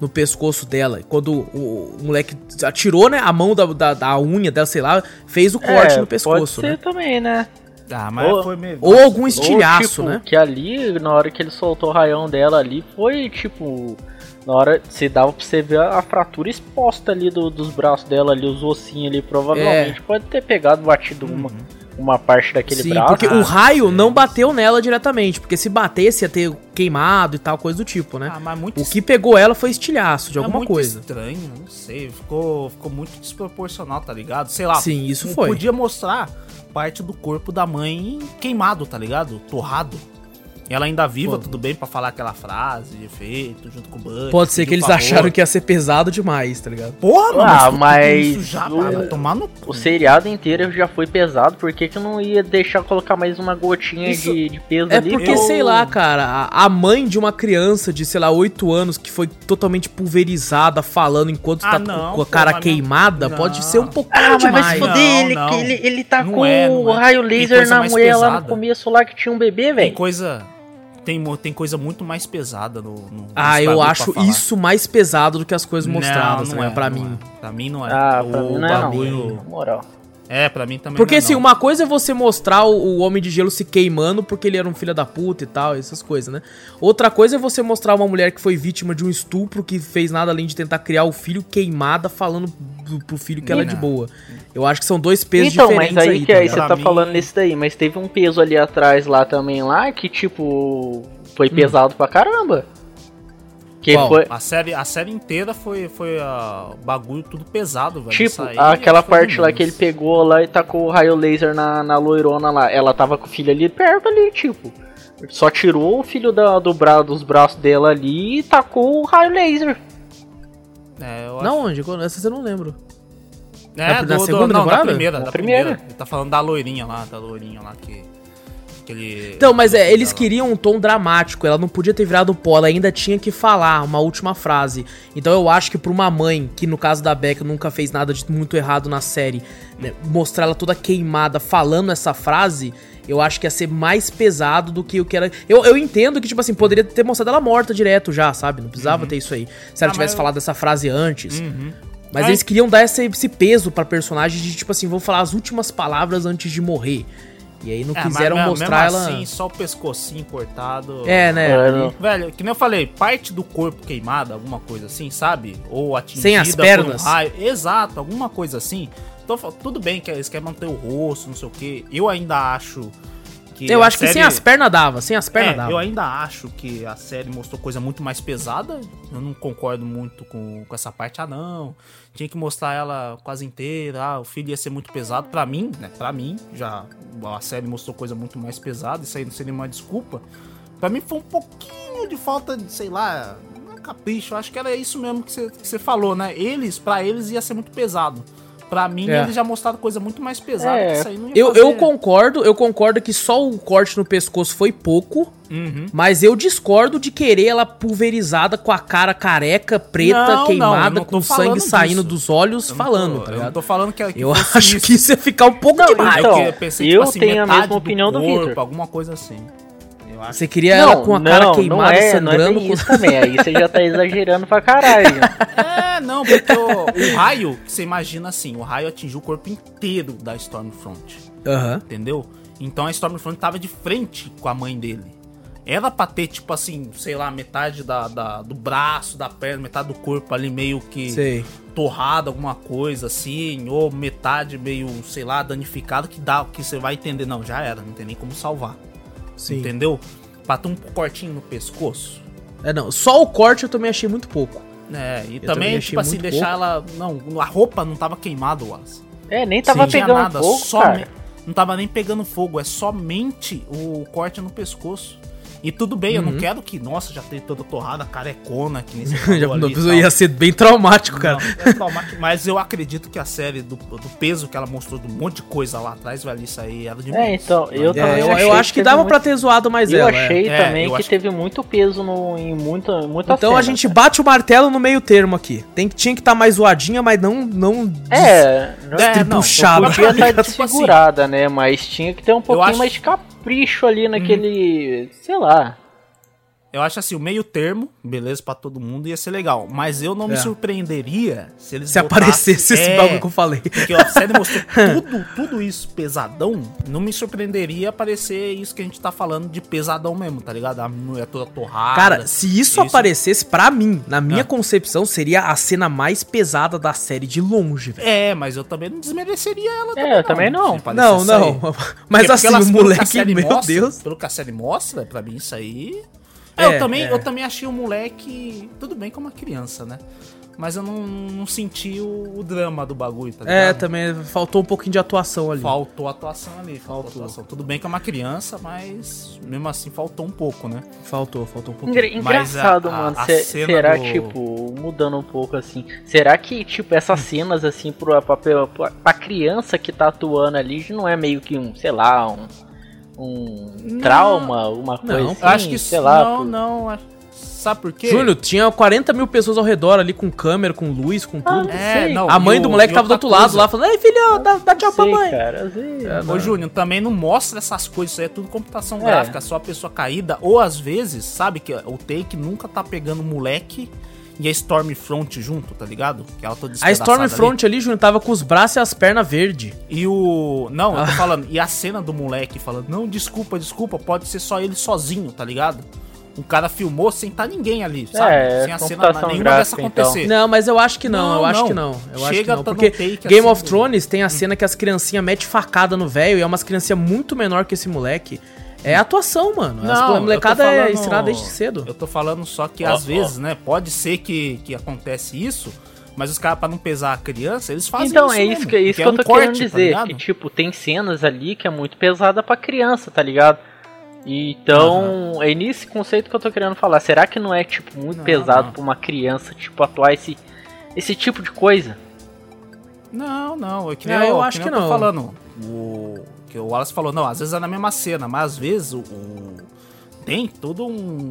no pescoço dela. Quando o, o moleque atirou, né, a mão da, da, da unha dela, sei lá, fez o corte É, no pescoço, Pode ser né? também, né? Ah, mas Ou- foi meio. Ou algum estilhaço, Ou, tipo, né? Que ali, na hora que ele soltou o raião dela ali, foi tipo. Na hora você dava pra você ver a, fratura exposta ali do- dos braços dela ali, os ossinhos ali. Provavelmente pode ter pegado, batido uma, uma parte daquele Sim, braço. porque Ah, o raio sim. não bateu nela diretamente, porque se batesse ia ter queimado e tal, coisa do tipo, né? Ah, mas muito o que pegou ela foi estilhaço de É alguma muito coisa. estranho, não sei. Ficou, ficou muito desproporcional, tá ligado? Sei lá. Sim, isso foi. Podia mostrar parte do corpo da mãe queimado, tá ligado? Torrado. Ela ainda viva, Pô. tudo bem pra falar aquela frase de efeito junto com o Buck. Pode ser que eles favor. acharam que ia ser pesado demais, tá ligado? Porra, mano, Ah, mas isso já, o- cara, tomar no cu. O seriado inteiro já foi pesado, por que, que não ia deixar colocar mais uma gotinha Isso- de, de peso É ali? porque, eu- sei lá, cara, a, a mãe de uma criança de, sei lá, 8 anos que foi totalmente pulverizada falando enquanto Ah, tá não, com, a cara queimada, não. pode ser um pouquinho Ah, mas vai demais. se Não, foder, ele, ele, ele tá Não com é, o é. raio laser na mulher lá no pesada. começo lá que tinha um bebê, velho. coisa. Tem, tem coisa muito mais pesada no. no Ah, eu acho isso mais pesado do que as coisas mostradas, não, né? não é, pra não mim. é. Pra mim não é. Ah, pra mim não é não. bagulho- Na moral. É, pra mim também Porque não é, assim, não. uma coisa é você mostrar o, o Homem de Gelo se queimando porque ele era um filho da puta e tal, essas coisas, né? Outra coisa é você mostrar uma mulher que foi vítima de um estupro, que fez nada além de tentar criar o filho queimada, falando pro, pro filho que ela é de boa. Eu acho que são dois pesos Então, diferentes mas aí, aí. que tá aí você tá mim- falando nesse daí, mas teve um peso ali atrás lá também lá que tipo foi Hum. pesado pra caramba. Que Qual? foi A série, a série inteira foi, foi ah, bagulho tudo pesado, velho. tipo aí aquela parte lá que ele pegou lá e tacou o raio laser na, na loirona lá. Ela tava com o filho ali perto ali, tipo. Só tirou o filho da, do bra, dos braços dela ali e tacou o raio laser. É, eu acho- Não, onde? Essa eu não lembro. É, na- na do, do- segunda não, temporada? da primeira, Na da primeira. primeira. Ele tá falando da loirinha lá, da loirinha lá que. Que ele, Então, mas é, eles queriam um tom dramático, ela não podia ter virado pó, ela ainda tinha que falar uma última frase. Então eu acho que pra uma mãe, que no caso da Becca nunca fez nada de muito errado na série, né, mostrar ela toda queimada falando essa frase, eu acho que ia ser mais pesado do que o que ela. Eu, eu entendo que, tipo assim, poderia ter mostrado ela morta direto já, sabe? Não precisava ter isso aí. Se ela Ah, tivesse mas falado essa frase antes. Uhum. Mas Ai. eles queriam dar esse, esse peso pra personagem de, tipo assim, vou falar as últimas palavras antes de morrer. E aí não É, mas quiseram me- mostrar mesmo ela. assim, só o pescocinho cortado. É, né? É. Velho, que nem eu falei, parte do corpo queimada, alguma coisa assim, sabe? Ou atingida Sem as por um pernas? raio. Exato, alguma coisa assim. Então, tudo bem que eles querem manter o rosto, não sei o quê. Eu ainda acho que. Eu acho que sem série- as pernas dava, sem as pernas É, dava. eu ainda acho que a série mostrou coisa muito mais pesada. Eu não concordo muito com, com essa parte. Ah, não. Tinha que mostrar ela quase inteira. Ah, o filho ia ser muito pesado. Pra mim, né? Pra mim, já a série mostrou coisa muito mais pesada. Isso aí não seria uma desculpa. Pra mim foi um pouquinho de falta de, sei lá, é capricho. Acho que era isso mesmo que você falou, né? Eles, pra eles, ia ser muito pesado. Pra mim, É. eles já mostraram coisa muito mais pesada É. que isso aí não ia Eu, fazer. eu concordo, eu concordo que só o corte no pescoço foi pouco, Uhum. mas eu discordo de querer ela pulverizada com a cara careca, preta, Não, queimada, não com sangue falando saindo disso. dos olhos, Eu falando, tô- tá Eu tô falando que, que Eu acho que isso ia ficar um pouco Não, demais. então, eu pensei, eu tipo assim, tenho a mesma opinião do corpo, Victor. Alguma coisa assim. Eu acho Você queria ela com a cara queimada, não é, sangrando. Não é isso também, aí você já tá exagerando pra caralho. É, não, porque o, o raio, que você imagina assim, o raio atingiu o corpo inteiro da Stormfront, Aham. entendeu? Então a Stormfront tava de frente com a mãe dele. Era pra ter, tipo assim, sei lá, metade da, da- do braço, da perna, metade do corpo ali meio que Sei. torrado, alguma coisa assim, ou metade meio, sei lá, danificado, que dá, que você vai entender. Não, já era, não tem nem como salvar. Sim. Entendeu? Pra ter um cortinho no pescoço. É, não. Só o corte eu também achei muito pouco. É, e também também, achei tipo assim, muito deixar pouco. ela. Não, a roupa não tava queimada, Wallace. É, nem tava Não tinha pegando nada, fogo, só cara. Não tava nem pegando fogo, é somente o corte no pescoço. E tudo bem, eu não quero que, nossa, já tem toda torrada, carecona, que nem você Já, não, ali tal. ia ser bem traumático, cara. Não, é traumático, mas eu acredito que a série, do, do peso que ela mostrou, de um monte de coisa lá atrás, velho, isso aí era demais. É, então, eu É, também eu, eu acho que teve dava muito- pra ter zoado mais Eu ela. é. achei É, também eu que acho- teve muito peso no, em muita, muita Então cena, a gente cara. bate o martelo no meio termo aqui. Tem, que- tinha que estar mais zoadinha, mas não. não des- É, não É, não, podia estar Tipo desfigurada, né? Mas tinha que ter um pouquinho acho- mais de capricho ali naquele. sei lá. Eu acho assim, o meio termo, beleza, pra todo mundo, ia ser legal. Mas eu não me É. surpreenderia se eles Se aparecesse esse É, bagulho que eu falei. Porque a série mostrou tudo, tudo isso pesadão. Não me surpreenderia aparecer isso que a gente tá falando de pesadão mesmo, tá ligado? A mulher toda torrada. Cara, se isso, Isso. aparecesse, pra mim, na minha Ah. concepção, seria a cena mais pesada da série de longe, velho. É, mas eu também não desmereceria ela É, eu também não. Não, não. aí. Mas Porque assim, pela- o pelo que a moleque, meu mostra- Deus. Pelo que a série mostra, pra mim isso aí. É, É, eu, também, é. eu também achei o moleque. Tudo bem como uma criança, né? Mas eu não, não senti o, o drama do bagulho, tá ligado? É, também faltou um pouquinho de atuação ali. Faltou atuação ali, faltou, Faltou. atuação. Tudo bem que é uma criança, mas mesmo assim faltou um pouco, né? Faltou, faltou um pouquinho. Engra- engraçado, Mas a- mano. a se- cena será, do- tipo, mudando um pouco assim. Será que, tipo, essas cenas, assim, pro, pra, pra, pra criança que tá atuando ali, não é meio que um, sei lá, um. Um Não. trauma, uma coisa Não, assim, acho que sei lá. não, por- não. acho- Sabe por quê? Júnior, tinha 40 mil pessoas ao redor ali com câmera, com luz, com tudo. é, sei. não, a mãe do o- moleque tava do outro lado coisa- lá, falando, ei filho, dá, dá tchau pra sei, mãe. cara. vezes- É, Ô, Júnior, também não mostra essas coisas, isso aí é tudo computação É. gráfica, só a pessoa caída, ou às vezes, sabe que o take nunca tá pegando o moleque e a Stormfront junto, tá ligado? Que ela toda A ali. Stormfront ali, Júnior, tava com os braços e as pernas verdes. E o. Não, Ah. eu tô falando. E a cena do moleque falando, não, desculpa, desculpa, pode ser só ele sozinho, tá ligado? O cara filmou sem tá ninguém ali, sabe? É, sem a cena computação nenhuma dessa gráfica, então. acontecer. Não, mas eu acho que não, Não, eu acho não. que não. Eu acho que Chega não. Porque take Game assim, of Thrones tem a cena que as criancinhas metem facada no velho e é umas criancinhas muito menor que esse moleque. É atuação, mano. Não, a molecada eu é falando- ensinada desde cedo. Eu tô falando só que Ó, às ó. vezes, né? Pode ser que, que acontece isso, mas os caras, pra não pesar a criança, eles fazem Então, isso. é isso mesmo, que, isso porque que eu é um tô corte, querendo tá dizer. ligado? que, tipo, tem cenas ali que é muito pesada pra criança, tá ligado? Então, é nesse conceito que eu tô querendo falar. Será que não é, tipo, muito Não, pesado não. pra uma criança, tipo, atuar esse, esse tipo de coisa? Não, não, eu, que Não, nem eu eu acho que que eu tô não. falando. O que o Wallace falou, não, às vezes é na mesma cena, mas às vezes o, o- tem todo um,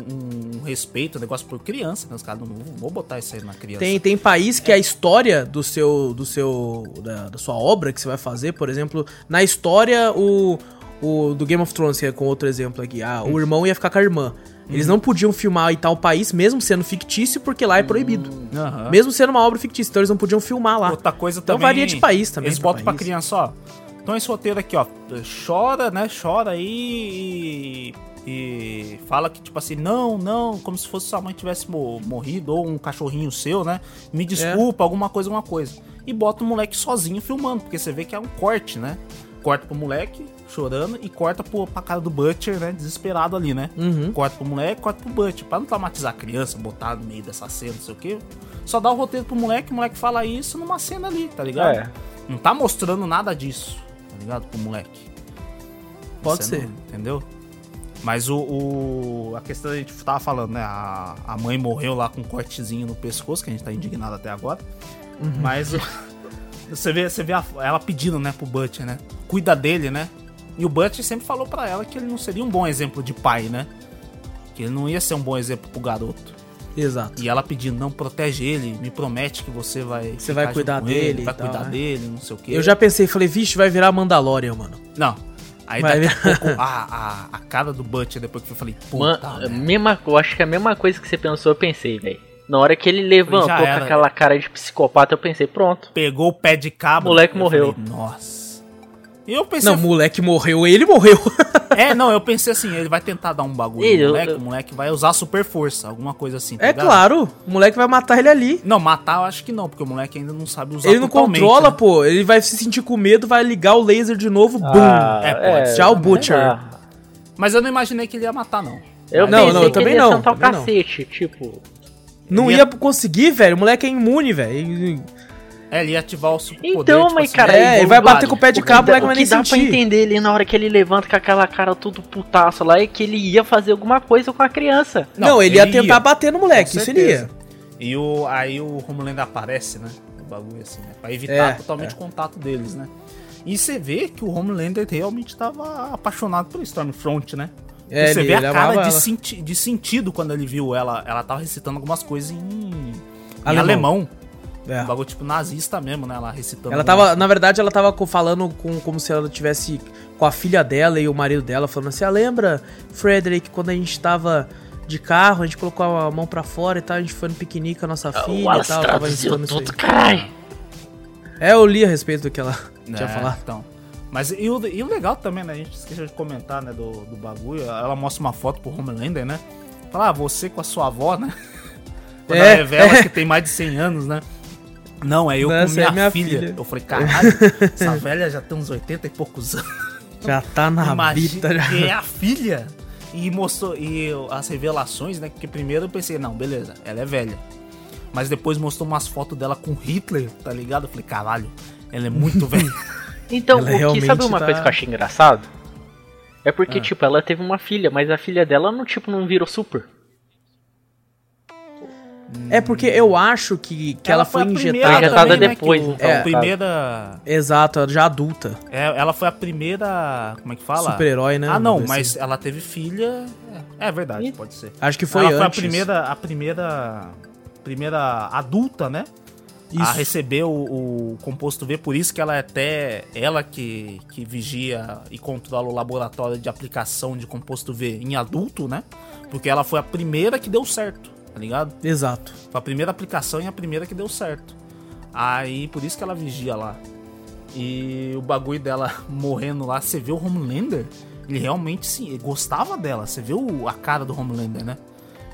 um respeito, um negócio por criança, né? Os caras não não vão botar isso aí na criança. Tem, tem país que a história do seu. do seu. Da, da sua obra que você vai fazer, por exemplo, na história, o. o do Game of Thrones, que é com outro exemplo aqui. Ah, o irmão ia ficar com a irmã. Eles não podiam filmar em tal país, mesmo sendo fictício, porque lá é proibido. Aham. Mesmo sendo uma obra fictícia, então eles não podiam filmar lá. Outra coisa Então também. varia de país também Eles botam pra criança, ó. Então esse roteiro aqui, ó. Chora, né? Chora aí e. E fala que, tipo assim, não, não, como se fosse sua mãe tivesse mo- morrido, ou um cachorrinho seu, né? Me desculpa, alguma coisa, alguma coisa. E bota o moleque sozinho filmando, porque você vê que é um corte, né? Corta pro moleque chorando e corta pro, pra cara do Butcher, né? Desesperado ali, né? Uhum. Corta pro moleque, corta pro Butcher. Pra não traumatizar a criança, botar no meio dessa cena, não sei o quê. Só dá o roteiro pro moleque, o moleque fala isso numa cena ali, tá ligado? É. Não tá mostrando nada disso, tá ligado? Pro moleque. Pode Você ser. não- entendeu? Mas o, o- A questão a gente tava falando, né? A, a mãe morreu lá com um cortezinho no pescoço, que a gente tá indignado até agora. Uhum. Mas o. você vê, você vê a- ela pedindo, né, pro Butch, né? Cuida dele, né? E o Butch sempre falou pra ela que ele não seria um bom exemplo de pai, né? Que ele não ia ser um bom exemplo pro garoto. Exato. E ela pedindo, não, protege ele, me promete que você vai. Você vai cuidar ele, dele e vai tal, cuidar né? dele, não sei o quê. Eu já pensei, falei, vixe, vai virar Mandalorian, mano. Não. Aí Vai daqui a pouco, a, a, a cara do Butch, depois que eu falei, Mano, puta, merda. mesma, eu acho que a mesma coisa que você pensou, eu pensei, velho. Na hora que ele levantou com aquela cara de psicopata, eu pensei, pronto. pegou o pé de cabo. Moleque eu morreu. falei, Nossa. Eu pensei, Não, o moleque morreu, ele morreu. é, não, eu pensei assim, ele vai tentar dar um bagulho Ele, no moleque, eu- o moleque vai usar super força, alguma coisa assim. tá É ligado? claro, o moleque vai matar ele ali. Não, matar eu acho que não, porque o moleque ainda não sabe usar Ele não controla, né? pô. Ele vai se sentir com medo, vai ligar o laser de novo, Ah, boom. É, pode Tchau, ser, Butcher. Ah, Mas eu não imaginei que ele ia matar, não. Eu Não, pensei não, eu que também ele ia não, sentar o não. cacete, tipo. Não Ele ia conseguir, velho. O moleque é imune, velho. É, ele ia ativar o superpoder. Então, tipo mas assim, cara, É, ele vai vamos bater com o pé de cabo, vai que nem dá pra sentir. entender ali na hora que ele levanta com aquela cara tudo putaço lá é que ele ia fazer alguma coisa com a criança. Não, ele, ia tentar bater no moleque, isso ele ia. certeza. E o, aí o Homelander aparece, né? O bagulho assim, né? Pra evitar É, totalmente é. o contato deles, né? E você vê que o Homelander realmente tava apaixonado pelo Stormfront, né? É, você ele- vê a ele cara de, senti de sentido quando ele viu ela. Ela tava recitando algumas coisas em, em Alemão. alemão. É. Um bagulho tipo nazista mesmo, né? Ela recitando. Ela tava, na verdade, ela tava falando com, como se ela tivesse com a filha dela e o marido dela, falando assim: ah, lembra, Frederick, quando a gente tava de carro, a gente colocou a mão pra fora e tal, a gente foi no piquenique com a nossa filha o e Wallace tal, tava recitando isso aí. tudo, caralho. É, eu li a respeito do que ela tinha É, falado. Então. Mas e o, e o legal também, né? A gente esqueceu de comentar, né? Do, do bagulho. Ela mostra uma foto pro Homelander, né? Fala, ah, você com a sua avó, né? Quando É, ela revela é. que tem mais de 100 anos, né? Não, é eu Não, com essa minha, é minha filha. filha. Eu falei, caralho, essa velha já tem uns 80 e poucos anos. Já tá na Imagina bita já. que é a filha. E mostrou e as revelações, né? Porque primeiro eu pensei, não, beleza, ela é velha. Mas depois mostrou umas fotos dela com Hitler, tá ligado? Eu falei, caralho, ela é muito velha. Então, Ela o que realmente sabe uma tá- coisa que eu achei engraçado? É porque, Ah. tipo, ela teve uma filha, mas a filha dela não, tipo, não virou super. É porque eu acho que, que ela, foi a primeira injetada. Injetada também, né, depois, que então, a é. primeira. Exato, já adulta. é, ela foi a primeira. Como é que fala? Super-herói, né? Ah, não, mas ela teve filha. É, é verdade, Ih. pode ser. Acho que foi ela foi a antes. primeira. A primeira. Primeira adulta, né? A Isso. receber o, o composto V, por isso que ela é até. Ela que, que vigia e controla o laboratório de aplicação de composto V em adulto, né? Porque ela foi a primeira que deu certo, tá ligado? Exato. Foi a primeira aplicação e a primeira que deu certo. Aí, por isso que ela vigia lá. E o bagulho dela morrendo lá, você vê o Homelander, ele realmente sim, ele gostava dela. Você vê o- a cara do Homelander, né?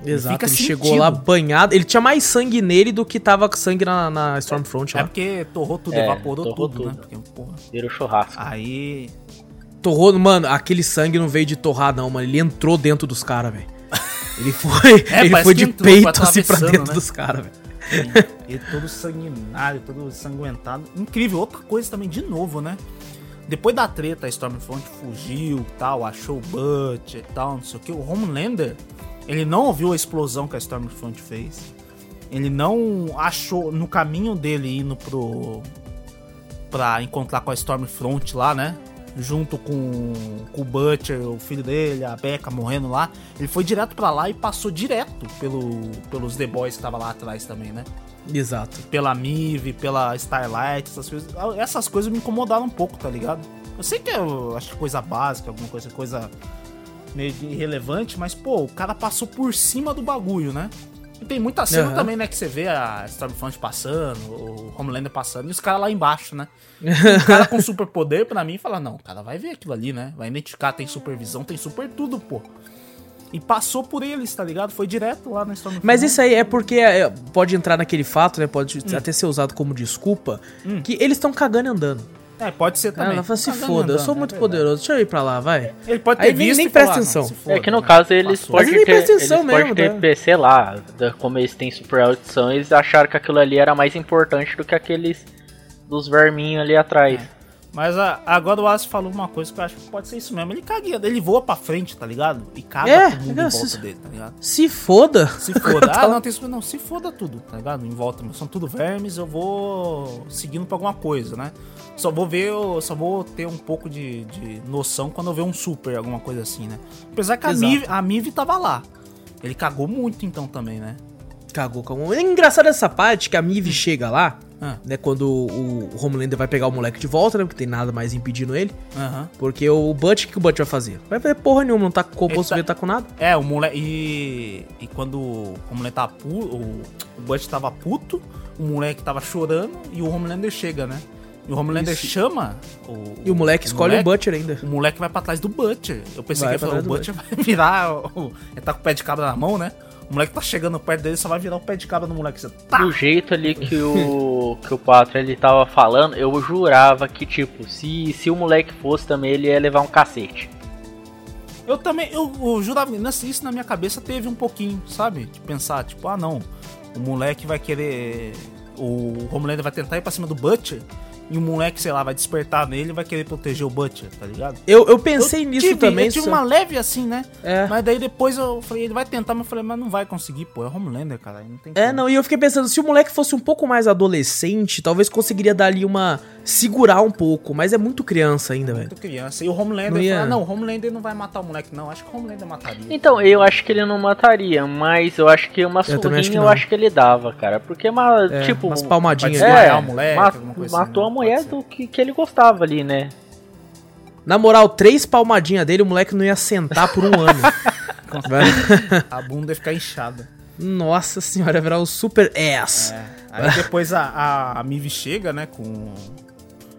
Exato. fica Ele chegou lá banhado. Ele tinha mais sangue nele do que tava com sangue na, na Stormfront É lá. porque torrou tudo, É, evaporou torrou tudo, né? tudo. Porque, porra. Virou churrasco. Aí. Torrou, mano, aquele sangue não veio de torrar, não, mano. Ele entrou dentro dos caras, velho. Ele foi, É, ele foi de peito assim pra atravessando, dentro né? dos caras, velho. E todo sanguinário, todo sanguentado. Incrível. Outra coisa também, de novo, né? Depois da treta, a Stormfront fugiu tal, achou o Butch e tal, não sei o que. O Homelander, ele não ouviu a explosão que a Stormfront fez. Ele não achou no caminho dele indo pro. pra encontrar com a Stormfront lá, né? Junto com, com o Butcher, o filho dele, a Becca morrendo lá. Ele foi direto pra lá e passou direto pelo, pelos The Boys que tava lá atrás também, né? Exato. pela Mive, pela Starlight, essas coisas. Essas coisas me incomodaram um pouco, tá ligado? Eu sei que eu acho que coisa básica, alguma coisa, coisa meio irrelevante, mas pô, o cara passou por cima do bagulho, né? E tem muita cena Aham. também, né, que você vê a Stormfront passando, o Homelander passando, e os caras lá embaixo, né? O cara com superpoder, pra mim, fala, não, o cara vai ver aquilo ali, né? Vai identificar, tem supervisão, tem super tudo, pô. E passou por eles, tá ligado? Foi direto lá na Stormfront. Mas isso aí é porque é, pode entrar naquele fato, né? Pode Hum. até ser usado como desculpa, que eles estão cagando e andando. É, pode ser também. Ela fala, se Cagando foda, eu sou é muito verdade. poderoso, deixa eu ir pra lá, vai. Ele pode ter Aí visto nem e presta "Ah, atenção." não, se foda, É que no né? caso eles podem ter, presta eles atenção podem mesmo, ter, né? sei lá, como eles têm super audição, eles acharam que aquilo ali era mais importante do que aqueles dos verminhos ali atrás. Mas a, agora o Wallace falou uma coisa que eu acho que pode ser isso mesmo. Ele cagueia, ele voa pra frente, tá ligado? E caga É, todo mundo é, em volta se- dele, tá ligado? Se foda. Se foda. ah, não, tem isso. Não, se foda tudo, tá ligado? Em volta. São tudo vermes, eu vou seguindo pra alguma coisa, né? Só vou ver, eu só vou ter um pouco de, de noção quando eu ver um super, alguma coisa assim, né? Apesar que a. Mive, a Mive tava lá. Ele cagou muito então também, né? Cagou com É engraçado essa parte que a Mive chega lá, Ah, né? Quando o, o Homelander vai pegar o moleque de volta, né? Porque tem nada mais impedindo ele. Porque o Butch, o que o Butch vai fazer? Vai fazer porra nenhuma, não tá com o Ele tá... tá com nada. É, o moleque. E, e quando o tava puto, o, o Butch tava puto, o moleque tava chorando e o Homelander chega, né? E o Homelander Isso. chama o. E o moleque escolhe moleque, o Butcher ainda. O moleque vai pra trás do Butcher. Eu pensei Vai que pra falou, o Butcher vai virar. O, ele tá com o pé de cabra na mão, né? O moleque tá chegando perto dele, só vai virar o pé de cabra no moleque. Você, tá! Do jeito ali que o que o Pátria ele tava falando, eu jurava que tipo, se, se o moleque fosse também ele ia levar um cacete. Eu também, eu, eu jurava, nessa- isso na minha cabeça teve um pouquinho, sabe? De pensar, tipo, ah não, o moleque vai querer. O Homelander vai tentar ir pra cima do Butcher e o moleque, sei lá, vai despertar nele e vai querer proteger o Butcher, tá ligado? Eu, eu pensei Eu nisso tive- também. Eu tive só- uma leve assim, né? É. Mas daí depois eu falei, ele vai tentar, mas eu falei, mas não vai conseguir, pô, é Homelander, cara. Não tem É, como. não, e eu fiquei pensando, se o moleque fosse um pouco mais adolescente, talvez conseguiria dar ali uma. Segurar um pouco, mas é muito criança ainda, velho. Muito criança. E o Homelander Não ia- fala, não, o Homelander não vai matar o moleque, não. Acho que o Homelander mataria. Então, eu acho que ele não mataria, mas eu acho que uma Eu acho que eu acho que ele dava, cara. Porque, uma, É, tipo. umas palmadinhas. É, o moleque, ma- alguma coisa assim, matou né? a mulher do que, que ele gostava ali, né? Na moral, três palmadinhas dele, o moleque não ia sentar por um ano. A bunda ia ficar inchada. Nossa senhora, ia virar o super ass. É. Aí depois a, a, a Mive chega, né, com.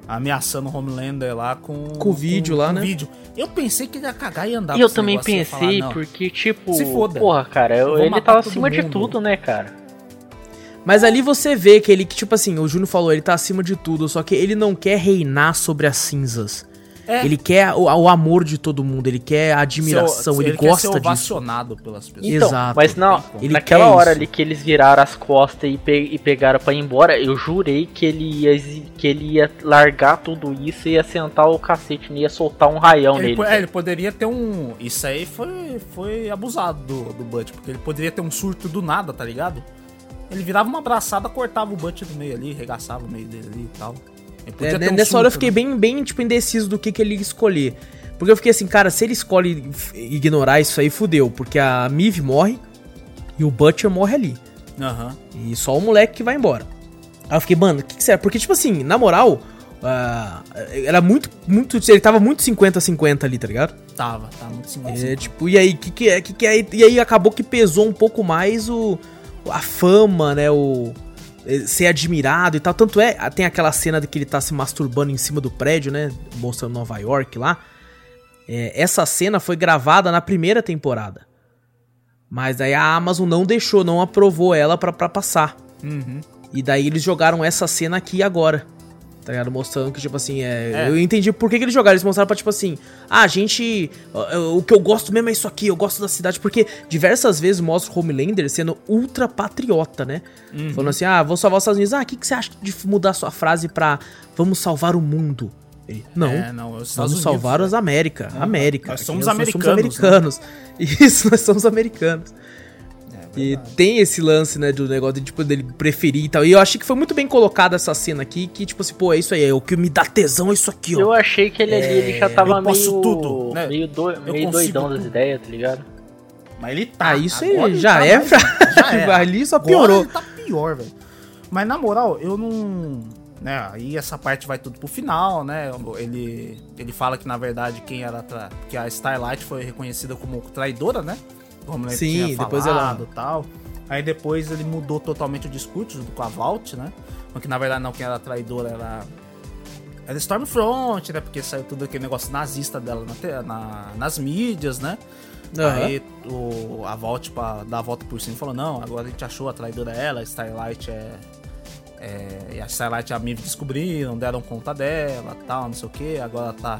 Ameaçando o Homelander lá com. Com o vídeo lá, né? vídeo. Eu pensei que ele ia cagar e andar e com eu também pensei, falar, porque, tipo. Se foda. Porra, cara, eu- ele tava acima de mundo. tudo, né, cara? Mas ali você vê que ele, que tipo assim, o Júnior falou, ele tá acima de tudo, só que ele não quer reinar sobre as cinzas. É. Ele quer o, o amor de todo mundo, ele quer a admiração, Ser- ele, quer ser gosta disso. ovacionado pelas pessoas. Então, Exato. mas não, Ele naquela quer hora isso. ali que eles viraram as costas e, pe- e pegaram pra ir embora, eu jurei que ele ia que ele ia largar tudo isso e ia sentar o cacete, não ia soltar um raião Ele, nele. é, ele poderia ter um. Isso aí foi, foi abusado do, do Butch, porque ele poderia ter um surto do nada, tá ligado? Ele virava uma abraçada, cortava o Butch do meio ali, regaçava o meio dele ali e tal. É, ter um nessa hora eu fiquei né? bem, bem, tipo, indeciso do que, que ele ia escolher. Porque eu fiquei assim, cara, se ele escolhe ignorar isso aí, fudeu. Porque a Miv morre e o Butcher morre ali. Aham. E só o moleque que vai embora. Aí eu fiquei, mano, o que, que será? Porque, tipo assim, na moral, ah, era muito, muito. Ele tava muito 50-50 ali, tá ligado? Tava, tava muito sim. É, tipo, e aí, que que é, que que é? E aí acabou que pesou um pouco mais o a fama, né, o ser admirado e tal. Tanto é, tem aquela cena de que ele tá se masturbando em cima do prédio, né, mostrando Nova York lá. É, essa cena foi gravada na primeira temporada. Mas aí a Amazon não deixou, não aprovou ela pra, pra passar. Uhum. E daí eles jogaram essa cena aqui agora. Tá ligado? Mostrando que, tipo assim, é, É. eu entendi por que, que eles jogaram. Eles mostraram pra, tipo assim, ah, a gente. ó, O que eu gosto mesmo é isso aqui, eu gosto da cidade. Porque diversas vezes mostra o Homelander sendo ultra patriota, né? Uhum. Falando assim, ah, vou salvar os Estados Unidos. Ah, o que, que você acha de mudar sua frase pra vamos salvar o mundo? Ele, não. É, não, Vamos Unidos, salvar né? as América. América. Nós somos Nós americanos, somos americanos. Isso, nós somos americanos. É E tem esse lance, né, do negócio de, tipo, dele preferir e tal. E eu achei que foi muito bem colocada essa cena aqui, que, tipo assim, pô, é isso aí, é o que me dá tesão, é isso aqui, ó. Eu achei que ele ali ele já tava eu posso meio. tudo, né? meio, do, meio doidão das tudo. ideias, tá ligado? Mas ele tá. Ah, isso agora aí já tá é pra... já é. Ali só Agora piorou. ele tá pior, velho. Mas na moral, eu não. Né, aí essa parte vai tudo pro final, né? Ele, ele fala que na verdade quem era. Tra... Que a Starlight foi reconhecida como traidora, né? Como ele Sim, tinha depois falado ela- tal. Aí depois ele mudou totalmente o discurso junto com a Vault, né? Porque na verdade não, quem era traidora era. Era Stormfront, né? Porque saiu tudo aquele negócio nazista dela na na- nas mídias, né? Aham. Aí o, a Vault pra dar a volta por cima falou: não, agora a gente achou a traidora é ela, a Starlight é. é e a Starlight e a Miv descobriram, deram conta dela tal, não sei o que, agora tá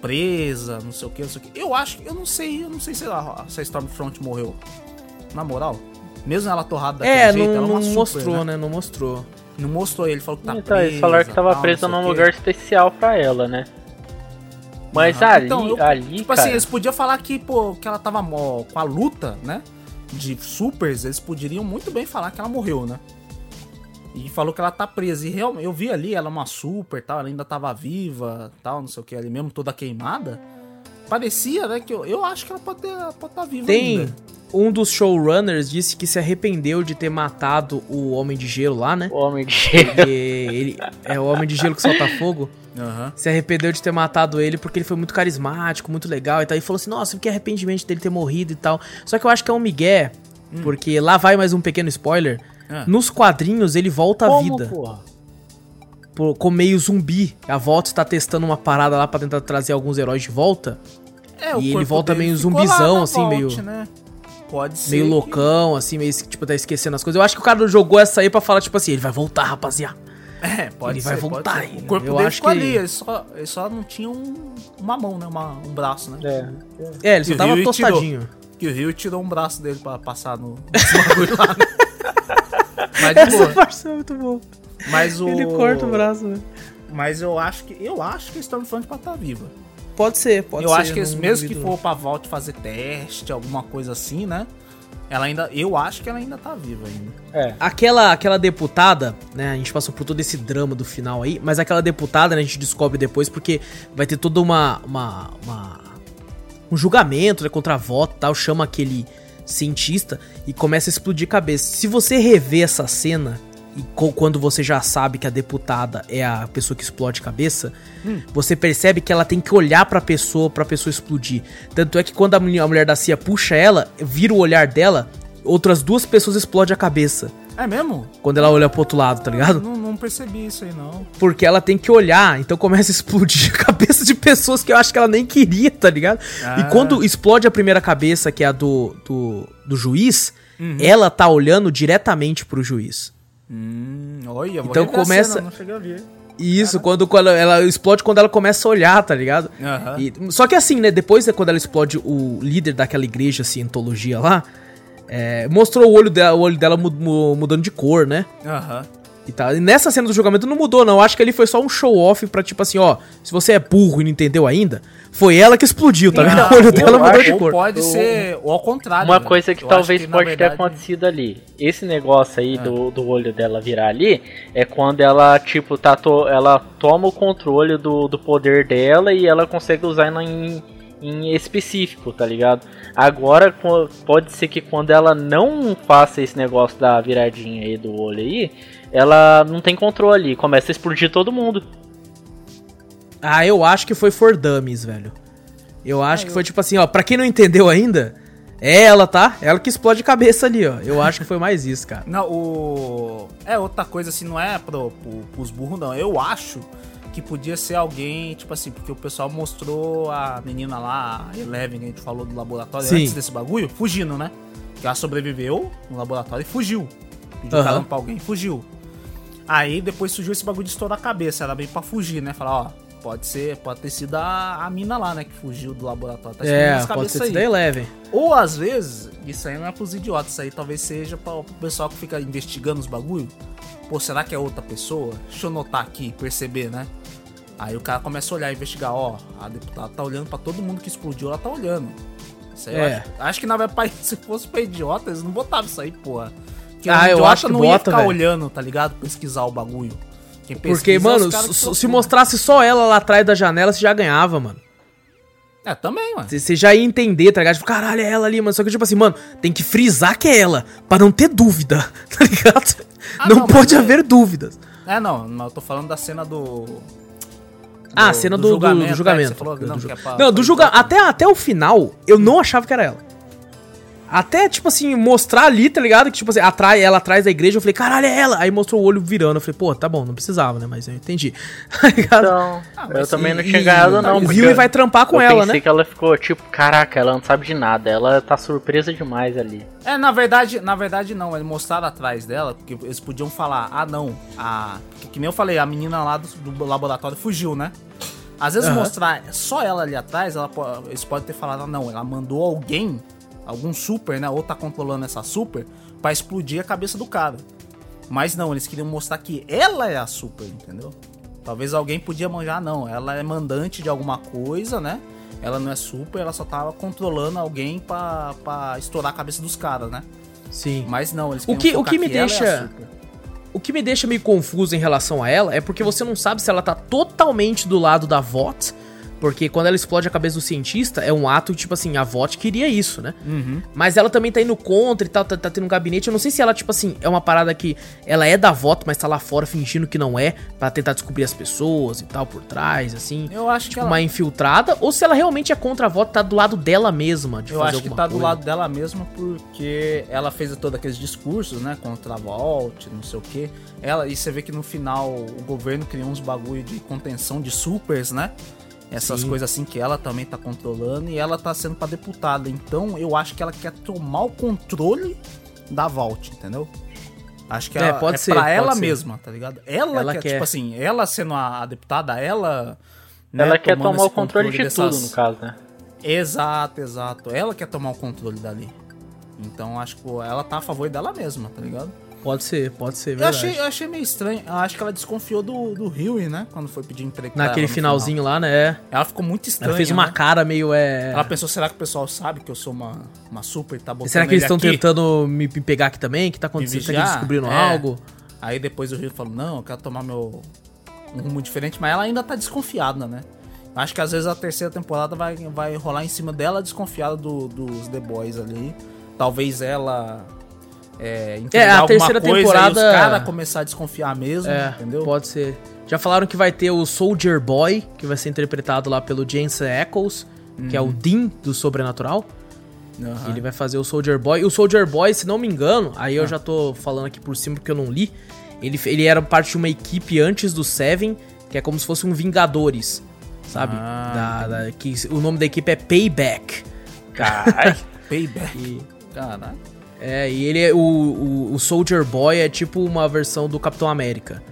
presa, não sei o que, não sei o que. Eu acho que eu não sei, eu não sei se a, se a Stormfront morreu. Na moral. Mesmo ela torrada daquele É, jeito, não, ela é não super, mostrou, né? né? Não mostrou. Não mostrou ele, falou que tá então, presa. eles falaram que tava tal, presa num lugar especial pra ela, né? Mas Aham. ali, Então, eu- ali, Tipo cara, assim, eles podiam falar que, pô, que ela tava mó- com a luta, né? De supers, eles poderiam muito bem falar que ela morreu, né? E falou que ela tá presa. E realmente, eu vi ali, ela é uma super tal, ela ainda tava viva, tal, não sei o que, ali mesmo toda queimada. Parecia, né? Que eu, eu acho que ela pode estar pode tá viva Tem. ainda. Um dos showrunners disse que se arrependeu de ter matado o Homem de Gelo lá, né? o homem de gelo. Porque ele é o Homem de Gelo que solta fogo. Aham. Se arrependeu de ter matado ele porque ele foi muito carismático, muito legal e tal. E falou assim: Nossa, que arrependimento dele ter morrido e tal. Só que eu acho que é um migué, porque lá vai mais um pequeno spoiler. Ah. Nos quadrinhos ele volta à Como, vida. porra? Por, com meio zumbi. A volta está testando uma parada lá pra tentar trazer alguns heróis de volta. É, E ele volta meio zumbizão, assim, meio- né? Pode ser. Meio que- loucão, assim, meio tipo, tá esquecendo as coisas. Eu acho que o cara jogou essa aí pra falar, tipo assim, ele vai voltar, rapaziada. É, pode Ele ser, vai voltar ser. ainda. O corpo Eu dele acho ficou que- ali, ele só, ele só não tinha um- uma mão, né? Uma, um braço, né? É. É, ele só tava e tostadinho. Que o Rio tirou um braço dele pra passar no, no bagulho lá. né? Mas, de Essa boa. parte é muito boa. Mas o... Ele corta o braço, né? Mas eu acho que eu acho que eles estão falando pra estar viva. Pode ser, pode eu ser. acho que eles, mesmo que for pra Vault fazer teste, alguma coisa assim, né? Ela ainda. Eu acho que ela ainda tá viva ainda. É. Aquela, aquela deputada, né? A gente passou por todo esse drama do final aí, mas aquela deputada, né, a gente descobre depois porque vai ter toda uma. uma, uma- um julgamento né, contra a voto e tal. Chama aquele cientista e começa a explodir cabeça. Se você rever essa cena. E quando você já sabe que a deputada é a pessoa que explode cabeça, você percebe que ela tem que olhar pra pessoa pra pessoa explodir. Tanto é que quando a a mulher da CIA puxa ela, vira o olhar dela, outras duas pessoas explodem a cabeça. É mesmo? Quando ela olha pro outro lado, tá ligado? Não, não percebi isso aí, não. Porque ela tem que olhar, então começa a explodir a cabeça de pessoas que eu acho que ela nem queria, tá ligado? Ah. E quando explode a primeira cabeça, que é a do, do, do juiz, Uhum. ela tá olhando diretamente pro juiz. Hum, olha, vou Então começa- cena, não cheguei a ver. Isso, quando, quando ela explode quando ela começa a olhar, tá ligado? Aham. E- só que assim, né, depois, né, quando ela explode o líder daquela igreja, cientologia lá, é, mostrou o olho dela, o olho dela mu- mu- mudando de cor, né? Aham. E, tá. e nessa cena do julgamento não mudou, não. Acho que ali foi só um show-off pra, tipo assim, ó, se você é burro e não entendeu ainda, foi ela que explodiu, tá vendo? O olho dela mudou acho- de cor. pode ser, ou ao contrário. Uma né? coisa que Eu talvez que, pode ter verdade- acontecido ali. Esse negócio aí do, do olho dela virar ali é quando ela, tipo, tá to- ela toma o controle do, do poder dela e ela consegue usar em, em específico, tá ligado? Agora pode ser que quando ela não faça esse negócio da viradinha aí do olho aí, ela não tem controle, começa a explodir todo mundo. Ah, eu acho que foi for dummies, velho. Eu acho que foi tipo assim, ó, pra quem não entendeu ainda, é ela, tá? Ela que explode cabeça ali, ó. Eu acho que foi mais isso, cara. Não, o. É outra coisa assim, não é pro, pro, pros burros, não. Eu acho que podia ser alguém, tipo assim, porque o pessoal mostrou a menina lá, a Eleven, que a gente falou do laboratório Sim. antes desse bagulho, fugindo, né? Que ela sobreviveu no laboratório e fugiu. Pediu Aham. caramba pra alguém e fugiu. Aí depois surgiu esse bagulho de estourar a cabeça. Ela veio pra fugir, né? Falar, ó, pode ser, pode ter sido a, a mina lá, né? Que fugiu do laboratório. Tá É, as pode ser aí. sido a Eleven. Ou às vezes, isso aí não é pros idiotas, isso aí talvez seja pra, pro pessoal que fica investigando os bagulho. Pô, será que é outra pessoa? Deixa eu notar aqui, perceber, né? Aí o cara começa a olhar, investigar, ó, a deputada tá olhando pra todo mundo que explodiu, ela tá olhando. Isso aí eu É. acho, acho que na verdade, se fosse pra idiota, eles não botavam isso aí, porra. Porque Ah, eu acho que não ia bota, ficar velho. olhando, tá ligado? Pesquisar o bagulho. Quem Porque, pesquisa é mano, se- se mostrasse só ela lá atrás da janela, você já ganhava, mano. É, também, mano. Você já ia entender, tá ligado? Tipo, caralho, é ela ali, mano. Só que, tipo assim, mano, tem que frisar que é ela, pra não ter dúvida, tá ligado? Ah, não, não, pode é- haver dúvidas. É, não, mas eu tô falando da cena do. Ah, do- a cena do do, do julgamento, julgamento. é, falou não, é do julgamento. idiota. Até, até o final, eu não achava que era ela. Até, tipo assim, mostrar ali, tá ligado? Que, tipo assim, atrai, ela atrás da igreja, eu falei, caralho, é ela. Aí mostrou o olho virando. Eu falei, pô, tá bom, não precisava, né? Mas eu entendi. Tá ligado? Então, Ah, eu também e- não tinha e- ganhado não. o porque Rio vai trampar com eu ela, pensei né? que ela ficou tipo, caraca, ela não sabe de nada, ela tá surpresa demais ali. É, na verdade, na verdade não, eles mostraram atrás dela, porque eles podiam falar, ah não, a. Que, que nem eu falei, a menina lá do, do laboratório fugiu, né? Às vezes Aham. mostrar só ela ali atrás, ela, eles podem ter falado, ah, não, ela mandou alguém, algum super, né? Ou tá controlando essa super, pra explodir a cabeça do cara. Mas não, eles queriam mostrar que ela é a super, entendeu? Talvez alguém podia manjar, não. Ela é mandante de alguma coisa, né? Ela não é super, ela só tava controlando alguém pra, pra estourar a cabeça dos caras, né? Sim. Mas não, eles O que, o que me ela é a deixa. super. O que me deixa meio confuso em relação a ela é porque você não sabe se ela tá totalmente do lado da VOT. Porque quando ela explode a cabeça do cientista, é um ato, tipo assim, a VOT queria isso, né? Uhum. Mas ela também tá indo contra e tal, tá, tá tendo um gabinete. Eu não sei se ela, tipo assim, é uma parada que ela é da VOT, mas tá lá fora fingindo que não é, pra tentar descobrir as pessoas e tal por trás, assim. Eu acho que Tipo, ela, uma infiltrada, ou se ela realmente é contra a VOT, tá do lado dela mesma, de eu fazer acho que tá do coisa. lado dela mesma porque ela fez todos aqueles discursos, né, contra a Volt, não sei o que. Ela e você vê que no final o governo criou uns bagulho de contenção de supers, né? Essas Sim. coisas assim que ela também tá controlando e ela tá sendo pra deputada. Então eu acho que ela quer tomar o controle da Vault, entendeu? Acho que É, ela, pode é ser, pra pode ela ser. mesma, tá ligado? Ela, Ela quer, quer. tipo assim, ela sendo a, a deputada, ela. né, Ela quer tomar o esse controle de dessas- tudo, no caso, né? Exato, exato. Ela quer tomar o controle dali. Então acho que pô, ela tá a favor dela mesma, tá ligado? Pode ser, pode ser, Eu verdade. achei, eu achei meio estranho. Eu acho que ela desconfiou do, do Huey, né? Quando foi pedir emprego Naquele finalzinho lá, né? final. Ela ficou muito estranha. Ela fez uma né? cara meio, é... Ela pensou, será que o pessoal sabe que eu sou uma, uma super e tá botando Será que eles ele estão tentando me pegar aqui também? O que tá acontecendo? Será que eles descobriram É. algo? Aí depois o Rio falou, não, eu quero tomar meu um rumo diferente, mas ela ainda tá desconfiada, né? Acho que às vezes a terceira temporada vai, vai rolar em cima dela desconfiada do- dos The Boys ali. Talvez ela é, entregar É, a terceira coisa temporada- e os caras começar a desconfiar mesmo, É, entendeu? pode ser. Já falaram que vai ter o Soldier Boy, que vai ser interpretado lá pelo Jensen Ackles, que é o Dean do Sobrenatural. Aham. Ele vai fazer o Soldier Boy. O Soldier Boy, se não me engano, aí Ah. eu já tô falando aqui por cima porque eu não li. Ele, ele era parte de uma equipe antes do Seven, que é como se fosse um Vingadores, sabe? Ah, Da- da- que o nome da equipe é Payback. Caralho. Payback. E, Caralho. É, e ele é o, o, o Soldier Boy é tipo uma versão do Capitão América.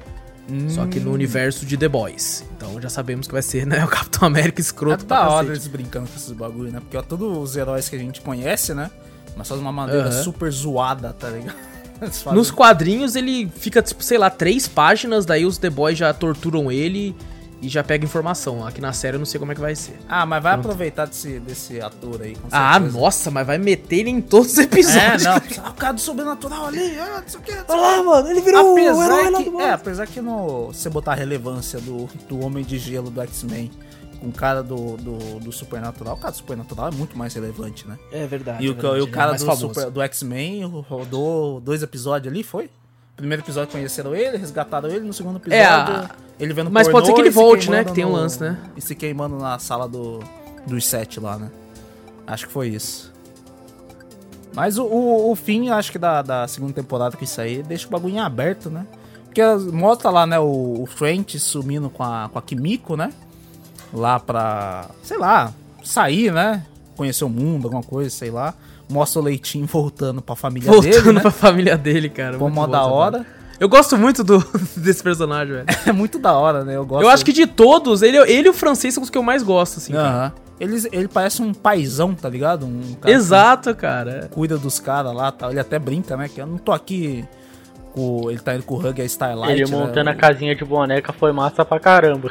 Só que Hum. no universo de The Boys. Então já sabemos que vai ser, né? O Capitão América É escroto pra da hora eles brincando com esses bagulho, né? Porque ó, todos os heróis que a gente conhece, né? Mas só de uma maneira Aham. super zoada, tá ligado? Nos quadrinhos ele fica, tipo, sei lá, três páginas, daí os The Boys já torturam ele e já pega informação. Aqui na série eu não sei como é que vai ser. Ah, mas vai aproveitar desse, desse ator aí, com Ah, nossa, mas vai meter ele em todos os É, episódios. não. Ah, o cara do sobrenatural ali, ah, não sei o que. Olha lá, mano, ele virou o herói Apesar lá que, do é, mal. apesar que no, você botar a relevância do, do Homem de Gelo do X-Men com o cara do, do, do Supernatural, o cara do Supernatural é muito mais relevante, né? É verdade. e é o, verdade, e o é cara mais do. Super- do X-Men rodou dois episódios ali, foi? Primeiro episódio conheceram ele, resgataram ele, no segundo episódio É, a- ele vendo mas pode ser que ele volte, né, que tem um no- lance, né? E se queimando na sala do, dos sete lá, né? Acho que foi isso. Mas o, o, o fim, acho que da, da segunda temporada que isso aí, deixa o bagulho em aberto, né? Porque mostra lá, né, o, o French sumindo com a, com a Kimiko, né? Lá pra, sei lá, sair, né? Conhecer o mundo, alguma coisa, sei lá. Mostra o Leitinho voltando pra família Voltando dele, né? pra família dele, cara. Pô, mó da hora. Eu gosto muito do, desse personagem, velho. É muito da hora, né? Eu gosto Eu acho que de todos, ele, ele e o francês são os que eu mais gosto, assim. cara. Aham. Ele, ele parece um paizão, tá ligado? Um cara que Exato, cara. cuida dos caras lá tal. Ele até brinca, né? Que eu não tô aqui com. Ele tá indo com o Hug e a Starlight. Ele né? montando a casinha de boneca foi massa pra caramba.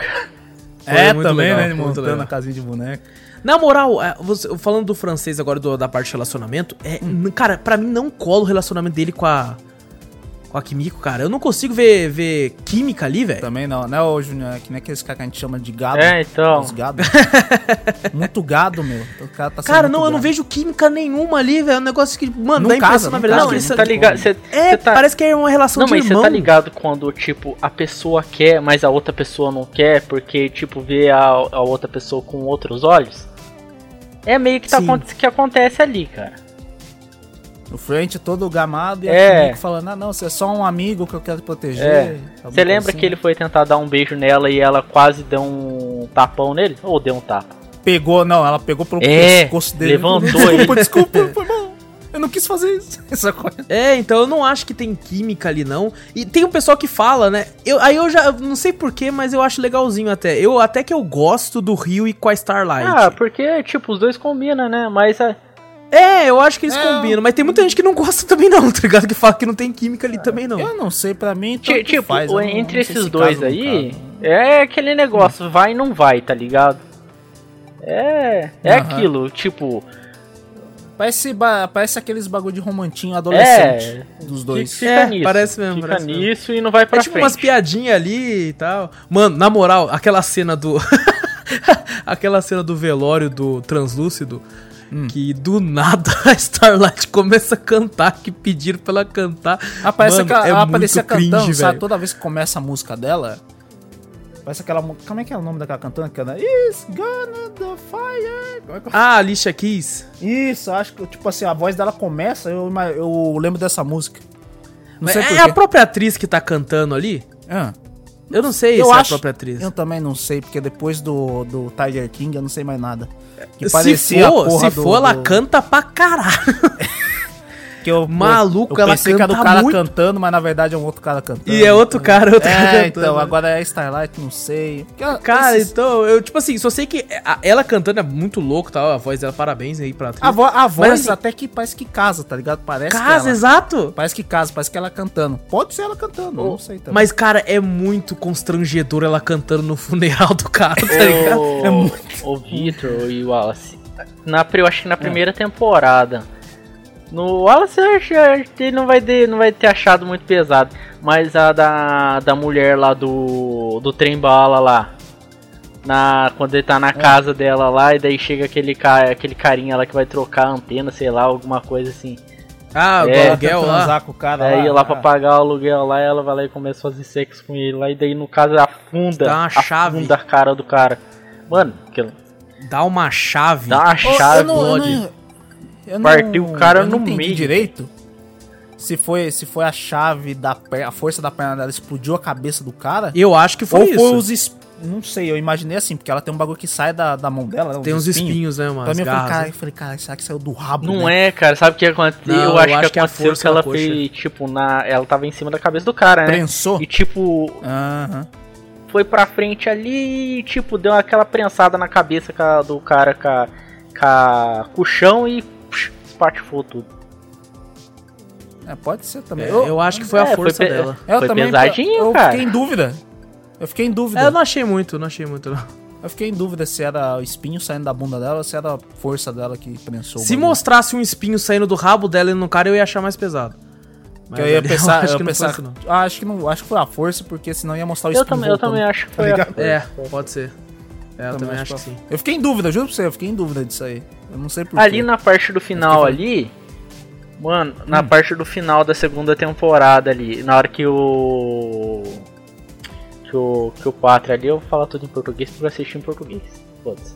É, Foi muito também, legal, né? Ele montando legal. a casinha de boneca. Na moral, é, falando do francês agora, do- da parte de relacionamento, é, cara, pra mim não cola o relacionamento dele com a. Com a Kimiko, cara. Eu não consigo ver, ver química ali, velho. Também não, né, ô Júnior? É que nem aqueles caras que a gente chama de gado. É, então. Os gado. muito gado, meu. O cara tá Cara, não, eu não vejo química nenhuma ali, velho. É um negócio que, mano, Não dá impressão, casa, na não verdade, casa, que eles Você são. tá ligado? Você É, você tá... parece que é uma relação Não, de mas irmão. você tá ligado quando, tipo, a pessoa quer, mas a outra pessoa não quer, porque, tipo, vê a, a outra pessoa com outros olhos? É meio que, tá, Sim. que acontece ali, cara. O French todo gamado e É. a Kimiko falando, ah, não, você é só um amigo que eu quero te proteger. É. Você lembra coisa que ele foi tentar dar um beijo nela e ela quase deu um tapão nele? Ou deu um tapa? Pegou, não, ela pegou pelo É, pescoço dele. levantou desculpa, ele. Desculpa, foi mal. Eu não quis fazer isso. Essa coisa. É, então eu não acho que tem química ali, não. E tem um pessoal que fala, né? Eu, aí eu já eu não sei porquê, mas eu acho legalzinho até. Eu até que eu gosto do Rio e com a Starlight. Ah, porque, tipo, os dois combinam, né? Mas, é, É, eu acho que eles É, combinam, mas tem muita gente que não gosta também não, tá ligado? Que fala que não tem química ali também não. Eu não sei, pra mim, tanto Tipo, faz, eu não- entre esses se dois aí, é aquele negócio, vai e não vai, tá ligado? É, é Aham. aquilo, tipo, Parece, parece aqueles bagulho de romantinho adolescente dos dois. Fica É, nisso. parece mesmo, Fica parece mesmo. nisso e não vai pra É tipo frente. umas piadinhas ali e tal. Mano, na moral, aquela cena do. aquela cena do velório do Translúcido. Hum. Que do nada a Starlight começa a cantar, que pediram pra ela cantar. Aparece Mano, aquela, é ela aparecia cringe, cantando, sabe? velho. Toda vez que começa a música dela. Parece aquela. Como é que é o nome daquela cantando? Que ela. It's gonna the fire. É Ah, Alicia Keys. Isso, acho que, tipo assim, a voz dela começa, eu, eu lembro dessa música. Não sei é a própria atriz que tá cantando ali? Ah, Eu não sei Eu se é a acho- própria atriz. eu também não sei, porque depois do, do Tiger King eu não sei mais nada. Que Se parecia a for, se do- for, ela do- canta pra caralho. Que eu, Maluco, eu, eu ela pensei que era o canta cara muito. cantando, mas na verdade é um outro cara cantando. E é outro cara, outro cara É, cantando. então, agora é Starlight, não sei. Porque Cara, esses- então, eu, tipo assim, só sei que a- ela cantando é muito louco, tá? A voz dela, parabéns aí pra atriz. a, vo a voz assim- até que parece que casa, tá ligado? Parece que Casa, ela- exato. Parece que casa, parece que ela cantando. Pode ser ela cantando, não sei também. Mas, cara, é muito constrangedor ela cantando no funeral do cara, tá ligado? O, É muito- o Victor e o Wallace. Na, eu acho que na primeira temporada. No Wallace eu acho que ele não vai, ter, não vai ter achado muito pesado. Mas a da, da mulher lá do. do trem bala lá. Na, quando ele tá na casa dela lá, e daí chega aquele, ca, aquele carinha lá que vai trocar a antena, sei lá, alguma coisa assim. Ah, o É, aluguel lá. com o cara Aí lá pra ah. pagar o aluguel lá, ela vai lá e começa a fazer sexo com ele lá, e daí no caso afunda, Dá uma chave. afunda a cara do cara. Mano, aquilo. Dá uma chave. Dá uma chave, eu não- eu não- eu não- Partiu o cara eu não no entendi meio. direito. Se foi, se foi a chave da perna, a força da perna dela explodiu a cabeça do cara. Eu acho que foi ou isso. foi os es- Não sei, eu imaginei assim, porque ela tem um bagulho que sai da, da mão dela. né, Tem uns espinhos, né, umas Pra mim, eu falei, cara, né? eu falei, cara, será que saiu do rabo? Não né? é, cara. Sabe o que aconteceu? Não, eu eu acho acho que que é aconteceu força que ela fez, tipo, na. Ela tava em cima da cabeça do cara, né? Prensou? E tipo, Aham. foi pra frente ali e, tipo, deu aquela prensada na cabeça ca- do cara com, a- com, a- com o chão e psh, espatifou tudo. É, pode ser também. É, eu, acho que foi a É, força pe- dela. eu foi também, pesadinho, eu cara. fiquei em dúvida. Eu fiquei em dúvida. É, eu não achei muito, não achei muito, não. Eu fiquei em dúvida se era o espinho saindo da bunda dela ou se era a força dela que prensou. Se mostrasse um espinho saindo do rabo dela e no cara, eu ia achar mais pesado. Que eu ia pensar, acho eu que não pensar, foi isso, não. ah, acho que não, acho que foi a força porque senão ia mostrar o Eu espinho também, eu também acho que foi. ligado? a- É, pode ser. É, eu Também também acho que sim. Eu fiquei em dúvida, juro pra você, eu fiquei em dúvida disso aí. Eu não sei porquê. Ali na parte do final ali. Mano, na Hum. parte do final da segunda temporada ali, na hora que o. Que o, que o Pátria ali, eu vou falar tudo em português porque eu assisti em português. Foda-se.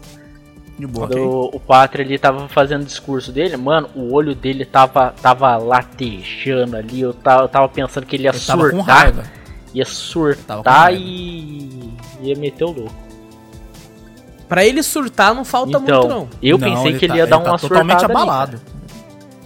De boa. Quando o, o Pátria ali tava fazendo o discurso dele, mano, o olho dele tava, tava latejando ali. Eu tava, eu tava pensando que ele ia Eu tava com surtar. raiva. Ia Tava com surtar raiva. e. ia meter o louco. Pra ele surtar, não falta muito, Então, não. eu Não, pensei que ele tá- ia dar tá uma totalmente surtada ali, abalado. cara.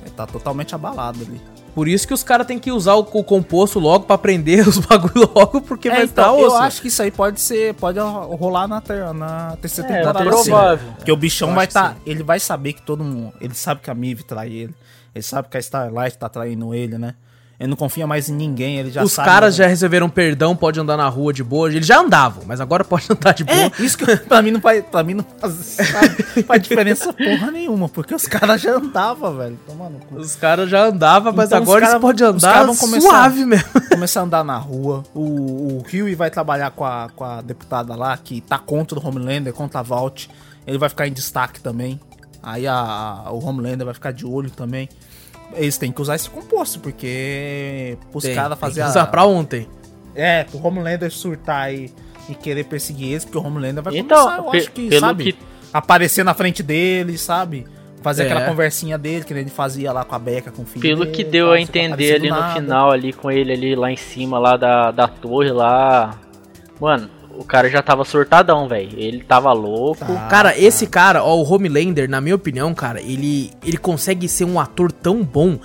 ele tá totalmente abalado ali. Por isso que os caras têm que usar o, o composto logo pra prender os bagulho logo, porque vai É, estar então, osso. eu acho que isso aí pode ser, pode rolar na, ter, na terceira É, temporada. sim. provável. Porque o bichão vai que tá, ele vai saber que todo mundo, ele sabe que a Mive trai ele. Ele sabe que a Starlight tá traindo ele, né? Ele não confia mais em ninguém, ele já Os sabe. caras né? já receberam perdão, pode andar na rua de boa. Eles já andavam, mas agora pode andar de boa. É, isso que pra mim não faz, pra mim não faz, faz diferença porra nenhuma, porque os caras já andavam, velho. Toma no cu. Os caras já andavam, mas Então agora eles cara- podem os cara andar vão começar- suave mesmo. Começar a andar na rua. O, o Huey vai trabalhar com a, com a deputada lá, que tá contra o Homelander, contra a Vault. Ele vai ficar em destaque também. Aí a, a- o Homelander vai ficar de olho também. Eles têm que usar esse composto, porque os caras tem fazer que a- usar pra ontem. É, pro Homelander surtar e, e querer perseguir eles, porque o Homelander vai Então, começar, eu acho que, sabe? que- Aparecer na frente dele, sabe? Fazer É. aquela conversinha dele, que ele fazia lá com a Becca, com o filho Pelo dele, que deu a entender ali no nada. final, ali com ele ali lá em cima, lá da, da torre lá. Mano, o cara já tava surtadão, velho. Ele tava louco. Tá. Cara, esse cara, ó, o Homelander, na minha opinião, cara, ele, ele consegue ser um ator tão bom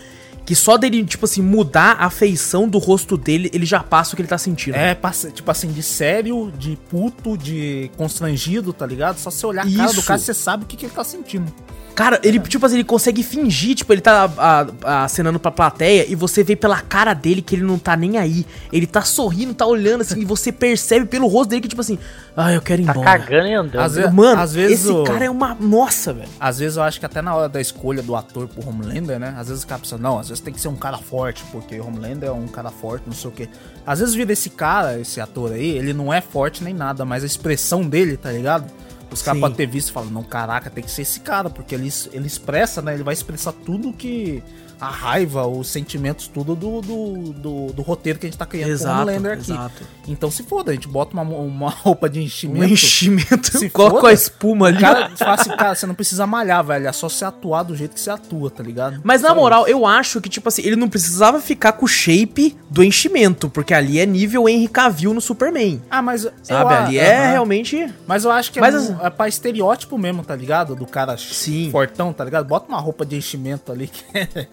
que só dele, tipo assim, mudar a feição do rosto dele, ele já passa o que ele tá sentindo. É, passa- tipo assim, de sério, de puto, de constrangido, tá ligado? Só você olhar a cara do cara, você sabe o que, que ele tá sentindo. Cara, ele, tipo assim, ele consegue fingir, tipo, ele tá a- a- acenando pra plateia e você vê pela cara dele que ele não tá nem aí. Ele tá sorrindo, tá olhando assim, e você percebe pelo rosto dele que, tipo assim, ah, eu quero ir Tá embora. cagando e andando. Às vezes- Mano, às vezes esse o- cara é uma. Nossa, velho. Às vezes eu acho que até na hora da escolha do ator pro Homelander, né? Às vezes o cara pensa, não, às vezes tem que ser um cara forte, porque o Homelander é um cara forte, não sei o quê. Às vezes vira esse cara, esse ator aí, ele não é forte nem nada, mas a expressão dele, tá ligado? Os caras podem ter visto e falam, não, caraca, tem que ser esse cara, porque ele, ele expressa, né? Ele vai expressar tudo que. A raiva, os sentimentos, tudo do, do, do, do roteiro que a gente tá criando Exato, com o Homelander aqui. exato. Então se foda, a gente bota uma, uma roupa de Um enchimento. enchimento. Se Coloca a espuma ali. Cara fala assim, cara, você não precisa malhar, velho. É só você atuar do jeito que você atua, tá ligado? Mas na moral, eu acho que, tipo assim, ele não precisava ficar com o shape do enchimento, porque ali é nível Henry Cavill no Superman. Ah, mas. eu- Sabe? ah, ali é aham. realmente. Mas eu acho que é, Mas um- assim- é pra estereótipo mesmo, tá ligado? Do cara Sim. fortão, tá ligado? Bota uma roupa de enchimento ali que. é,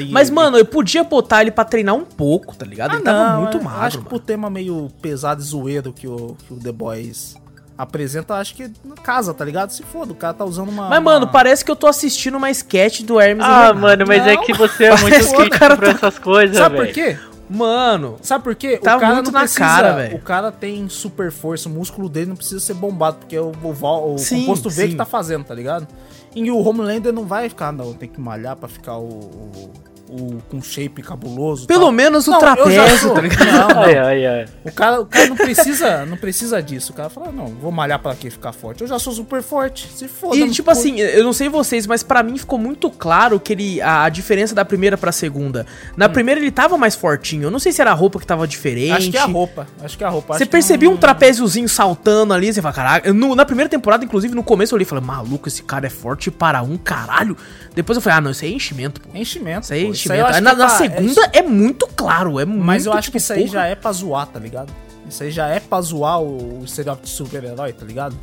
e- Mas, mano, eu podia botar ele pra treinar um pouco, tá ligado? Ah, ele tava não, muito eu magro. Acho que mano. pro tema meio pesado e zoeiro que o, que o The Boys apresenta, acho que na casa, tá ligado? Se foda, o cara tá usando uma. Mas, mano, uma- parece que eu tô assistindo uma sketch do Hermes Ah, mano, mas é Não, que você é muito crítico cara pra tá- essas coisas, Sabe por velho. quê? Mano, Sabe por quê? Tá muito na cara, velho. O cara tem super força, o músculo dele não precisa ser bombado, porque é o, o, o Sim, composto V sim. que tá fazendo, tá ligado? E o Homelander não vai ficar, não, tem que malhar pra ficar o. o, o- com shape cabuloso. pelo tal. menos o Não, eu já trapézio, sou- tá ligado? Não, não. Ai, ai, ai. O cara, o cara não precisa, não precisa disso. O cara fala, não, vou malhar pra quê? Ficar forte. Eu já sou super forte. Se foda. E tipo assim, eu não sei vocês, mas pra mim ficou muito claro que ele a, a diferença da primeira pra segunda. Na primeira ele tava mais fortinho. Eu não sei se era a roupa que tava diferente. Hum. Acho que é a roupa. Acho que é a roupa. Você que percebia não- um trapéziozinho saltando ali, você fala, caraca. No- na primeira temporada, inclusive, no começo eu olhei e falei, maluco, esse cara é forte para um caralho. Depois eu falei, ah, não, isso aí é enchimento, pô. Enchimento. Isso aí é pô. enchimento. Acho Aí na, é na pra- segunda é, muito claro, é muito Mas eu acho tipo, que isso aí porra. já é pra zoar, tá ligado? Isso aí já é pra zoar o, o estereótipo de super-herói, tá ligado?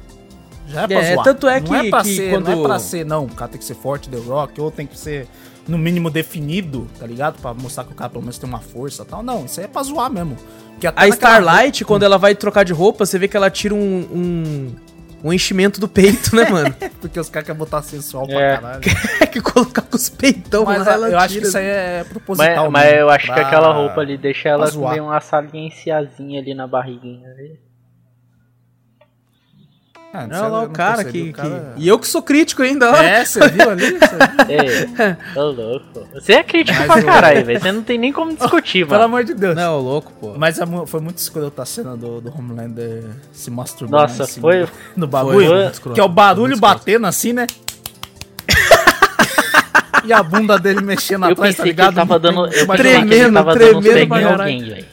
Já é pra É, zoar. tanto é não que- é pra que ser, quando- Não é pra ser, não, o cara tem que ser forte, The Rock, ou tem que ser, no mínimo, definido, tá ligado? Pra mostrar que o cara pelo menos tem uma força e tal. Não, isso aí é pra zoar mesmo. A Starlight, quando ela vai trocar de roupa, você vê que ela tira um, um, um enchimento do peito, né, mano? Porque os caras querem botar sensual É. pra caralho. É que colocar com os peitão Mas lá, ela eu acho que tira. isso aí é proposital. Mas, mas eu acho que pra- aquela roupa ali deixa ela com uma saliênciazinha ali na barriguinha. viu? Ah, eu lá não o cara que, o cara- que- E eu que sou crítico ainda, ó. É, você viu ali? Você viu? Ei, tô louco. Você é crítico Mas pra caralho, velho. Você não tem nem como discutir, Pelo mano. amor de Deus. Não, louco, pô. Mas é foi muito escroto a cena do, do Homelander se masturbando Nossa, cima foi- no bagulho. foi que é o barulho batendo assim, né? e a bunda dele mexendo Eu atrás, tá pensei que ligado? tava dando. Eu Mas- pensei que ele Tremendo, tava dando uns tremendo pra caralho.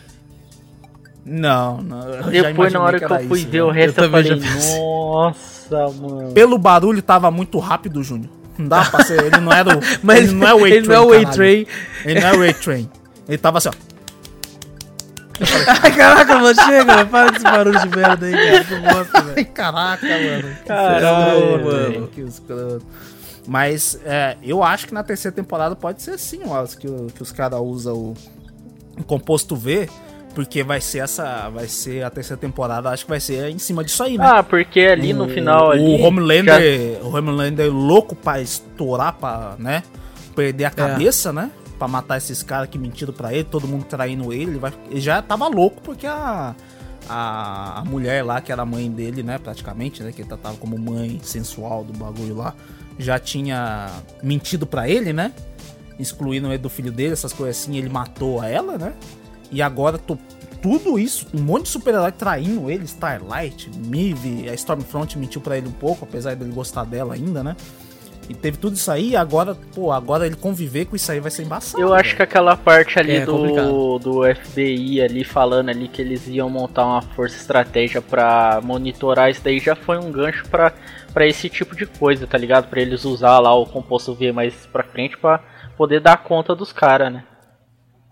Não, não. Depois, na hora que, eu fui isso, ver o né? resto, eu, Eu falei, já nossa, mano. Pelo barulho tava muito rápido, Júnior. Não dá pra ser. Ele não era o. Mas ele não é o ele não é o. A-Train. Ele não é o A-Train. Ele tava assim, ó. Ai, caraca, mano, chega. Para com esse barulho de merda aí, cara. Que bosta, velho. Caraca, mano. Que Caralho, mano. Que escroto. Mas é, eu acho que na terceira temporada pode ser sim, eu acho que, o- que os caras usam o, o composto V, porque vai ser essa. Vai ser a terceira temporada, acho que vai ser em cima disso aí, né? Ah, porque ali no final ali. O Homelander, o Homelander é louco pra estourar, pra, né? Perder a cabeça, né? Pra matar esses caras que mentiram pra ele, todo mundo traindo ele. Ele, vai, ele já tava louco porque a, a, a mulher lá, que era a mãe dele, né? Praticamente, né? Que ele tratava como mãe sensual do bagulho lá, já tinha mentido pra ele, né? Excluindo ele do filho dele, essas coisas assim. Ele matou a ela, né? E agora tô, tudo isso, um monte de super-herói traindo ele, Starlight, Mive, a Stormfront mentiu pra ele um pouco, apesar dele gostar dela ainda, né? E teve tudo isso aí, e agora, pô, agora ele conviver com isso aí vai ser embaçado. Eu acho que aquela parte ali É do, complicado. do FBI ali falando ali que eles iam montar uma força estratégia pra monitorar isso daí já foi um gancho pra, pra esse tipo de coisa, tá ligado? Pra eles usar lá o composto V mais pra frente pra poder dar conta dos caras, né?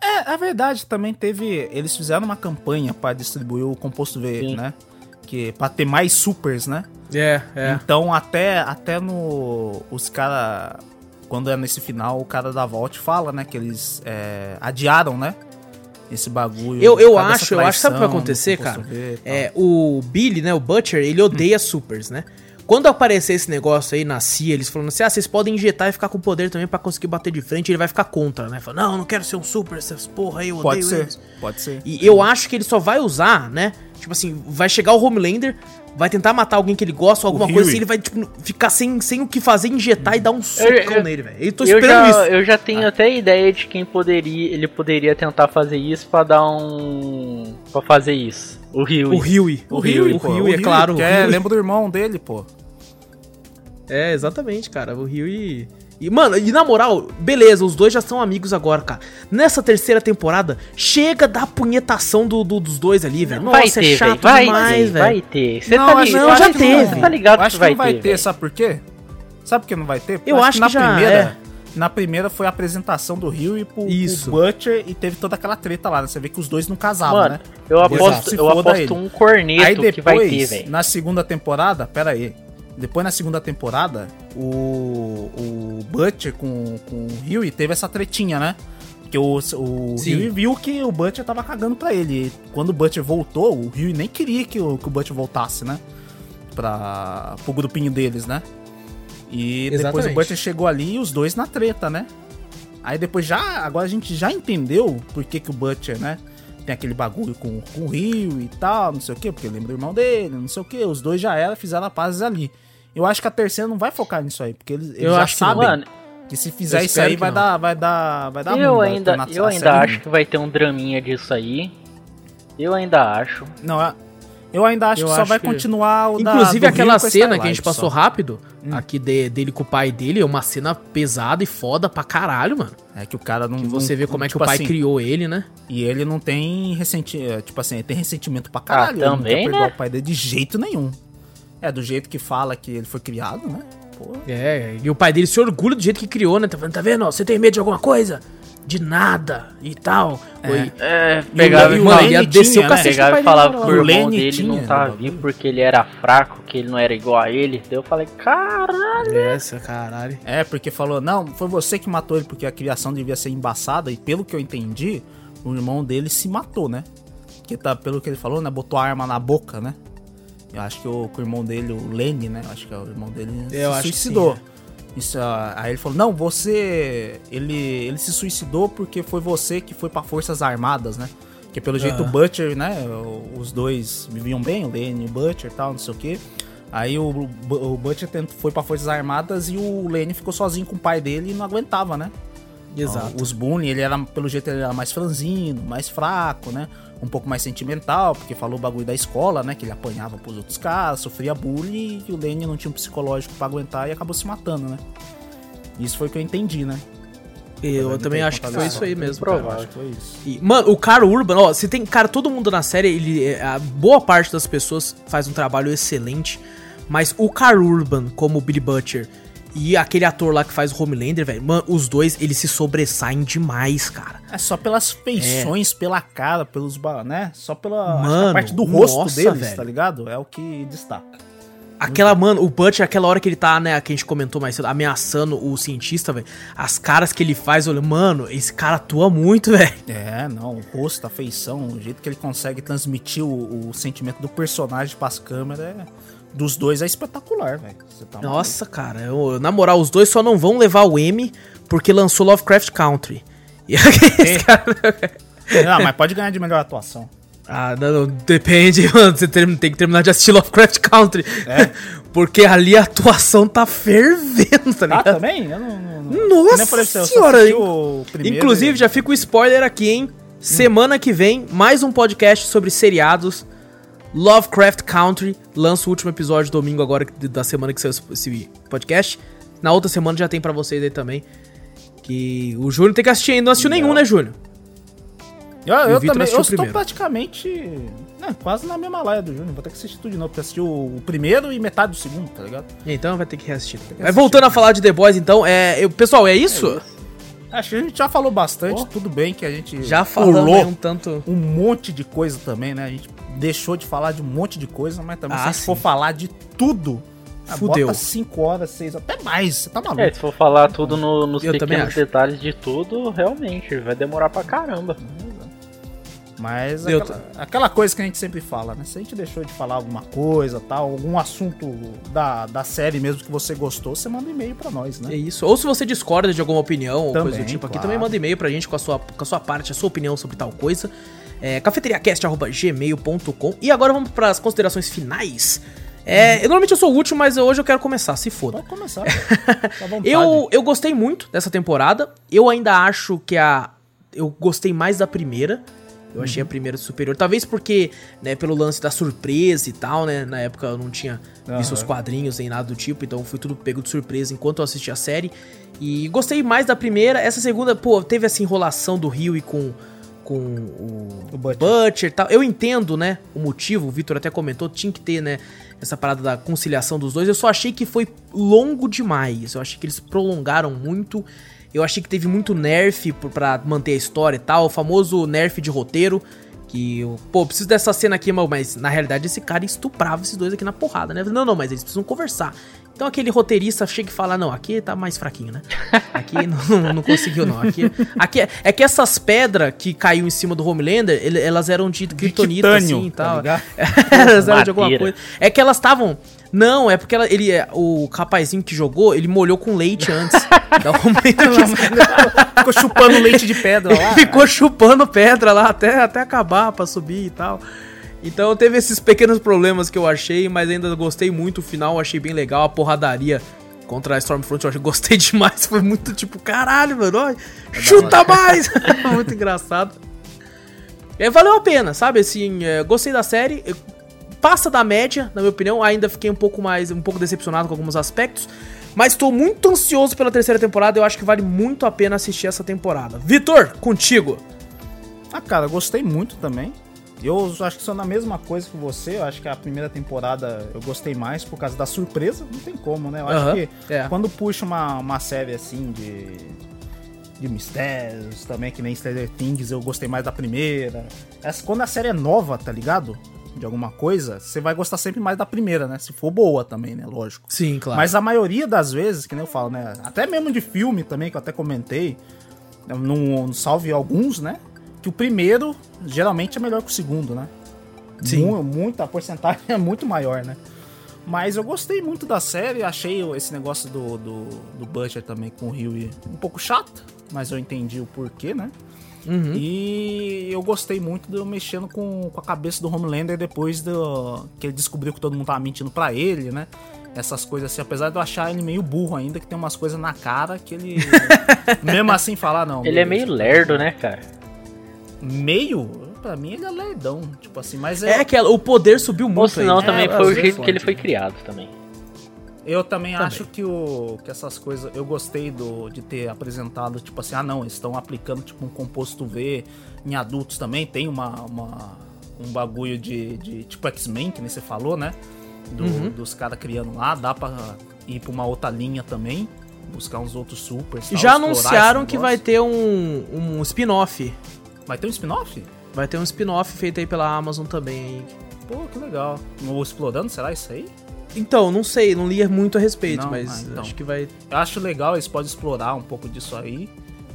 É, é verdade, também teve. Eles fizeram uma campanha pra distribuir o composto V, Sim. né? Que, pra ter mais supers, né? É, é. Então, até, até no. Os caras. Quando é nesse final, o cara da Vault fala, né? Que eles é, adiaram, né? Esse bagulho. Eu, eu acho, eu acho, sabe o que vai acontecer, cara? É, o Billy, né, o Butcher, ele odeia supers, né? Quando aparecer esse negócio aí na CIA, eles falando assim, ah, vocês podem injetar e ficar com poder também pra conseguir bater de frente, ele vai ficar contra, né? Fala, não, não quero ser um super, essas porra aí, eu odeio Pode ser, eles. pode ser. E eu acho que ele só vai usar, né? Tipo assim, vai chegar o Homelander, vai tentar matar alguém que ele gosta, alguma coisa assim, ele vai, tipo, ficar sem, sem o que fazer, injetar e dar um socão eu- nele, velho. Eu tô Eu esperando já, isso. Ah. eu já tenho até ideia de quem poderia. Ele poderia tentar fazer isso pra dar um. pra fazer isso. O Rio. O Rio, o Huey, é claro. é, lembra do irmão dele, pô. É, exatamente, cara. O Rio e. E, mano, e na moral, beleza, os dois já são amigos agora, cara. Nessa terceira temporada, chega da punhetação do, do- dos dois ali, velho. Nossa, vai é ter, velho. chato Vai demais, velho. vai ter. Você Não, tá ligado? não, já que teve. Você tá ligado Eu acho que que vai não vai ter. sabe por quê? Sabe por que não vai ter? Eu acho na que já primeira, é. Na primeira foi a apresentação do Rio e pro, Isso. pro Butcher e teve toda aquela treta lá, né? Você vê que os dois não casavam, Mano, né? eu aposto, eu aposto ele. um corneto Aí depois, que vai ter, velho. na segunda temporada, pera aí. Depois na segunda temporada, o, o Butcher com, com o Huey teve essa tretinha, né? Porque o, o Sim. Huey viu que o Butcher tava cagando pra ele. E quando o Butcher voltou, o Huey nem queria que o, que o Butcher voltasse, né? Pra, pro grupinho deles, né? E depois Exatamente. o Butcher chegou ali e os dois na treta, né? Aí depois já. Agora a gente já entendeu por que, que o Butcher, né? Tem aquele bagulho com, com o Rio e tal, não sei o quê, porque lembra do irmão dele, não sei o quê. Os dois já era, fizeram a paz ali. Eu acho que a terceira não vai focar nisso aí, porque eles, eles Eu já acho que sabem Mano, que se fizer Eu isso aí que vai não. dar, vai dar, vai dar eu vai ainda, tornar eu ainda acho que vai ter um draminha disso aí. Eu ainda acho. Não, é- eu ainda acho Eu que só acho vai que- continuar o da- Inclusive do aquela cena que a gente passou só. rápido, Hum. aqui de- dele com o pai dele, é uma cena pesada e foda pra caralho, mano. É que o cara não. Que você não- vê como é que tipo o pai assim, criou ele, né? E ele não tem ressentimento. Tipo assim, ele tem ressentimento pra caralho. ele não também, quer perdoar né? o pai dele de jeito nenhum. É, do jeito que fala que ele foi criado, né? Pô. É, e o pai dele se orgulha do jeito que criou, né? Tá falando, tá vendo? ó, Você tem medo de alguma coisa? De nada e tal. É, E pegava o- e e o Mano, falava, ia Lenny descer tinha, o né? cacete pegava e falava pro irmão dele tinha não tava no vivo porque ele era fraco, que ele não era igual a ele. Daí eu falei, caralho. Essa, caralho. É, porque falou, não, foi você que matou ele porque a criação devia ser embaçada. E pelo que eu entendi, o irmão dele se matou, né? Que tá, pelo que ele falou, né? Botou a arma na boca, né? Eu acho que o, o irmão dele, o Lenny, né? Eu acho que é o irmão dele, Eu se acho que suicidou. sim, Isso, ah, aí ele falou, não, você. Ele, ele se suicidou porque foi você que foi pra Forças Armadas, né? Que pelo jeito o. Butcher, né? Os dois viviam bem, o Lenny e o Butcher e tal, não sei o quê. Aí o, o Butcher foi pra Forças Armadas e o Lenny ficou sozinho com o pai dele e não aguentava, né? Exato. Os Boone, ele era, pelo jeito, ele era mais franzino, mais fraco, né? Um pouco mais sentimental, porque falou o bagulho da escola, né? Que ele apanhava pros outros caras, sofria bullying e o Lenny não tinha um psicológico pra aguentar e acabou se matando, né? Isso foi o que eu entendi, né? Eu de também acho que foi isso, aí mesmo. provável. cara. Acho que foi isso. E, mano, o cara Urban, ó, você tem. Cara, todo mundo na série, ele. é, A boa parte das pessoas faz um trabalho excelente. Mas o Carl Urban, como o Billy Butcher, e aquele ator lá que faz o Homelander, velho, mano, os dois, eles se sobressaem demais, cara. É só pelas feições, pela cara, pelos. né? Só pela Mano, parte do rosto nossa, deles, velho. tá ligado? É o que destaca. Aquela, mano, o Butcher, aquela hora que ele tá, né, que a gente comentou mais cedo, ameaçando o cientista, velho. As caras que ele faz, olha, mano, esse cara atua muito, velho. É, não, o rosto, a feição, o jeito que ele consegue transmitir o, o sentimento do personagem pras câmeras é, dos dois é espetacular, velho. Você tá maluco. Nossa, cara, eu- na moral, os dois só não vão levar o M porque lançou Lovecraft Country. E aqueles caras- Não, mas pode ganhar de melhor atuação. Ah, não, não, depende, mano. Você tem, tem que terminar de assistir Lovecraft Country. Porque ali a atuação tá fervendo, tá Ah, ligado? também? Eu não, não, não. Nossa eu você, eu senhora, primeiro Inclusive, e- já fica o spoiler aqui, hein? Semana que vem, mais um podcast sobre seriados. Lovecraft Country lança o último episódio domingo agora da semana que saiu esse podcast. Na outra semana já tem pra vocês aí também. Que o Júnior tem que assistir ainda. Não assistiu nenhum, né, Júnior? Eu, eu também, assistiu eu estou praticamente né, quase na mesma laia do Júnior. Vou ter que assistir tudo de novo, porque eu assisti o, primeiro e metade do segundo, tá ligado? Então vai ter que reassistir. voltando a falar de The Boys, então, é, eu- pessoal, é isso? Acho que a gente já falou bastante, Oh. tudo bem que a gente Já aí um tanto. um monte de coisa também, né? A gente deixou de falar de um monte de coisa, mas também Ah, se a gente for falar de tudo, ah, Fudeu. bota 5 horas, 6, até mais, você tá maluco. É, se for falar tudo no- nos Eu pequenos detalhes de tudo, realmente, vai demorar pra caramba. Mas aquela, aquela, coisa que a gente sempre fala, né? Se a gente deixou de falar alguma coisa, tal, algum assunto da, da série mesmo que você gostou, você manda e-mail para nós, né? É isso. Ou se você discorda de alguma opinião ou coisa do tipo claro. aqui, também manda e-mail pra gente com a sua, com a sua parte, a sua opinião sobre tal coisa. É, cafeteriacast.gmail.com E agora vamos para as considerações finais. É, eu, normalmente eu sou o último, mas hoje eu quero começar, se foda. Pode começar. eu, eu gostei muito dessa temporada. Eu ainda acho que a. Eu gostei mais da primeira. Eu achei a primeira superior. Talvez porque, né, pelo lance da surpresa e tal, né? Na época eu não tinha uhum. visto os quadrinhos nem nada do tipo, então foi tudo pego de surpresa enquanto eu assisti a série. E gostei mais da primeira. Essa segunda, pô, teve essa enrolação do Rio e com com o, o Butcher. Butcher e tal. Eu entendo, né, o motivo, o Victor até comentou, tinha que ter, né, essa parada da conciliação dos dois. Eu só achei que foi longo demais. Eu achei que eles prolongaram muito. Eu achei que teve muito nerf para manter a história e tal, o famoso nerf de roteiro. Que pô, preciso dessa cena aqui, mas na realidade esse cara estuprava esses dois aqui na porrada, né? Não, não, mas eles precisam conversar. Então aquele roteirista chega e fala: Não, aqui tá mais fraquinho, né? Aqui não, não, conseguiu, não. Aqui, aqui é, é que essas pedras que caiu em cima do Homelander, elas eram de kryptonita, assim e tal. Tá elas eram de alguma coisa. É que elas estavam. Não, é porque ela, ele, é, o rapazinho que jogou, ele molhou com leite antes. da Ficou chupando leite de pedra lá. Ficou chupando pedra lá até, até acabar pra subir e tal. Então teve esses pequenos problemas que eu achei, mas ainda gostei muito. O final achei bem legal. A porradaria contra a Stormfront eu achei, gostei demais. Foi muito tipo, caralho, mano, ó, chuta mais! muito engraçado. É, valeu a pena, sabe? Assim, é, gostei da série. Passa da média, na minha opinião. Ainda fiquei um pouco mais, um pouco decepcionado com alguns aspectos. Mas estou muito ansioso pela terceira temporada. Eu acho que vale muito a pena assistir essa temporada. Vitor, contigo. Ah, cara, gostei muito também. Eu acho que sou na mesma coisa que você. Eu acho que a primeira temporada eu gostei mais por causa da surpresa. Não tem como, né? Eu acho que é. quando puxa uma, uma série assim de, de mistérios também, que nem Stranger Things, eu gostei mais da primeira. Essa, quando a série é nova, tá ligado? De alguma coisa, você vai gostar sempre mais da primeira, né? Se for boa também, né? Lógico. Sim, claro. Mas a maioria das vezes, que nem eu falo, né? Até mesmo de filme também, que eu até comentei. Não salve alguns, né? Que o primeiro geralmente é melhor que o segundo, né? Sim. Muito, a porcentagem é muito maior, né? Mas eu gostei muito da série, achei esse negócio do, do, do Butcher também com o Rio um pouco chato, mas eu entendi o porquê, né? Uhum. E eu gostei muito de eu mexendo com, com a cabeça do Homelander depois do, que ele descobriu que todo mundo tava mentindo para ele, né? Essas coisas assim, apesar de eu achar ele meio burro ainda, que tem umas coisas na cara que ele. mesmo assim falar, não. Ele é meio lerdo, né, cara? Meio, pra mim ele é lerdão. Tipo assim, mas é. É que o poder subiu muito. Ou senão aí. também é, foi o jeito que ele foi criado também. Eu também, também, acho que, o, que essas coisas. Eu gostei do, de ter apresentado, tipo assim, ah não, eles estão aplicando tipo um composto V em adultos também. Tem uma, uma um bagulho de, de tipo X-Men, que nem você falou, né? Do, uhum. Dos caras criando lá, dá pra ir pra uma outra linha também. Buscar uns outros supers. Já anunciaram que vai ter um, um spin-off Vai ter um spin-off? Vai ter um spin-off feito aí pela Amazon também. Pô, que legal. O Explodando, será isso aí? Então, não sei, não li muito a respeito, não, mas ah, então. acho que vai. Eu acho legal, eles podem explorar um pouco disso aí.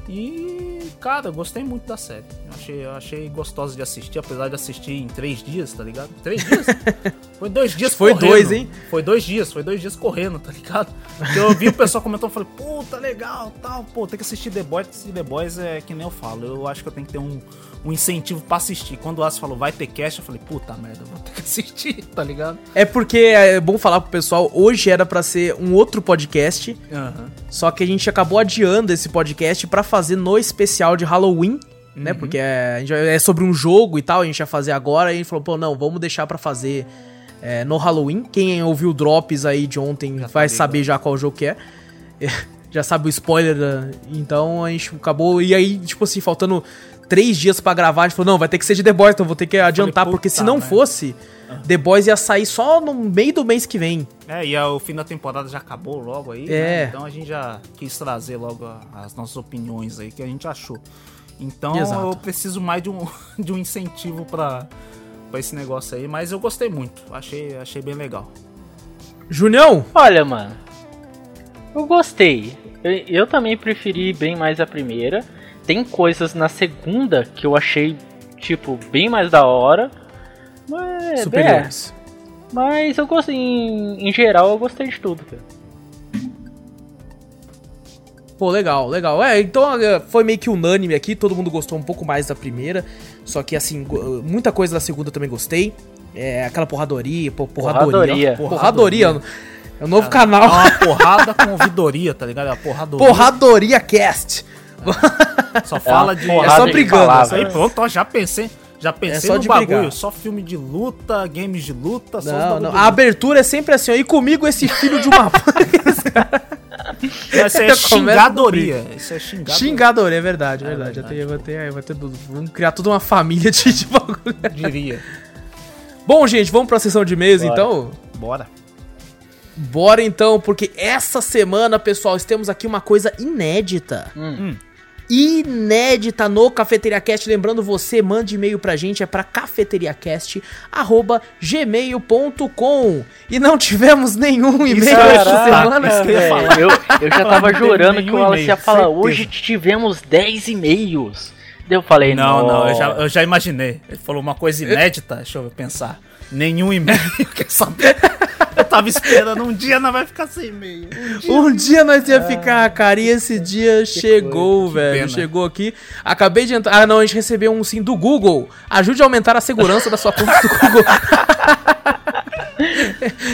E, cara, eu gostei muito da série. Eu achei, eu achei gostosa de assistir, apesar de assistir em três dias, tá ligado? Três dias? foi dois dias Foi correndo. dois, hein? Foi dois dias, foi dois dias correndo, tá ligado? Eu vi o pessoal comentando falei, puta, legal, tal, pô, tem que assistir The Boys, assistir The Boys é que nem eu falo. Eu acho que eu tenho que ter um, um incentivo pra assistir. Quando o Aço falou, vai ter cast, eu falei, puta merda, vou ter que assistir, tá ligado? É porque é bom falar pro pessoal, hoje era para ser um outro podcast, uhum. só que a gente acabou adiando esse podcast para fazer no especial de Halloween, né? Uhum. Porque é, é, sobre um jogo e tal, a gente ia fazer agora, e a gente falou, pô, não, vamos deixar para fazer é, no Halloween. Quem ouviu drops aí de ontem já vai saber já qual jogo que é. já sabe o spoiler, então a gente acabou. E aí, tipo assim, faltando três dias para gravar, a gente falou, não, vai ter que ser de The Boys, então vou ter que adiantar, falei, porque se não fosse, uhum. The Boys ia sair só no meio do mês que vem. É, e o fim da temporada já acabou logo aí, é. né? Então a gente já quis trazer logo as nossas opiniões aí, que a gente achou. Então Exato. eu preciso mais de um, de um incentivo para esse negócio aí, mas eu gostei muito, achei, achei bem legal. Junião? Olha, mano, eu gostei. Eu, eu também preferi bem mais a primeira tem coisas na segunda que eu achei tipo, bem mais da hora. Mas, Superiores. é, mas eu gostei, em, em geral, eu gostei de tudo, cara. Pô, legal, legal. É, então é, foi meio que unânime aqui, todo mundo gostou um pouco mais da primeira. Só que, assim, muita coisa da segunda eu também gostei. É aquela porradoria, pô, porradoria. Porradoria. Porradoria. É o novo É canal. uma porrada com ouvidoria, tá ligado? É uma porradoria. Porradoria Cast. Só fala de. porrada É só de brigando, palavras. Aí pronto, ó, já pensei. Já pensei É só no de bagulho. brigar. Só filme de luta, games de luta, só os Não, não. de A abertura é sempre assim, ó. E comigo esse filho de uma. Isso é xingadoria. Isso é xingadoria. Xingadoria, é verdade, é É verdade. Já verdade, tem, vai ter, vai ter. Vamos criar toda uma família de, de bagulho. Diria. Bom, gente, vamos pra sessão de e-mails Bora. então? Bora. Bora então, porque essa semana, pessoal, temos aqui uma coisa inédita. Hum. Inédita no Cafeteria Cast. Lembrando você, mande e-mail pra gente, é pra cafeteriacast.gmail.com. E não tivemos nenhum e-mail essa Caraca, semana. isso que eu ia falar. velho, eu, eu já tava jurando que o Wallace ia falar, certeza. hoje tivemos 10 e-mails. Eu falei, Não, não, não, eu já, eu já imaginei. Ele falou uma coisa inédita, deixa eu pensar. Nenhum e-mail, quer saber? Eu tava esperando, um dia não vai ficar sem e-mail. Um dia. Um dia nós ia ficar, cara, e esse dia chegou, que velho. Chegou aqui. Acabei de entrar. Ah, não, a gente recebeu um sim do Google. Ajude a aumentar a segurança da sua conta do Google.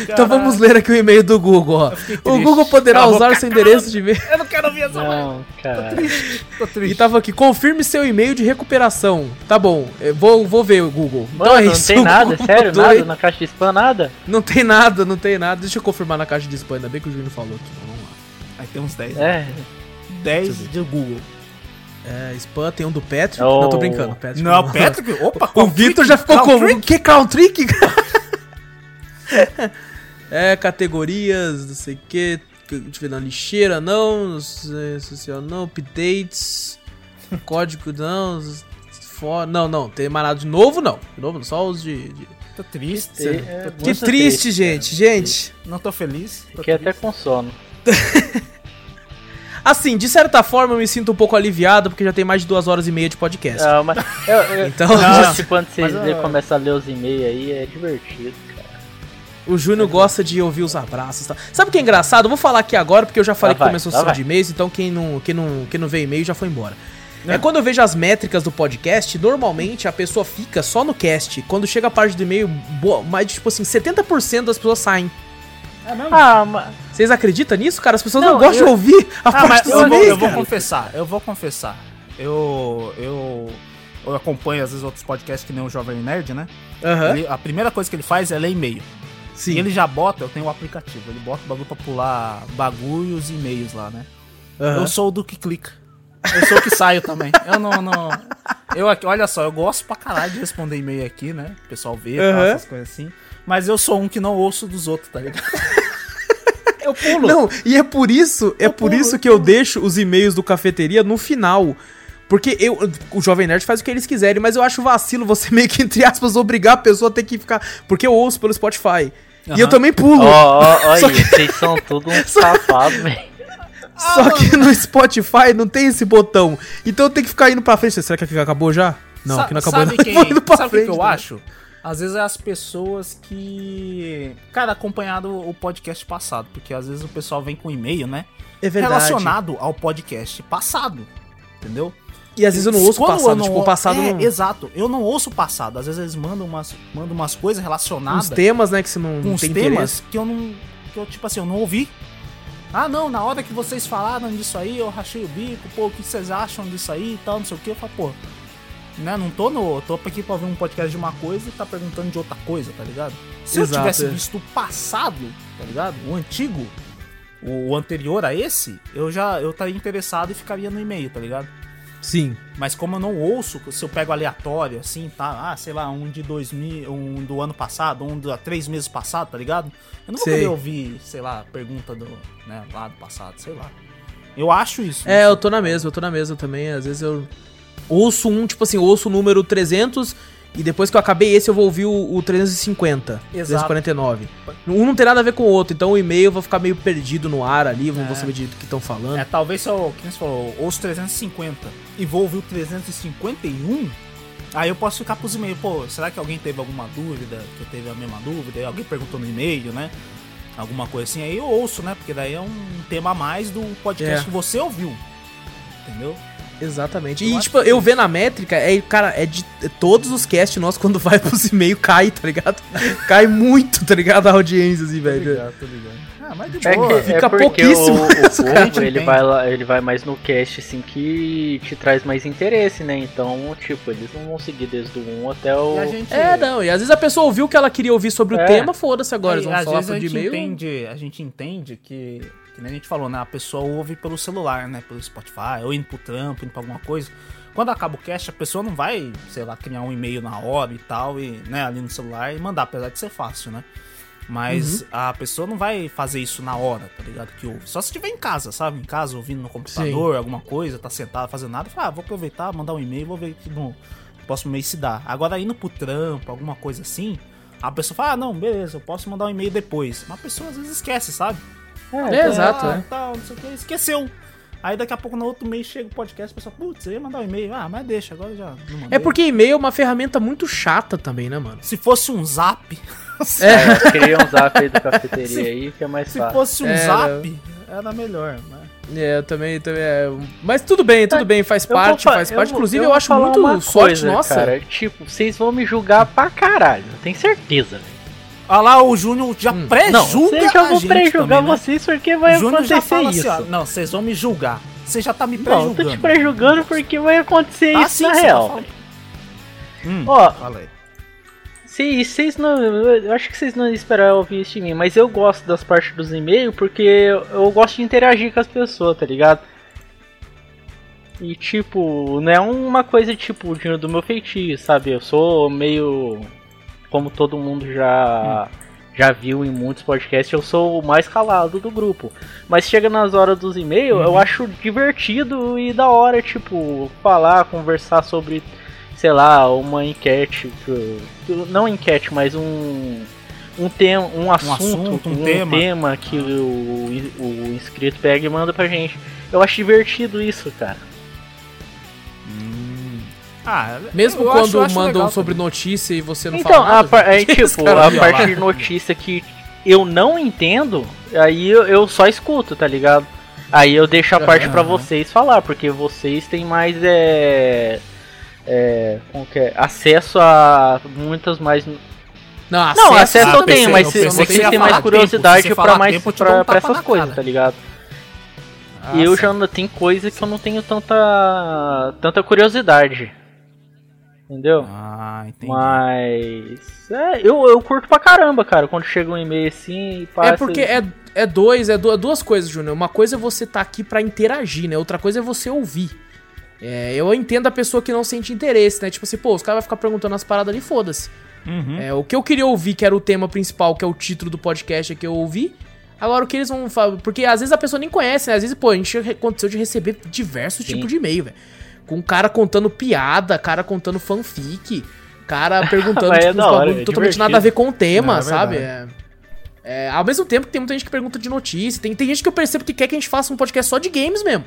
então vamos ler aqui o e-mail do Google, ó. O triste. Google poderá Cala usar boca, seu endereço de e-mail. Eu não quero ouvir essa. Não, cara. Tô E triste. tava aqui, confirme seu e-mail de recuperação. Tá bom, eu vou, vou ver o Google. Mano, não tem o nada, Google sério, mandou nada aí. na caixa de spam, nada. Não tem nada, não tem nada. Deixa eu confirmar na caixa de spam, ainda bem que o Júnior falou aqui. Vamos lá. Aí tem uns 10. É, 10 de Google. É, spam tem um do Patrick. Oh. Não, tô brincando. Patrick Não, o Patrick. Opa, O Vitor já ficou? Trick? Que count trick? é, categorias, não sei o que. Deixa eu ver na lixeira, não. não sei, Social, não. Updates. Código, não. For, não, não. Tem mais nada de novo, não. De novo, não. Só os de. de- Tô triste. É, tô Que triste, triste, gente. Gente. Não tô feliz. Tô fiquei até com sono. Assim, de certa forma eu me sinto um pouco aliviado porque já tem mais de duas horas e meia de podcast. Ah, mas eu, eu, Então, eu Não, quando vocês mas, ah, começam a ler os e-mails aí, é divertido, cara. O Júnior gosta de ouvir os abraços e tal. Sabe o que é engraçado? Eu vou falar aqui agora, porque eu já falei Lá que vai, começou a sessão vai. de e-mails, então quem não, quem, não, quem não vê e-mail já foi embora. É. quando eu vejo as métricas do podcast, normalmente a pessoa fica só no cast. Quando chega a parte do e-mail, mais de tipo assim, 70% das pessoas saem. Ah, mas. Vocês acreditam nisso, cara? As pessoas não, Não, gostam eu- de ouvir a Ah, parte mas dos eu vou, e-mails, eu vou confessar, eu vou confessar. Eu, eu, eu acompanho às vezes outros podcasts que nem o Jovem Nerd, né? Aham, Ele- a primeira coisa que ele faz é ler e-mail. Sim. E ele já bota, eu tenho o aplicativo, ele bota o bagulho pra pular bagulhos e e-mails lá, né? aham. Eu sou o do que clica. Eu sou o que saio também. Eu não, não. Eu aqui, olha só, eu gosto pra caralho de responder e-mail aqui, né? O pessoal vê, tal, Aham. essas coisas assim. Mas eu sou um que não ouço dos outros, tá ligado? Eu pulo. Não, e é por isso, é Eu por pulo, isso eu que eu deixo os e-mails do cafeteria no final. Porque eu, o Jovem Nerd faz o que eles quiserem, mas eu acho vacilo você meio que, entre aspas, obrigar a pessoa a ter que ficar. Porque eu ouço pelo Spotify. E eu também Ó, pulo. ó, ó que- vocês são tudo uns safados, velho. Só que no Spotify não tem esse botão. Então eu tenho que ficar indo pra frente. Será que aqui acabou já? Não, Sa- aqui não acabou sabe não. Quem, Vou indo pra sabe o que frente, que eu né? acho? Às vezes é as pessoas que. Cara, acompanhado o podcast passado. Porque às vezes o pessoal vem com e-mail, né? É verdade. Relacionado ao podcast passado. Entendeu? E às vezes eu não ouço o passado. não Tipo, o passado é, não. Exato. Eu não ouço o passado. Às vezes eles mandam umas, mandam umas coisas relacionadas Uns temas, né, que você não, uns tem temas interesse. que eu não. Que eu, tipo assim, eu não ouvi. Ah, não, na hora que vocês falaram disso aí, eu rachei o bico, pô, o que vocês acham disso aí e tal, não sei o que. Eu falo, pô, né, não tô no. tô aqui pra ver um podcast de uma coisa e tá perguntando de outra coisa, tá ligado? Se Exato, eu tivesse é. visto o passado, tá ligado? O antigo, o, o anterior a esse, eu já eu estaria interessado e ficaria no e-mail, tá ligado? Sim. Mas como eu não ouço, se eu pego aleatório, assim, tá? Ah, sei lá, um de 2000, um do ano passado, um de três meses passado, tá ligado? Eu não vou Sei. querer ouvir, sei lá, pergunta do, né, lá do passado, sei lá. Eu acho isso. É, não eu tô na mesma, eu tô na mesma também. Às vezes eu ouço um, tipo assim, ouço o número 300 e depois que eu acabei esse eu vou ouvir o, o 350, Exato. 349. Um não tem nada a ver com o outro, então o e-mail eu vou ficar meio perdido no ar ali, É. vou saber de que estão falando. É, talvez se eu, que você falou, ouço 350 e vou ouvir o 351, Aí eu posso ficar pros e-mails, pô, será que alguém teve alguma dúvida? Que teve a mesma dúvida? Alguém perguntou no e-mail, né? Alguma coisa assim, aí eu ouço, né? Porque daí é um tema a mais do podcast É. que você ouviu. Entendeu? Exatamente. Eu E, tipo, que eu vendo a métrica, é, cara, é de é todos os casts nossos, quando vai pros e-mails, cai, tá ligado? cai muito, tá ligado? A audiência, assim, Tô velho. ligado, tô ligado. Ah, mas de É, boa. que, é Fica porque pouquíssimo o, o ele vai, lá, ele vai mais no cast, assim, que te traz mais interesse, né? Então, tipo, eles não vão seguir desde o 1 até o... E a gente, É, não, e às vezes a pessoa ouviu o que ela queria ouvir sobre o É. tema, foda-se agora, eles vão às falar vezes por a de gente e-mail. entende, a gente entende que, que nem a gente falou, né? A pessoa ouve pelo celular, né? Pelo Spotify, ou indo pro trampo, indo pra alguma coisa. Quando acaba o cast, a pessoa não vai, sei lá, criar um e-mail na hora e tal, e, né, ali no celular e mandar, apesar de ser fácil, né? Mas Uhum. a pessoa não vai fazer isso na hora, tá ligado? Que ouve. Só se estiver em casa, sabe? Em casa, ouvindo no computador, alguma coisa, tá sentado fazendo nada, fala, ah, vou aproveitar, mandar um e-mail, vou ver que no próximo mês se dá. Agora, indo pro trampo, alguma coisa assim, a pessoa fala, ah, não, beleza, eu posso mandar um e-mail depois. Mas a pessoa às vezes esquece, sabe? É, exato, ah, é. Tal, não sei o que, esqueceu. Aí daqui a pouco no outro mês chega o podcast, a pessoa, putz, eu ia mandar um e-mail. Ah, mas deixa, agora já. É porque e-mail é uma ferramenta muito chata também, né, mano? Se fosse um zap, É, eu queria um zap aí do cafeteria aí, que é mais se fácil. fosse um Era- zap, era melhor, né? É, eu também, também é. Mas tudo bem, tudo bem, faz Eu parte, fa- faz parte. vou- Inclusive, eu, vou acho muito sorte coisa, nossa. Cara, tipo, vocês vão me julgar pra caralho, eu tenho certeza, velho. Olha lá, o Júnior já Hum. pré-julga Não, vocês já a vou pré-julgar né? vocês porque vai acontecer fala isso. assim, ó, não, vocês vão me julgar. Você já tá me Não, eu pré-julgando. tô te pré-julgando porque vai acontecer Ah, isso sim, na tá real. Hum, Ó. Se vocês não. Eu acho que vocês não esperaram ouvir isso de mim, mas eu gosto das partes dos e-mails porque eu, eu gosto de interagir com as pessoas, tá ligado? E tipo, não é uma coisa tipo do meu feitiço, sabe? Eu sou meio. Como todo mundo já. Já viu em muitos podcasts, eu sou o mais calado do grupo. Mas chega nas horas dos e-mails, eu acho divertido e da hora, tipo, falar, conversar sobre sei lá, uma enquete, que- que- não enquete, mas um um tema, um assunto, assunto, um um tema. tema que o, o inscrito pega e manda pra gente. Eu acho divertido isso, cara. Ah, Mesmo eu quando acho- acho mandam legal sobre também. notícia e você não Então, fala a nada. par- é, gente. tipo, a parte de notícia que eu não entendo, aí eu, eu só escuto, tá ligado? Aí eu deixo a parte pra Aham. vocês falar, porque vocês têm mais é, é, como que é? acesso a muitas mais Não, Não, acesso Ah, eu tenho, mas se- vocês têm mais curiosidade tempo, pra, mais, tempo, dou um pra, pra essas coisas, cara. tá ligado? Ah, e eu sim. já não tem coisa que eu não tenho tanta tanta curiosidade. Entendeu? Ah, entendi. Mas. É, eu, eu curto pra caramba, cara, quando chega um e-mail assim e passa. É porque é, é dois, é du- duas coisas, Júnior. Uma coisa é você tá aqui pra interagir, né? Outra coisa é você ouvir. É, eu entendo a pessoa que não sente interesse, né? Tipo assim, pô, os caras vão ficar perguntando as paradas ali, foda-se. Uhum. É, o que eu queria ouvir, que era o tema principal, que é o título do podcast, é que eu ouvi. Agora, o que eles vão falar. Porque às vezes a pessoa nem conhece, né? Às vezes, pô, a gente aconteceu de receber diversos Sim. tipos de e-mail, velho. Com cara contando piada, cara contando fanfic, cara perguntando é tipo, uns hora, bagulho é totalmente divertido. nada a ver com o tema, Não, é sabe? É, é, ao mesmo tempo que tem muita gente que pergunta de notícia, tem, tem gente que eu percebo que quer que a gente faça um podcast só de games mesmo.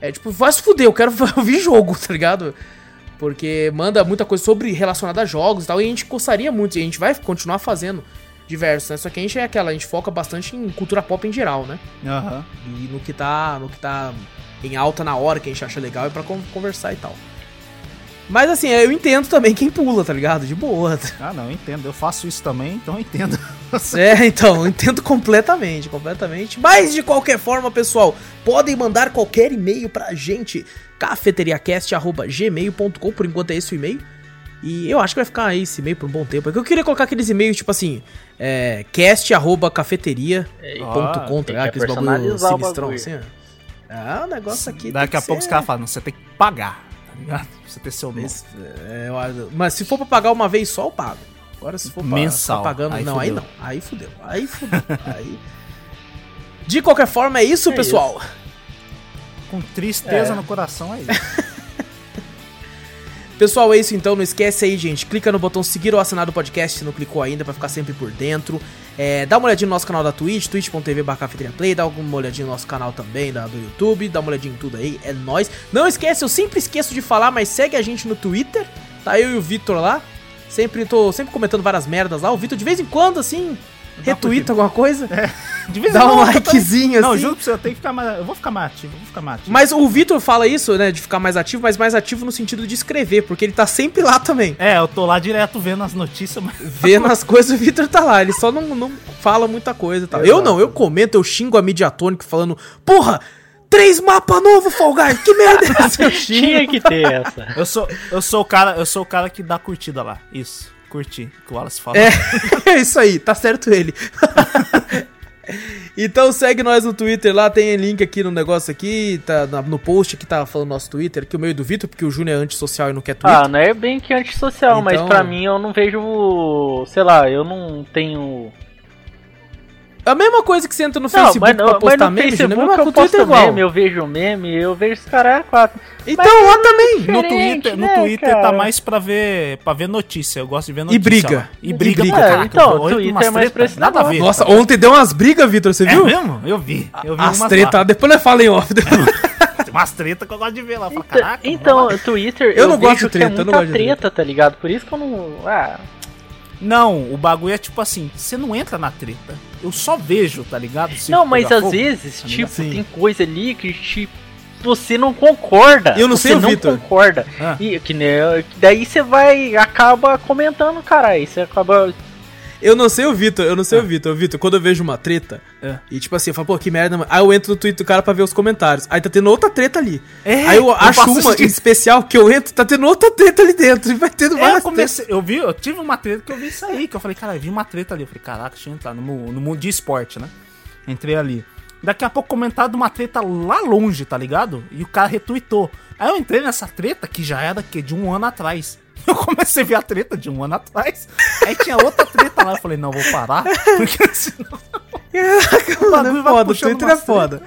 É tipo, vai se fuder, eu quero ouvir jogo, tá ligado? Porque manda muita coisa sobre relacionada a jogos e tal, e a gente gostaria muito, e a gente vai continuar fazendo diversos, né? Só que a gente é aquela, a gente foca bastante em cultura pop em geral, né? Aham. E no que tá, no que tá em alta na hora, que a gente acha legal, é pra con- conversar e tal. Mas assim, eu entendo também quem pula, tá ligado? De boa. Ah, não, eu entendo. Eu faço isso também, então eu entendo. É, então, eu entendo completamente, completamente. Mas de qualquer forma, pessoal, podem mandar qualquer e-mail pra gente, cafeteriacast.gmail.com, por enquanto é esse o e-mail. E eu acho que vai ficar aí esse e-mail por um bom tempo. É que eu queria colocar aqueles e-mails, tipo assim, é, cast.cafeteria.com, Ah, tá ligado? que Aqueles bagulho sinistrão, bagulho. assim, ó. Ah, o negócio aqui. Daqui a pouco os caras falam, você tem que pagar, tá ligado? Pra Você ter seu nome. Esse- é, eu- mas se for pra pagar uma vez só, eu pago. Agora se for pra Mensal. ficar pagando, Aí não, aí fudeu. não. Aí fudeu. Aí fudeu. aí... De qualquer forma, é isso, É pessoal. Com tristeza É. no coração é isso. Pessoal, é isso então. Não esquece aí, gente. Clica no botão seguir ou assinar do podcast se não clicou ainda pra ficar sempre por dentro. É, dá uma olhadinha no nosso canal da Twitch, twitch.tv Play, dá uma olhadinha no nosso canal também da, do YouTube, dá uma olhadinha em tudo aí, é nóis. Não esquece, eu sempre esqueço de falar, mas segue a gente no Twitter, Tá eu e o Vitor lá. Sempre tô sempre comentando várias merdas lá. O Vitor de vez em quando, assim, retuita alguma coisa. De vez em Dá um eu likezinho, também- Não, assim. juro pra você, eu tenho que ficar mais. Eu vou ficar mais ativo, eu vou ficar mais ativo. Mas o Vitor fala isso, né, de ficar mais ativo, mas mais ativo no sentido de escrever, porque ele tá sempre lá também. É, eu tô lá direto vendo as notícias, mas. Vendo as coisas, o Vitor tá lá. Ele só não, não fala muita coisa e tal. Eu não, eu comento, eu xingo a Mediatonic falando, porra, três mapas novos, Fall Guys, que merda é essa? Tinha que ter essa. Eu sou, eu sou o cara, eu sou o cara que dá curtida lá. Isso, curtir, que o Wallace fala. É, é isso aí, tá certo ele. então segue nós no Twitter lá, tem link aqui no negócio aqui, tá no post que tá falando nosso Twitter, que o meio do Vitor, porque o Júnior é antissocial e não quer Twitter. Ah, não é bem que antissocial, mas Então- pra mim eu não vejo. Sei lá, eu não tenho. A mesma coisa que você entra no Não, Facebook mas, pra no, mas postar no meme, Facebook é a mesma eu o é posto igual. meme, eu vejo meme, eu vejo os caras quatro. Então lá também. No Twitter, no né, Twitter tá mais pra ver, pra ver notícia. Eu gosto de ver notícia. briga. lá. E E briga, briga. pra É, então, eu vou Twitter é mais treta, pra esse Nada a ver. Nossa, ontem deu umas brigas, Vitor, você é viu? mesmo? Eu vi. Eu vi As umas treta, lá. depois nós falamos em off. Tem umas treta que eu gosto de ver lá. Eu falo, Então, caraca, então. Twitter, Eu eu, não vejo gosto de que é treta, eu não gosto de treta, tá ligado? Por isso que eu não. Ah, Não, o bagulho é tipo assim, você não entra na treta. Eu só vejo, tá ligado? Se não, mas às fogo. vezes, tá tipo, Sim. tem coisa ali que tipo, você não concorda. Eu não você sei o não Vitor. concorda. Ah. E que que daí você vai acaba comentando, cara, aí você acaba Eu não sei o Vitor, eu não sei o Vitor. Vitor, quando eu vejo uma treta, É. e tipo assim, eu falo, pô, que merda, mano. Aí eu entro no Twitter do cara pra ver os comentários. Aí tá tendo outra treta ali. É, Aí eu, eu acho uma de- especial que eu entro, tá tendo outra treta ali dentro. E vai tendo É, eu várias tretas. comecei, eu vi, eu tive uma treta que eu vi aí, que eu falei, cara, eu vi uma treta ali. Eu falei, caraca, deixa eu entrar no, no mundo de esporte, né? Entrei ali. Daqui a pouco comentaram de uma treta lá longe, tá ligado? E o cara retweetou. Aí eu entrei nessa treta que já era que de um ano atrás. Eu comecei a ver a treta de um ano atrás. Aí tinha outra treta lá. Eu falei, não, vou parar. Porque senão. Caraca, mano, é foda, Twitter é foda.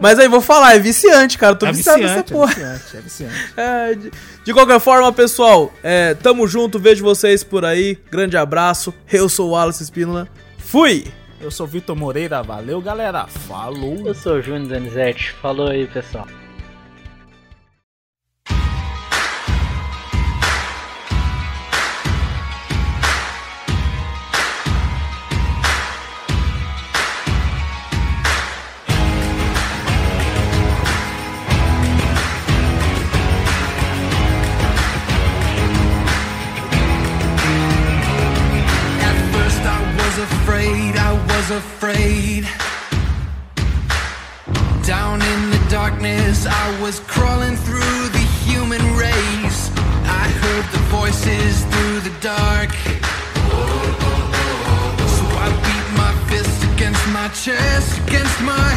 Mas aí, vou falar, é viciante, cara. Eu tô É viciado nessa viciante, é porra. viciante, é viciante. É, de, de qualquer forma, pessoal, é, tamo junto, vejo vocês por aí. Grande abraço. Eu sou o Wallace Espínola. Fui! Eu sou o Vitor Moreira, valeu galera. Falou. Eu sou o Júnior Danizete. Falou aí, pessoal. Voices through the dark. So I beat my fist against my chest, against my.